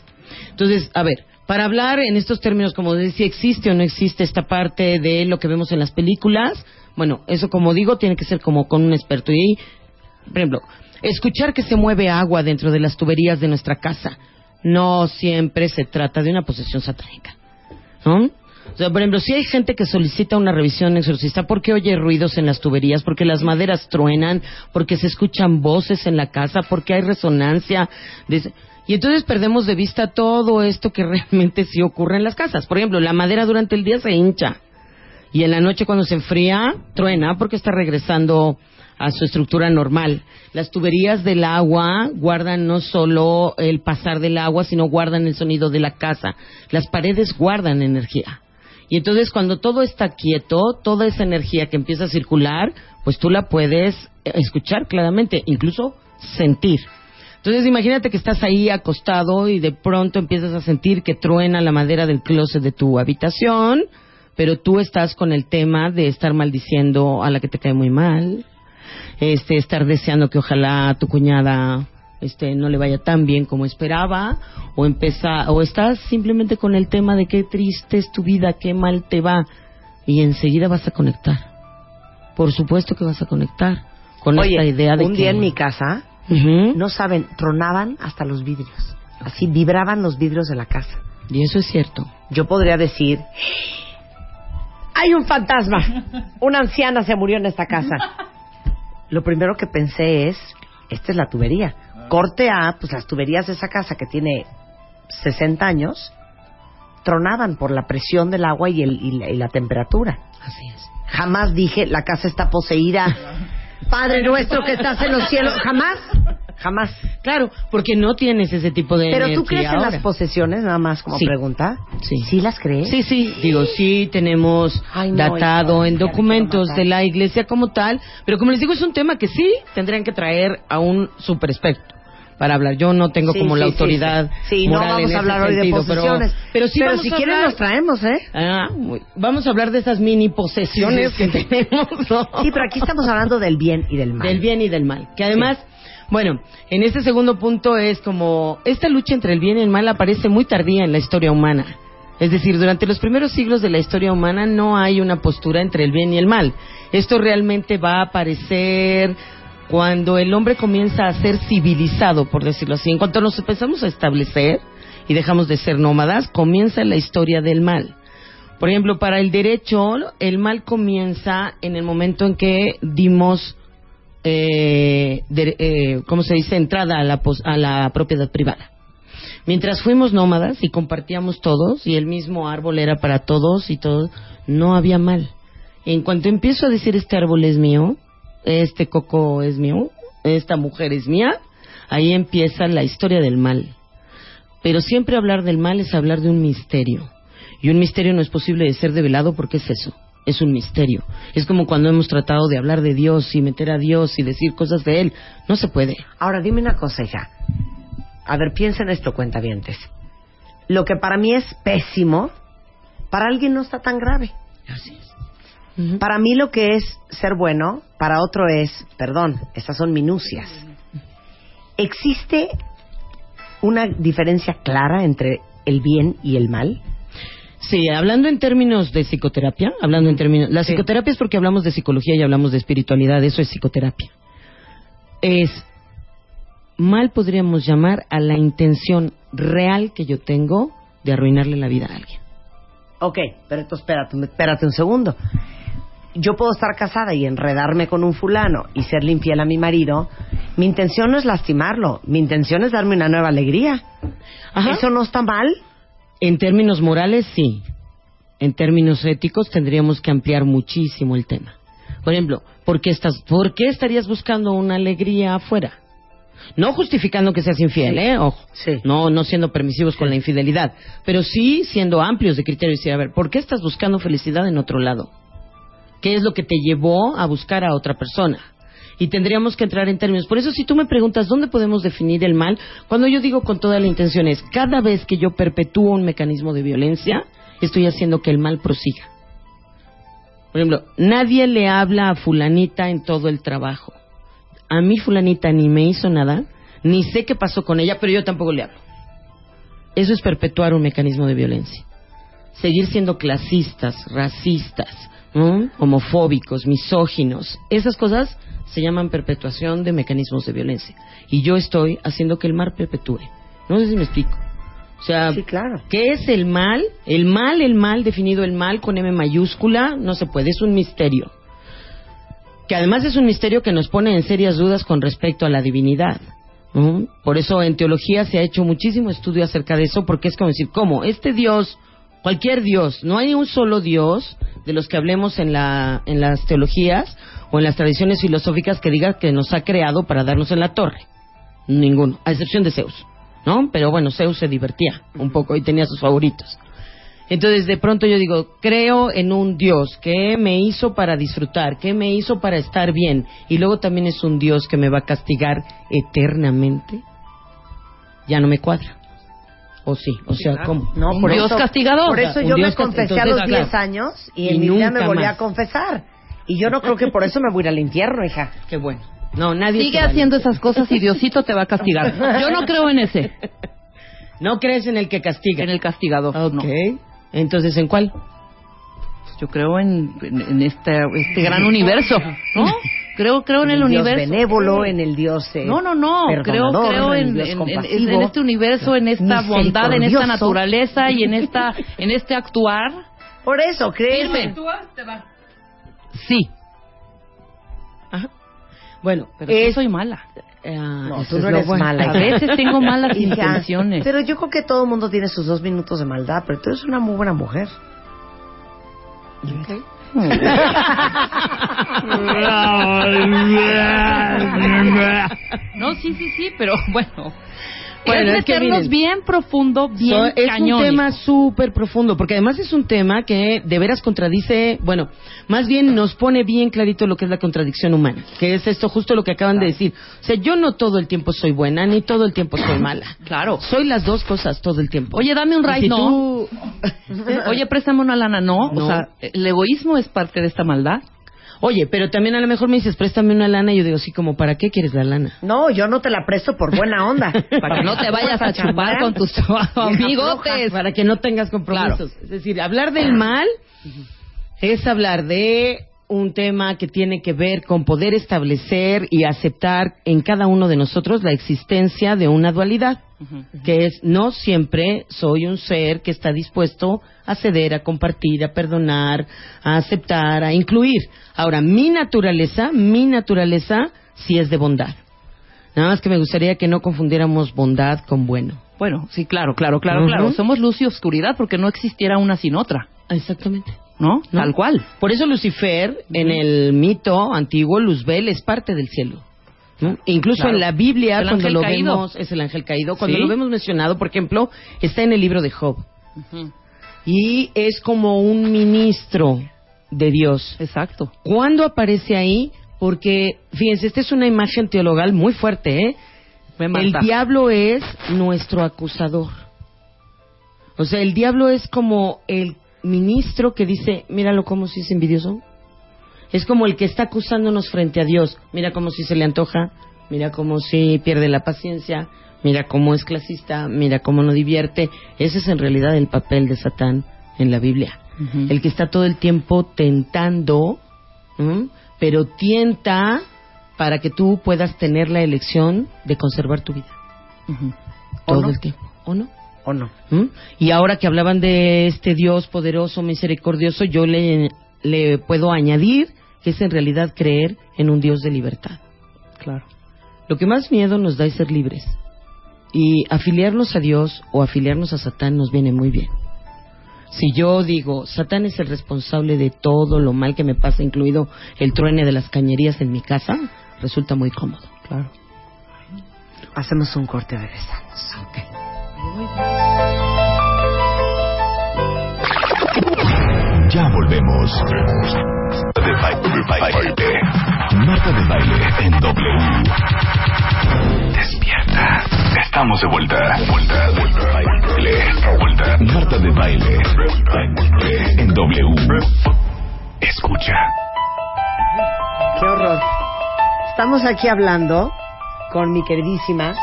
Entonces, a ver, para hablar en estos términos como de si existe o no existe esta parte de lo que vemos en las películas, bueno, eso como digo tiene que ser como con un experto. Y, por ejemplo, escuchar que se mueve agua dentro de las tuberías de nuestra casa, no siempre se trata de una posesión satánica. ¿no? O sea, por ejemplo, si hay gente que solicita una revisión exorcista porque oye ruidos en las tuberías, porque las maderas truenan, porque se escuchan voces en la casa, porque hay resonancia. Y entonces perdemos de vista todo esto que [LAUGHS] realmente sí ocurre en las casas. Por ejemplo, la madera durante el día se hincha y en la noche cuando se enfría, truena porque está regresando a su estructura normal. Las tuberías del agua guardan no solo el pasar del agua, sino guardan el sonido de la casa. Las paredes guardan energía. Y entonces cuando todo está quieto, toda esa energía que empieza a circular, pues tú la puedes eh, escuchar claramente, incluso sentir. Entonces imagínate que estás ahí acostado y de pronto empiezas a sentir que truena la madera del closet de tu habitación, pero tú estás con el tema de estar maldiciendo a la que te cae muy mal, este, estar deseando que ojalá tu cuñada este, no le vaya tan bien como esperaba, o empezar, o estás simplemente con el tema de qué triste es tu vida, qué mal te va, y enseguida vas a conectar. Por supuesto que vas a conectar con Oye, esta idea de un que día en mi casa, no saben, tronaban hasta los vidrios. Así vibraban los vidrios de la casa. Y eso es cierto. Yo podría decir, hay un fantasma. Una anciana se murió en esta casa. [LAUGHS] Lo primero que pensé es, esta es la tubería. Corte A, pues las tuberías de esa casa que tiene 60 años, tronaban por la presión del agua y, el- y la, y la temperatura. Así es. Jamás dije, la casa está poseída. [LAUGHS] Padre nuestro que estás en los cielos. Jamás. Jamás. Claro, porque no tienes ese tipo de Pero tú crees en las posesiones, nada más como Sí. pregunta. Sí. ¿Sí las crees? Sí, sí, digo, sí tenemos Ay, no, datado en documentos de la iglesia como tal, pero como les digo, es un tema que sí tendrían que traer a un super para hablar. Yo no tengo Sí, como la sí, autoridad Sí, Sí, no vamos a hablar hoy de sentido, posesiones. Pero, sí vamos si a quieren hablar- nos traemos, ¿eh? Ah, muy- vamos a hablar de esas mini posesiones que [LAUGHS] tenemos. ¿no? Sí, pero aquí estamos hablando del bien y del mal. Del bien y del mal. Que además, bueno, en este segundo punto es como, esta lucha entre el bien y el mal aparece muy tardía en la historia humana. Es decir, durante los primeros siglos de la historia humana no hay una postura entre el bien y el mal. Esto realmente va a aparecer cuando el hombre comienza a ser civilizado, por decirlo así. En cuanto nos empezamos a establecer y dejamos de ser nómadas, comienza la historia del mal. Por ejemplo, para el derecho, el mal comienza en el momento en que dimos, eh, eh, ¿cómo se dice?, entrada a la, pos- a la propiedad privada. Mientras fuimos nómadas y compartíamos todos, y el mismo árbol era para todos y todos, no había mal. En cuanto empiezo a decir este árbol es mío, este coco es mío, esta mujer es mía, ahí empieza la historia del mal. Pero siempre hablar del mal es hablar de un misterio. Y un misterio no es posible de ser develado porque es eso, es un misterio. Es como cuando hemos tratado de hablar de Dios y meter a Dios y decir cosas de Él. No se puede. Ahora, dime una cosa, hija. A ver, piensa en esto, cuentavientes. Lo que para mí es pésimo, para alguien no está tan grave. Así es. Para mí lo que es ser bueno, para otro es, perdón, estas son minucias. ¿Existe una diferencia clara entre el bien y el mal? Sí, hablando en términos de psicoterapia, hablando en términos, la psicoterapia es porque hablamos de psicología y hablamos de espiritualidad, eso es psicoterapia. Es mal podríamos llamar a la intención real que yo tengo de arruinarle la vida a alguien. Ok, pero entonces espérate, espérate un segundo. Yo puedo estar casada y enredarme con un fulano y serle infiel a mi marido. Mi intención no es lastimarlo, mi intención es darme una nueva alegría. ¿Eso no está mal? En términos morales, sí. En términos éticos, tendríamos que ampliar muchísimo el tema. Por ejemplo, ¿por qué, estás, ¿por qué estarías buscando una alegría afuera? No justificando que seas infiel, ¿eh? Ojo. No, no siendo permisivos con la infidelidad. Pero sí siendo amplios de criterio y decir, a ver, ¿por qué estás buscando felicidad en otro lado? ¿Qué es lo que te llevó a buscar a otra persona? Y tendríamos que entrar en términos. Por eso, si tú me preguntas dónde podemos definir el mal, cuando yo digo con toda la intención es, cada vez que yo perpetúo un mecanismo de violencia, estoy haciendo que el mal prosiga. Por ejemplo, nadie le habla a fulanita en todo el trabajo. A mí fulanita ni me hizo nada, ni sé qué pasó con ella, pero yo tampoco le hablo. Eso es perpetuar un mecanismo de violencia. Seguir siendo clasistas, racistas, homofóbicos, misóginos, esas cosas se llaman perpetuación de mecanismos de violencia. Y yo estoy haciendo que el mal perpetúe. No sé si me explico. O sea, ¿qué es el mal? El mal, el mal, definido el mal con M mayúscula, no se puede, es un misterio. Que además es un misterio que nos pone en serias dudas con respecto a la divinidad. ¿no? Por eso en teología se ha hecho muchísimo estudio acerca de eso, porque es como decir, ¿cómo? Este Dios, cualquier Dios, no hay un solo Dios de los que hablemos en, la, en las teologías o en las tradiciones filosóficas que diga que nos ha creado para darnos en la torre. Ninguno, a excepción de Zeus. ¿no? Pero bueno, Zeus se divertía un poco y tenía sus favoritos. Entonces, de pronto yo digo, creo en un Dios que me hizo para disfrutar, que me hizo para estar bien, y luego también es un Dios que me va a castigar eternamente. Ya no me cuadra. ¿O sí? O sea, ¿cómo? No, por Dios eso, castigador. Por eso yo Dios me confesé a los 10 claro. años y Y en mi vida me volví más. a confesar. Y yo no creo que por eso me voy a ir al infierno, hija. [LAUGHS] Qué bueno. No, nadie Sigue va haciendo esas cosas y Diosito te va a castigar. Yo no creo en ese, [LAUGHS] No crees en el que castiga. en el castigador. Ok. no. Entonces, ¿en cuál? Yo creo en, en, en este, este gran universo, ¿no? [LAUGHS] Creo, creo en el, Dios universo. benévolo, en el Dios eh, No, no, no. Creo, creo en el en, en- en- en este universo, en esta bondad, en esta naturaleza y en esta, en este actuar. Por eso, crees Firme. en- Sí, Ajá. Bueno, pero es- soy mala. Ah, No, tú no eres bueno. mala. A veces tengo malas [LAUGHS] intenciones. Pero yo creo que todo el mundo tiene sus dos minutos de maldad, pero tú eres una muy buena mujer. [LAUGHS] No, sí, sí, sí, pero [LAUGHS] bueno. Bueno, es es que meternos miren, bien profundo, bien So- es un tema súper profundo, porque además es un tema que de veras contradice, bueno, más bien nos pone bien clarito lo que es la contradicción humana, que es esto justo lo que acaban de decir. O sea, yo no todo el tiempo soy buena, ni todo el tiempo soy mala. [CLEARS THROAT] Claro. Soy las dos cosas todo el tiempo. Oye, dame un ride, si no. tú- [LAUGHS] Oye, préstame una lana, no. No. O sea, el egoísmo es parte de esta maldad. Oye, pero también a lo mejor me dices, préstame una lana, y yo digo, sí, como, ¿para qué quieres la lana? No, yo no te la presto por buena onda. [LAUGHS] Para que no te vayas a chupar con tus [LAUGHS] amigotes. Para que no tengas compromisos. Es decir, hablar del mal es hablar de un tema que tiene que ver con poder establecer y aceptar en cada uno de nosotros la existencia de una dualidad, que es no siempre soy un ser que está dispuesto a ceder, a compartir, a perdonar, a aceptar, a incluir. Ahora, mi naturaleza, mi naturaleza sí es de bondad. Nada más que me gustaría que no confundiéramos bondad con bueno. Bueno, sí, claro, claro, claro, claro. Somos luz y oscuridad porque no existiera una sin otra, Exactamente. ¿No? ¿no? Tal cual. Por eso Lucifer, en el mito antiguo, Luzbel es parte del cielo. ¿no? Incluso Claro. en la Biblia, El cuando lo caído. vemos, es el ángel caído. Cuando Sí. lo vemos mencionado, por ejemplo, está en el libro de Job. Y es como un ministro de Dios. Exacto. ¿Cuándo aparece ahí? Porque, fíjense, esta es una imagen teologal muy fuerte, ¿eh? El diablo es nuestro acusador. O sea, el diablo es como el ministro que dice, míralo como si es envidioso. Es como el que está acusándonos frente a Dios. Mira como si se le antoja, mira como si pierde la paciencia, mira cómo es clasista, mira cómo no divierte. Ese es en realidad el papel de Satán en la Biblia. El que está todo el tiempo tentando, ¿m? pero tienta para que tú puedas tener la elección de conservar tu vida. Todo no? el tiempo, ¿o no? ¿O no? ¿Mm? Y ahora que hablaban de este Dios poderoso, misericordioso, yo le, le puedo añadir que es en realidad creer en un Dios de libertad. Claro. Lo que más miedo nos da es ser libres. Y afiliarnos a Dios o afiliarnos a Satán nos viene muy bien. Si yo digo, Satán es el responsable de todo lo mal que me pasa, incluido el truene de las cañerías en mi casa, resulta muy cómodo. Claro. Hacemos un corte, regresamos. Ya volvemos. De baile, de baile. Marta de baile en W. Despierta. Estamos de vuelta. Vuelta, vuelta, baile. Vuelta. Marta de baile. En W. Escucha. Qué horror. Estamos aquí hablando con mi queridísima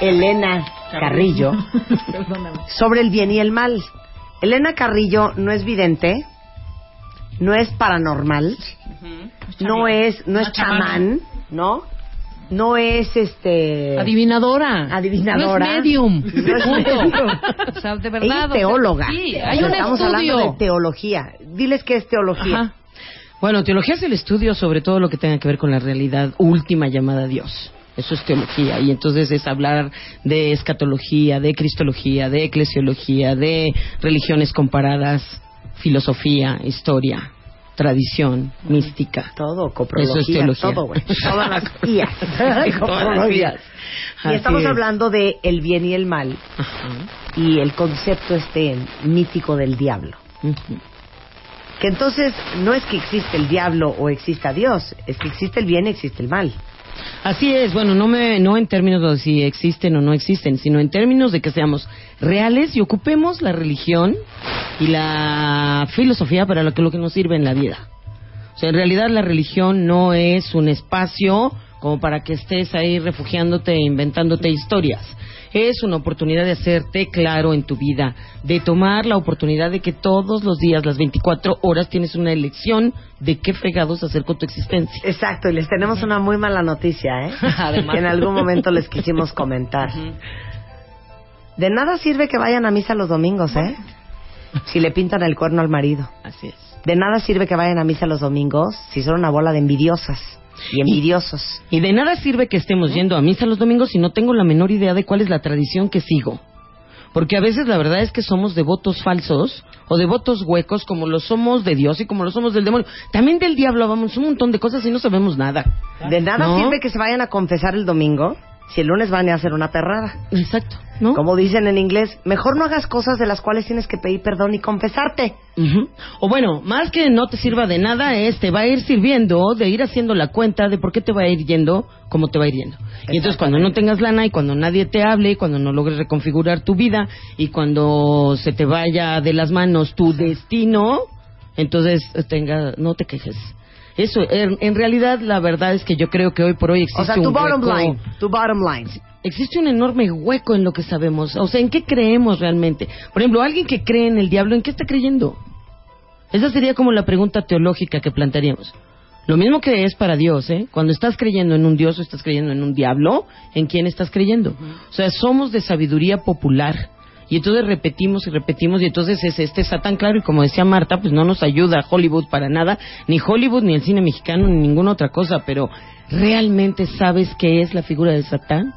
Elena, Carrillo [LAUGHS] sobre el bien y el mal. Elena Carrillo no es vidente, no es paranormal, no es no es chamán, ¿no? No es este Adivinadora. adivinadora, No es medium. No es Punto. medium. O sea, de Ella verdad. es o sea, teóloga. sí, hay O sea, un Estamos estudio. hablando de teología. Diles qué es teología. Ajá. Bueno, teología es el estudio sobre todo lo que tenga que ver con la realidad última llamada Dios. Eso es teología. Y entonces es hablar de escatología, de cristología, de eclesiología, de religiones comparadas, filosofía, historia, tradición, mística. Todo, coprología, Eso es teología. todo, güey. [LAUGHS] Todas las vías. [LAUGHS] Y estamos es. hablando de el bien y el mal Ajá. y el concepto este mítico del diablo. Que entonces no es que existe el diablo o exista Dios, es que existe el bien y existe el mal. Así es, bueno, no, me, no en términos de si existen o no existen, sino en términos de que seamos reales y ocupemos la religión y la filosofía para lo que, lo que nos sirve en la vida. O sea, en realidad la religión no es un espacio como para que estés ahí refugiándote e inventándote historias. Es una oportunidad de hacerte claro en tu vida, de tomar la oportunidad de que todos los días, las 24 horas, tienes una elección de qué fregados hacer con tu existencia. Exacto, y les tenemos una muy mala noticia, ¿eh? [LAUGHS] Además. En algún momento les quisimos comentar. De nada sirve que vayan a misa los domingos, ¿eh? Si le pintan el cuerno al marido. Así es. De nada sirve que vayan a misa los domingos si son una bola de envidiosas y envidiosos. Y de nada sirve que estemos yendo a misa los domingos si no tengo la menor idea de cuál es la tradición que sigo. Porque a veces la verdad es que somos devotos falsos o devotos huecos como lo somos de Dios y como lo somos del demonio. También del diablo vamos un montón de cosas y no sabemos nada. De nada ¿No? sirve que se vayan a confesar el domingo si el lunes van a hacer una perrada. Exacto, ¿no? Como dicen en inglés, mejor no hagas cosas de las cuales tienes que pedir perdón y confesarte. Ujú. O bueno, más que no te sirva de nada es te va a ir sirviendo de ir haciendo la cuenta de por qué te va a ir yendo como te va a ir yendo. Y entonces cuando no tengas lana y cuando nadie te hable y cuando no logres reconfigurar tu vida y cuando se te vaya de las manos tu destino, entonces tenga, no te quejes. Eso, en, en realidad la verdad es que yo creo que hoy por hoy existe O sea, tu un bottom hueco- line, tu bottom line. existe un enorme hueco en lo que sabemos. O sea, ¿en qué creemos realmente? Por ejemplo, alguien que cree en el diablo, ¿en qué está creyendo? Esa sería como la pregunta teológica que plantearíamos. Lo mismo que es para Dios, ¿eh? Cuando estás creyendo en un Dios o estás creyendo en un diablo, ¿en quién estás creyendo? O sea, somos de sabiduría popular. Y entonces repetimos y repetimos y entonces es este Satán, claro, y como decía Marta, pues no nos ayuda Hollywood para nada, ni Hollywood, ni el cine mexicano, ni ninguna otra cosa, pero ¿realmente sabes qué es la figura de Satán?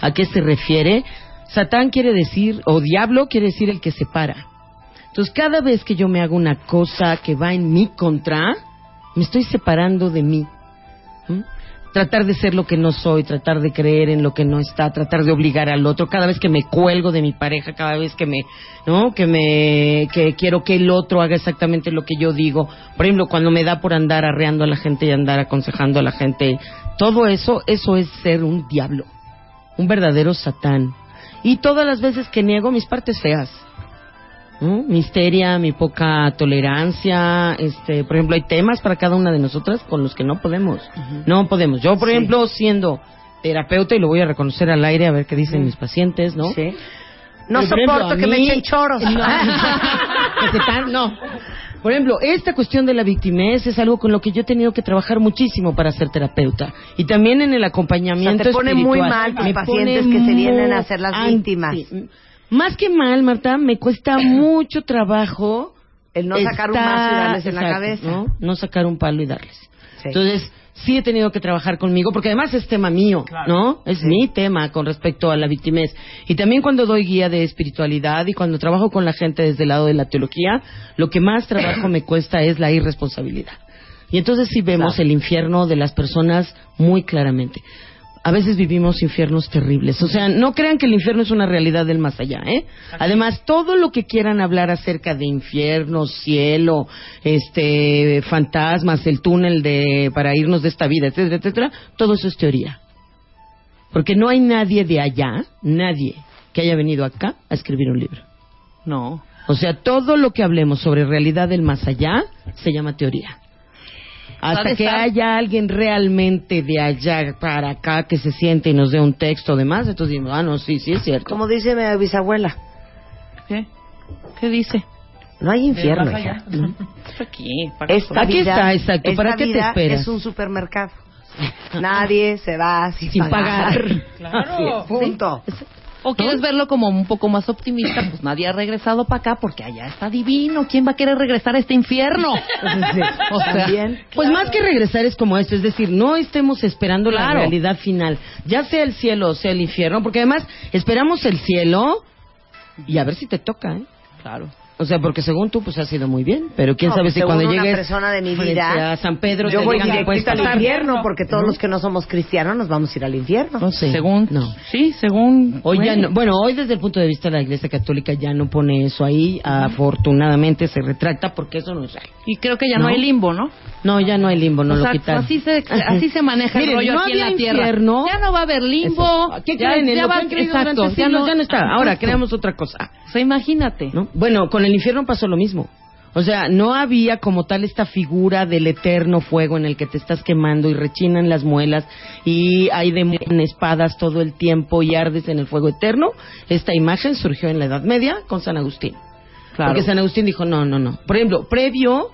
¿A qué se refiere? Satán quiere decir, o diablo quiere decir el que separa. Entonces, cada vez que yo me hago una cosa que va en mi contra, me estoy separando de mí. Tratar de ser lo que no soy, tratar de creer en lo que no está, tratar de obligar al otro. Cada vez que me cuelgo de mi pareja, cada vez que me, ¿no? Que me, que quiero que el otro haga exactamente lo que yo digo. Por ejemplo, cuando me da por andar arreando a la gente y andar aconsejando a la gente, todo eso, eso es ser un diablo, un verdadero satán. Y todas las veces que niego mis partes feas. ¿No? Mi histeria, mi poca tolerancia, este, por ejemplo, hay temas para cada una de nosotras con los que no podemos. No podemos. Yo, por Sí. ejemplo, siendo terapeuta, y lo voy a reconocer al aire a ver qué dicen mis pacientes, ¿no? Sí. No por soporto que me echen choros. [LAUGHS] No. No. Por ejemplo, esta cuestión de la victimez es algo con lo que yo he tenido que trabajar muchísimo para ser terapeuta. Y también en el acompañamiento O sea, te pone muy mal Me pacientes que se vienen a hacer las anti- víctimas. Más que mal, Marta, me cuesta [CLEARS THROAT] mucho trabajo El no sacar un mazo y darles en la cabeza. ¿no? No sacar un palo y darles. Sí. Entonces, sí he tenido que trabajar conmigo, porque además es tema mío, ¿no? Es mi tema con respecto a la victimez. Y también cuando doy guía de espiritualidad y cuando trabajo con la gente desde el lado de la teología, lo que más trabajo me cuesta es la irresponsabilidad. Y entonces sí vemos Claro. el infierno de las personas muy claramente. A veces vivimos infiernos terribles. O sea, no crean que el infierno es una realidad del más allá, ¿eh? Además, todo lo que quieran hablar acerca de infierno, cielo, este, fantasmas, el túnel de para irnos de esta vida, etcétera, etcétera, todo eso es teoría. Porque no hay nadie de allá, nadie que haya venido acá a escribir un libro. No. O sea, todo lo que hablemos sobre realidad del más allá se llama teoría. Hasta ¿Sabe que estar? haya alguien realmente de allá para acá que se siente y nos dé un texto de más, entonces decimos, ah, no, sí, sí es cierto. Como dice mi bisabuela, ¿Qué? ¿Qué dice? no hay infierno. Más allá. hija. [LAUGHS] Aquí, para Esta Aquí vida- está, exacto. ¿Para qué te esperas? Es un supermercado. Nadie se va sin, Sin pagar. Claro. Punto. O quieres verlo como un poco más optimista, pues nadie ha regresado para acá porque allá está divino. ¿Quién va a querer regresar a este infierno? [LAUGHS] O sea, También. Pues más que regresar es como esto, es decir, no estemos esperando la realidad final, ya sea el cielo o sea el infierno, porque además esperamos el cielo y a ver si te toca, ¿eh? Claro. O sea, porque según tú, pues ha sido muy bien, pero quién No, sabe pues, si cuando llegues persona de mi vida, a San Pedro Yo te voy directito al infierno porque todos los que no somos cristianos nos vamos a ir al infierno. No sé. Según, no. sí, según. Hoy ya bueno. no- bueno, hoy desde el punto de vista de la Iglesia Católica ya no pone eso ahí, afortunadamente se retracta porque eso no es real. Y creo que ya no, ¿No? hay limbo, ¿no? No, ya no hay limbo, no o lo sea, quitaron. así se, así se maneja Miren, el rollo no aquí en la tierra. infierno. Ya no va a haber limbo. ¿Qué ya, creen? En ya lo va, exacto, ya no, ya no está. Ahora creamos otra cosa. O sea, imagínate. ¿no? Bueno, con el infierno pasó lo mismo. O sea, no había como tal esta figura del eterno fuego en el que te estás quemando y rechinan las muelas y hay demonios en espadas todo el tiempo y ardes en el fuego eterno. Esta imagen surgió en la Edad Media con San Agustín. Claro. Porque San Agustín dijo, no, no, no. Por ejemplo, previo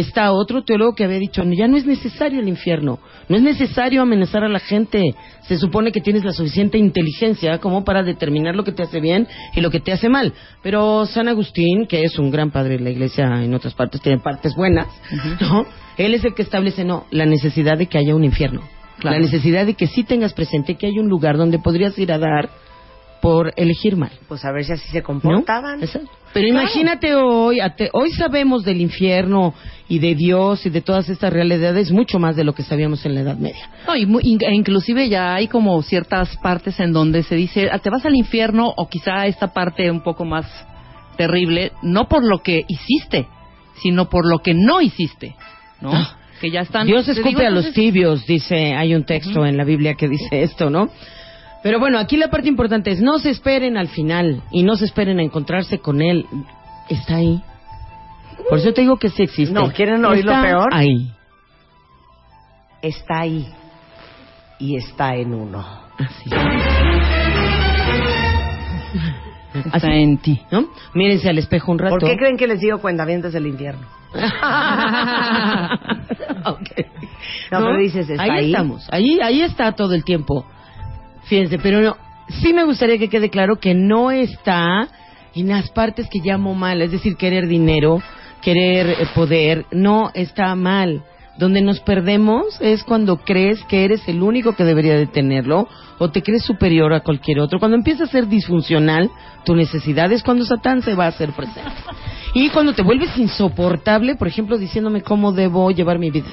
está otro teólogo que había dicho, ya no es necesario el infierno, no es necesario amenazar a la gente. Se supone que tienes la suficiente inteligencia como para determinar lo que te hace bien y lo que te hace mal. Pero San Agustín, que es un gran padre de la iglesia en otras partes, tiene partes buenas, ¿no? Él es el que establece, no, la necesidad de que haya un infierno. Claro. La necesidad de que sí tengas presente que hay un lugar donde podrías ir a dar por elegir mal. Pues a ver si así se comportaban. Pero imagínate hoy, hoy sabemos del infierno y de Dios y de todas estas realidades mucho más de lo que sabíamos en la Edad Media. No, y mu- in- e inclusive ya hay como ciertas partes en donde se dice, "Ah, te vas al infierno o quizá esta parte un poco más terrible, no por lo que hiciste, sino por lo que no hiciste, ¿no? Ah. Que ya están... Dios escupe digo, a los tibios, dice, hay un texto en la Biblia que dice esto, ¿no? Pero bueno, aquí la parte importante es no se esperen al final y no se esperen a encontrarse con él. Está ahí. Por eso te digo que sí existe. No, ¿quieren oír lo Está peor? Ahí. Está ahí. Y está en uno. Así. Está en ti. ¿No? Mírense al espejo un rato. ¿Por qué creen que les digo cuentavientes del infierno? [LAUGHS] Ok. No, pero dices, ¿está ahí? estamos, ahí, ahí está todo el tiempo. Fíjense, pero no, sí me gustaría que quede claro que no está en las partes que llamo mal, es decir, querer dinero, querer eh, poder, no está mal. Donde nos perdemos es cuando crees que eres el único que debería de tenerlo o te crees superior a cualquier otro. Cuando empieza a ser disfuncional tu necesidad es cuando Satán se va a hacer presente. Y cuando te vuelves insoportable, por ejemplo, diciéndome cómo debo llevar mi vida.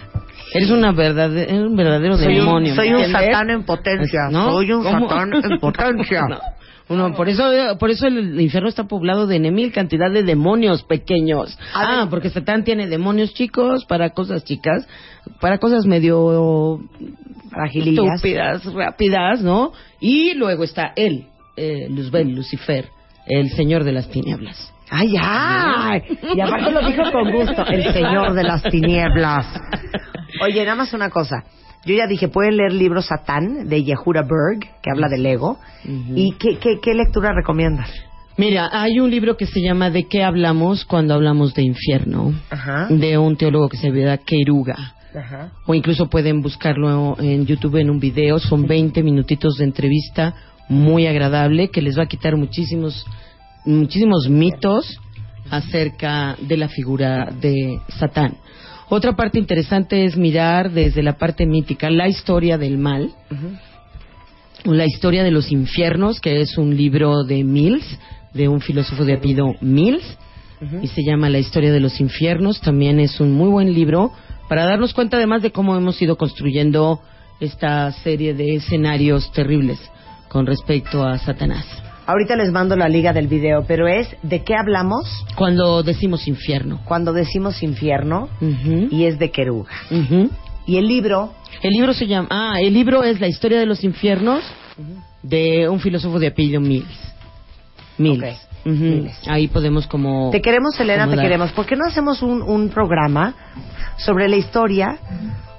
Eres una verdade- eres un verdadero Soy un- demonio. soy ¿me un satán en potencia, ¿No? soy un ¿Cómo? satán en potencia. [LAUGHS] No. Uno, por eso, por eso el infierno está poblado de mil cantidad de demonios pequeños. Ah, porque Satán tiene demonios chicos para cosas chicas, para cosas medio Fragilillas. estúpidas, rápidas, ¿no? Y luego está él, eh, Luzbel, Lucifer, el señor de las tinieblas. ¡Ay, ay! Y aparte lo dijo con gusto, el señor de las tinieblas. [LAUGHS] Oye, nada más una cosa. Yo ya dije, pueden leer libro Satán de Yehura Berg, que habla del ego. ¿Y qué, qué, qué lectura recomiendas? Mira, hay un libro que se llama ¿De qué hablamos cuando hablamos de infierno? Ajá. De un teólogo que se llama Keruga. Ajá. o incluso pueden buscarlo en YouTube en un video. Son 20 minutitos de entrevista muy agradable que les va a quitar muchísimos, muchísimos mitos acerca de la figura de Satán. Otra parte interesante es mirar desde la parte mítica la historia del mal, la historia de los infiernos, que es un libro de Mills, de un filósofo de apellido Mills, y se llama La historia de los infiernos. También es un muy buen libro para darnos cuenta además de cómo hemos ido construyendo esta serie de escenarios terribles con respecto a Satanás. Ahorita les mando la liga del video, pero es ¿de qué hablamos? Cuando decimos infierno. Cuando decimos infierno y es de Queruga. Ujú. Y el libro, El libro se llama. Ah, el libro es La historia de los infiernos de un filósofo de apellido Mills. Mills. Ok, Ujú. Mills. Ahí podemos como. te queremos Elena, te queremos. ¿Por qué no hacemos un, un programa sobre la historia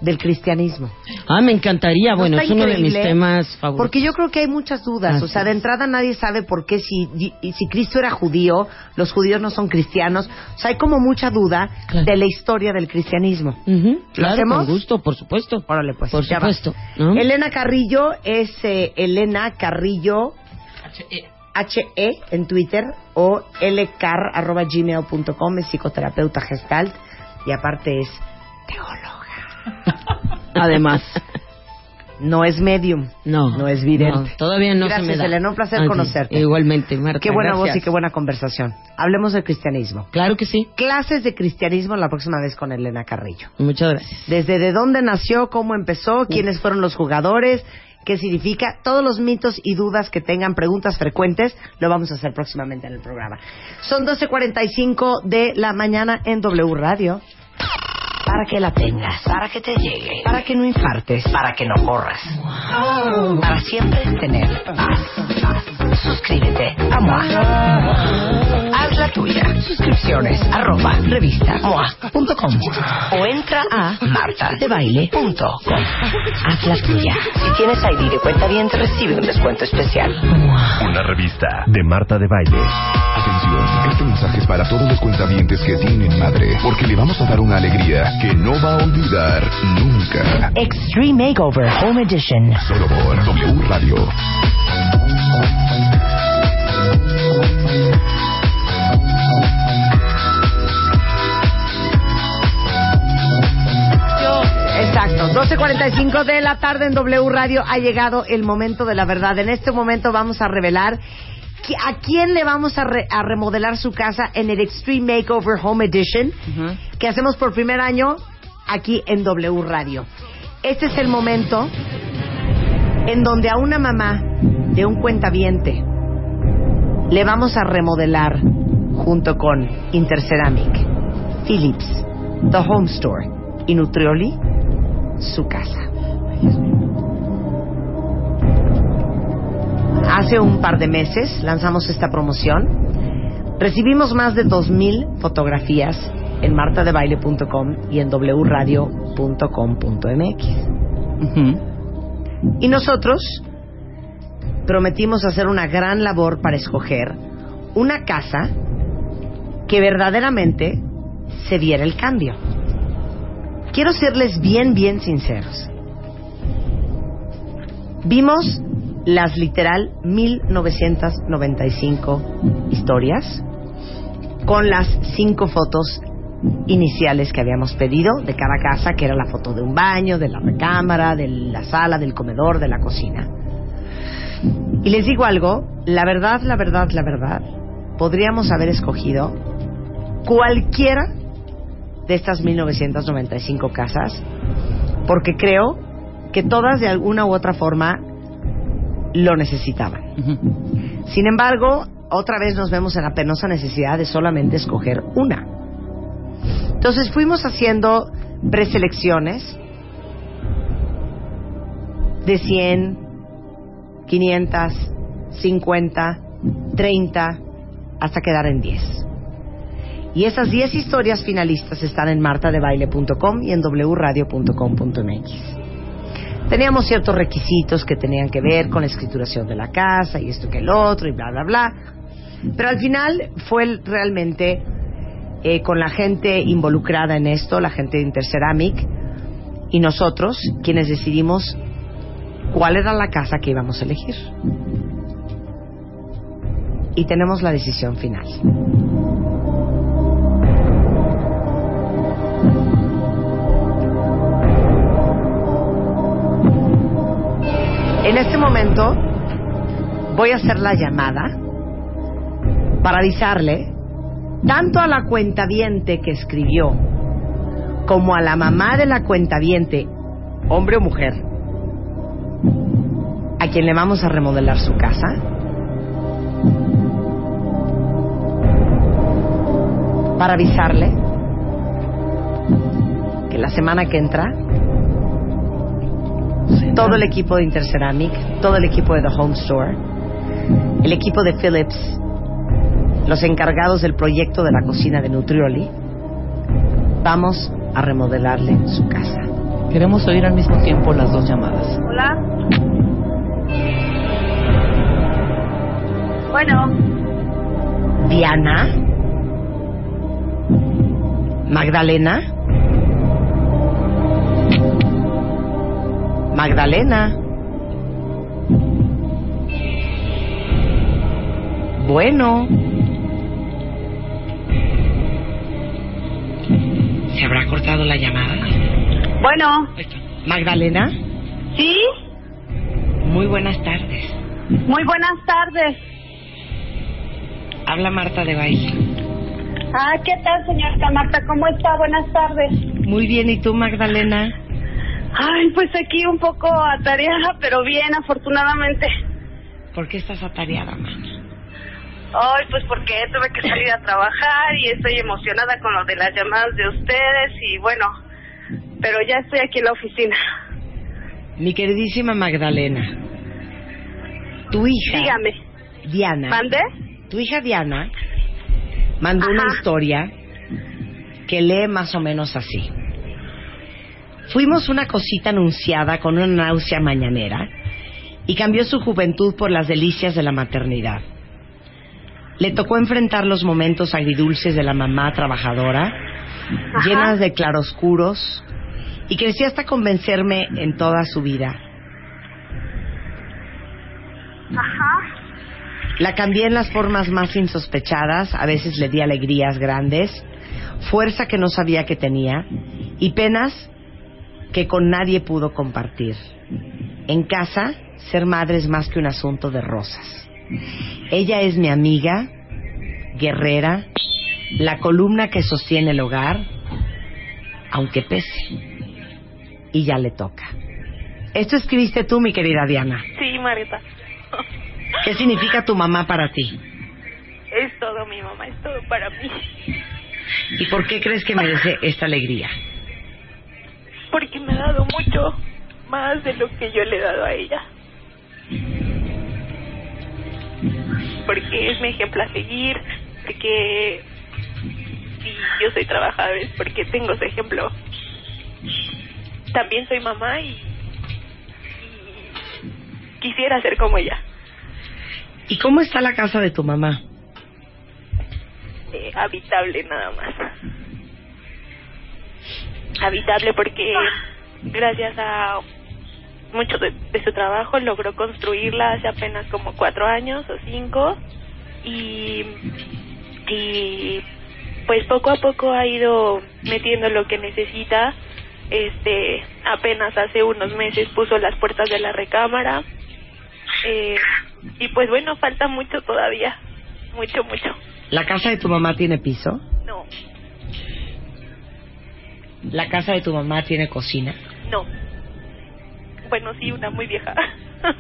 del cristianismo? Ah, me encantaría. ¿No Bueno, es uno de mis temas favoritos. Porque yo creo que hay muchas dudas. Así o sea, de entrada nadie sabe por qué si, si Cristo era judío, los judíos no son cristianos. O sea, hay como mucha duda Claro. de la historia del cristianismo. Ujú, ¿Lo Claro, hacemos? con gusto, por supuesto. Órale, pues. Por supuesto. ¿no? Elena Carrillo es eh, Elena Carrillo HE en Twitter o lcar.gmail.com, es psicoterapeuta gestalt y aparte es teóloga. [LAUGHS] Además. No es medium, No. no es vidente. no, todavía no Gracias, se me da. Elena, un placer conocerte. Igualmente, Marta. Qué buena voz gracias. y qué buena conversación. Hablemos del cristianismo. Claro que sí. Clases de cristianismo la próxima vez con Elena Carrillo. Muchas gracias. Desde de dónde nació, cómo empezó, quiénes fueron los jugadores, qué significa, todos los mitos y dudas que tengan, preguntas frecuentes, lo vamos a hacer próximamente en el programa. Son 12.45 de la mañana en W Radio. Para que la tengas, para que te llegue, Para que no infartes. para que no corras. Para siempre tener paz. Suscríbete a. Haz la tuya. Suscripciones arroba revista MOA.com o entra a martadebaile.com. Haz la tuya. Si tienes ID de cuenta bien, te recibe un descuento especial. Una revista de Marta de Baile. Atención, este mensaje es para todos los cuentavientes que tienen madre, porque le vamos a dar una alegría que no va a olvidar nunca. Extreme Makeover Home Edition. Solo por W Radio. 12.45 de la tarde en W Radio ha llegado el momento de la verdad. En este momento vamos a revelar a quién le vamos a, re- a remodelar su casa en el Extreme Makeover Home Edition que hacemos por primer año aquí en W Radio. Este es el momento en donde a una mamá de un cuentaviente le vamos a remodelar junto con Interceramic, Philips, The Home Store y Nutrioli su casa. Hace un par de meses lanzamos esta promoción. Recibimos más de 2.000 fotografías en martadebaile.com y en wradio.com.mx. Y nosotros prometimos hacer una gran labor para escoger una casa que verdaderamente se diera el cambio. Quiero serles bien, bien sinceros. Vimos las literal 1995 historias con las cinco fotos iniciales que habíamos pedido de cada casa, que era la foto de un baño, de la recámara, de la sala, del comedor, de la cocina. Y les digo algo, la verdad, la verdad, la verdad, podríamos haber escogido cualquiera de estas 1995 casas, porque creo que todas de alguna u otra forma lo necesitaban. Sin embargo, otra vez nos vemos en la penosa necesidad de solamente escoger una. Entonces fuimos haciendo preselecciones de 100, 500, 50, 30, hasta quedar en 10. Y esas 10 historias finalistas están en martadebaile.com y en wradio.com.mx. Teníamos ciertos requisitos que tenían que ver con la escrituración de la casa y esto que el otro y bla, bla, bla. Pero al final fue realmente eh, con la gente involucrada en esto, la gente de Interceramic y nosotros quienes decidimos cuál era la casa que íbamos a elegir. Y tenemos la decisión final. En este momento voy a hacer la llamada para avisarle tanto a la cuentaviente que escribió como a la mamá de la cuentaviente, hombre o mujer, a quien le vamos a remodelar su casa, para avisarle que la semana que entra todo el equipo de Interceramic, todo el equipo de The Home Store, el equipo de Philips, los encargados del proyecto de la cocina de Nutrioli, vamos a remodelarle su casa. Queremos oír al mismo tiempo las dos llamadas. Hola. Bueno, Diana, Magdalena, Magdalena. Bueno. ¿Se habrá cortado la llamada? bueno, Magdalena, ¿sí? muy buenas tardes. Muy buenas tardes. Habla Marta de Baile. Ah, ¿qué tal, señorita Marta? ¿Cómo está? Buenas tardes. Muy bien, ¿y tú, Magdalena? Ay, pues aquí un poco atareada, pero bien, afortunadamente. ¿Por qué estás atareada, man? Ay, pues porque tuve que salir a trabajar y estoy emocionada con lo de las llamadas de ustedes y bueno, pero ya estoy aquí en la oficina. Mi queridísima Magdalena, tu hija, Dígame, Diana, ¿mande? tu hija Diana mandó una historia que lee más o menos así. Fuimos una cosita anunciada con una náusea mañanera y cambió su juventud por las delicias de la maternidad. Le tocó enfrentar los momentos agridulces de la mamá trabajadora, llenas de claroscuros, y creció hasta convencerme en toda su vida. Ajá. La cambié en las formas más insospechadas, a veces le di alegrías grandes, fuerza que no sabía que tenía y penas que con nadie pudo compartir. En casa, ser madre es más que un asunto de rosas. Ella es mi amiga, guerrera, la columna que sostiene el hogar, aunque pese. Y ya le toca. Esto escribiste tú, mi querida Diana. Sí, Marita. ¿Qué significa tu mamá para ti? Es todo mi mamá, es todo para mí. ¿Y por qué crees que merece esta alegría? Mucho más de lo que yo le he dado a ella. Porque es mi ejemplo a seguir, porque si yo soy trabajadora es porque tengo ese ejemplo. También soy mamá y, y quisiera ser como ella. ¿Y cómo está la casa de tu mamá? eh, habitable nada más. Habitable porque gracias a mucho de, de su trabajo logró construirla hace apenas como cuatro años o cinco y, y pues poco a poco ha ido metiendo lo que necesita. Este apenas hace unos meses puso las puertas de la recámara eh, y pues bueno falta mucho todavía, mucho mucho. ¿La casa de tu mamá tiene piso? No, ¿La casa de tu mamá tiene cocina? No. Bueno, sí, una muy vieja. [LAUGHS]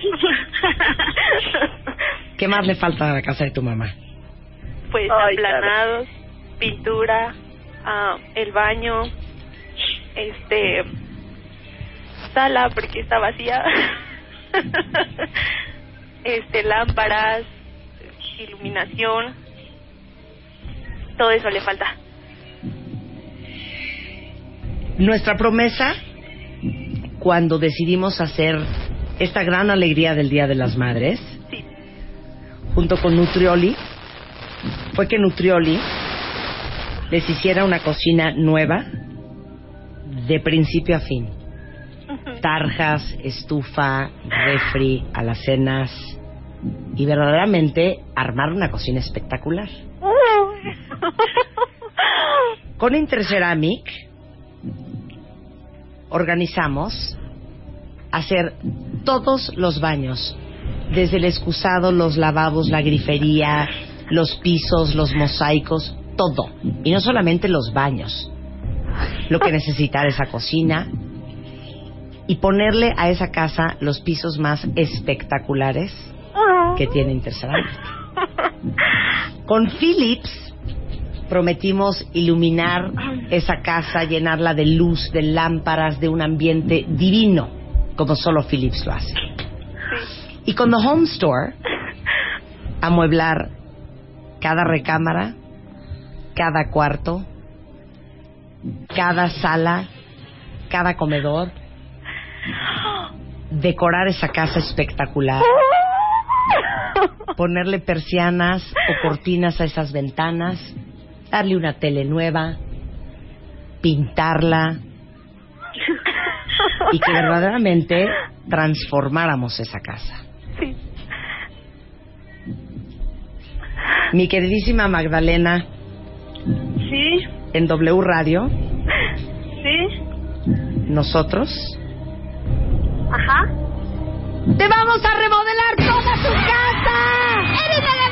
¿Qué más le falta a la casa de tu mamá? pues Ay, aplanados, pintura, ah, el baño, este, sala porque está vacía, [LAUGHS] este, lámparas, iluminación, todo eso le falta. Nuestra promesa, cuando decidimos hacer esta gran alegría del Día de las Madres, junto con Nutrioli, fue que Nutrioli les hiciera una cocina nueva de principio a fin. Tarjas, estufa, refri, alacenas y verdaderamente armar una cocina espectacular. Con Interceramic organizamos hacer todos los baños, desde el excusado, los lavabos, la grifería, los pisos, los mosaicos, todo. Y no solamente los baños. Lo que [LAUGHS] necesita esa cocina, y ponerle a esa casa los pisos más espectaculares que tiene Interceramic. Con Philips prometimos iluminar esa casa, llenarla de luz, de lámparas, de un ambiente divino, como solo Philips lo hace. Y con The Home Store, amueblar cada recámara, cada cuarto, cada sala, cada comedor, decorar esa casa espectacular, [LAUGHS] ponerle persianas o cortinas a esas ventanas, darle una tele nueva, pintarla y que verdaderamente transformáramos esa casa. Sí. Mi queridísima Magdalena, Sí, en W Radio, sí, nosotros ajá. te vamos a remodelar toda tu casa. ¡Eres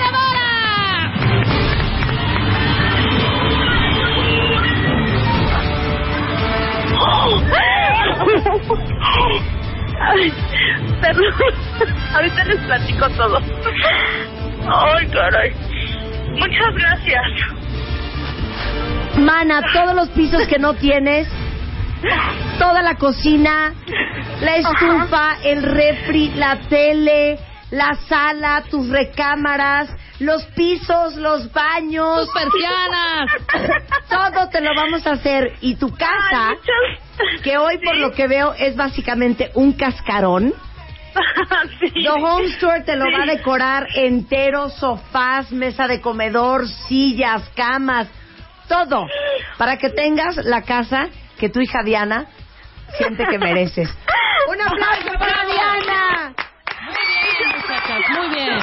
Ay, perdón. Ahorita les platico todo. Ay, caray. Muchas gracias. Mana, todos los pisos que no tienes, toda la cocina, la estufa, el refri, la tele, la sala, tus recámaras, los pisos, los baños, Tus persianas. [LAUGHS] todo te lo vamos a hacer y tu casa, que hoy por lo que veo es básicamente un cascarón. [LAUGHS] The Home Store te lo va a decorar entero, sofás, mesa de comedor, sillas, camas, todo, para que tengas la casa que tu hija Diana siente que mereces. ¡Un aplauso para Diana! Muy bien.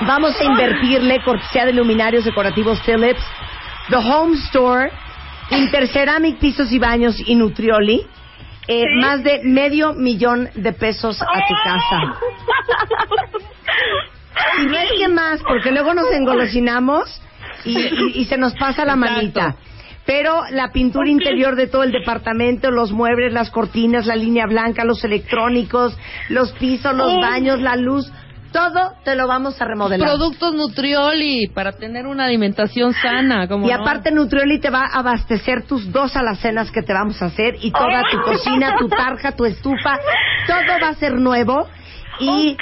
Vamos a invertirle cortesía de luminarios decorativos Philips, The Home Store, Interceramic Pisos y Baños y Nutrioli. eh, Más de medio millón de pesos a tu casa. Y no es que más, porque luego nos engolosinamos y, y- y se nos pasa la manita. Pero la pintura interior de todo el departamento, los muebles, las cortinas, la línea blanca, los electrónicos, los pisos, los Oh. baños, la luz, todo te lo vamos a remodelar. Productos Nutrioli para tener una alimentación sana. Como Y aparte Nutrioli te va a abastecer tus dos alacenas que te vamos a hacer y toda tu cocina, tu tarja, tu estufa, todo va a ser nuevo. Y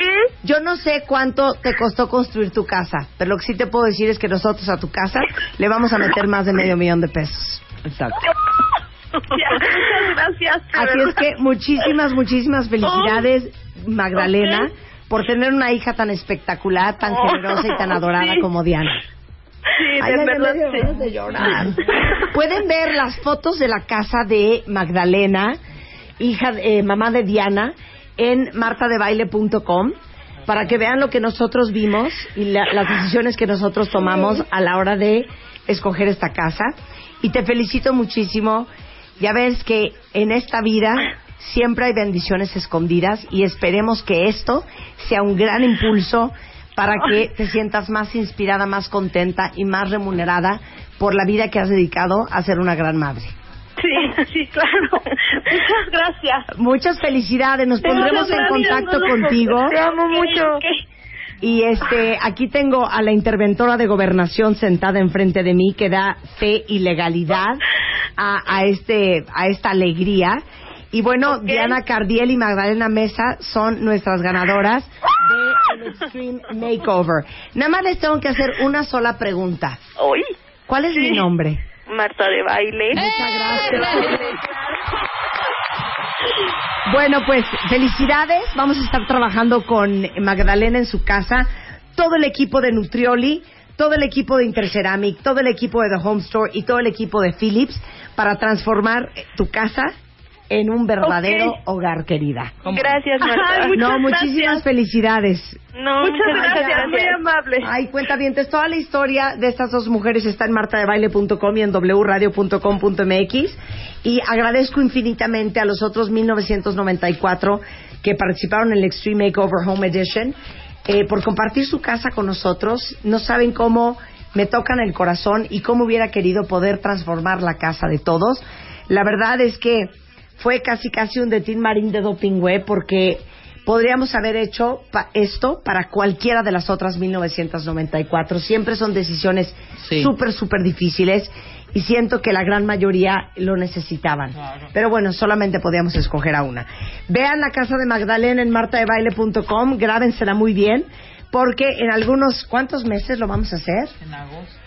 yo no sé cuánto te costó construir tu casa, pero lo que sí te puedo decir es que nosotros a tu casa le vamos a meter más de medio millón de pesos. Exacto. Muchas gracias. Así es que muchísimas, muchísimas felicidades, Magdalena, por tener una hija tan espectacular, tan Oh, generosa y tan [LAUGHS] adorada sí. como Diana. Sí, de Ay, verdad, sí. de llorar. [LAUGHS] Pueden ver las fotos de la casa de Magdalena, hija, de- eh, mamá de Diana, en martadebaile.com para que vean lo que nosotros vimos y la- las decisiones que nosotros tomamos a la hora de escoger esta casa. Y te felicito muchísimo. Ya ves que en esta vida siempre hay bendiciones escondidas y esperemos que esto sea un gran impulso para que te sientas más inspirada, más contenta y más remunerada por la vida que has dedicado a ser una gran madre. Sí, sí, claro. Muchas gracias. Muchas felicidades, nos pondremos en contacto contigo. Te amo mucho. Y este, aquí tengo a la interventora de gobernación sentada enfrente de mí que da fe y legalidad a, a este, a esta alegría. Y bueno, Diana Cardiel y Magdalena Mesa son nuestras ganadoras de el Extreme Makeover. Nada más les tengo que hacer una sola pregunta. Hoy. ¿Cuál es mi nombre? Marta de baile. Muchas gracias. Bueno, pues felicidades. Vamos a estar trabajando con Magdalena en su casa. Todo el equipo de Nutrioli, todo el equipo de Interceramic, todo el equipo de The Home Store y todo el equipo de Philips para transformar tu casa en un verdadero hogar, querida. Gracias, Marta. Ay, no, muchísimas gracias. felicidades. No, muchas, gracias, muy amable. Ay, cuenta bien, toda la historia de estas dos mujeres está en martadebaile.com y en wradio.com.mx y agradezco infinitamente a los otros 1994 que participaron en el Extreme Makeover Home Edition eh, por compartir su casa con nosotros. No saben cómo me tocan el corazón y cómo hubiera querido poder transformar la casa de todos. La verdad es que fue casi casi un detín marín de doping, güey, porque podríamos haber hecho pa- esto para cualquiera de las otras 1994. Siempre son decisiones Sí. súper, súper difíciles y siento que la gran mayoría lo necesitaban. Pero bueno, solamente podíamos escoger a una. Vean la casa de Magdalena en martadebaile.com, grábensela muy bien, porque en algunos, ¿cuántos meses lo vamos a hacer? En agosto.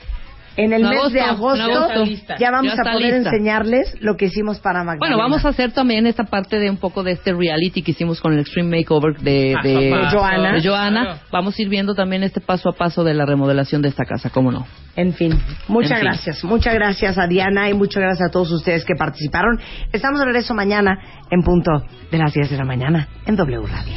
En el En mes de agosto, en agosto agosto. ya vamos Ya a poder lista. enseñarles lo que hicimos para Magdalena. Bueno, vamos a hacer también esta parte de un poco de este reality que hicimos con el Extreme Makeover de, de, a paso. Joana. de Joana. Claro. Vamos a ir viendo también este paso a paso de la remodelación de esta casa, ¿cómo no? En fin, muchas En fin. gracias. Muchas gracias a Diana y muchas gracias a todos ustedes que participaron. Estamos de regreso mañana en punto de las 10 de la mañana en W Radio.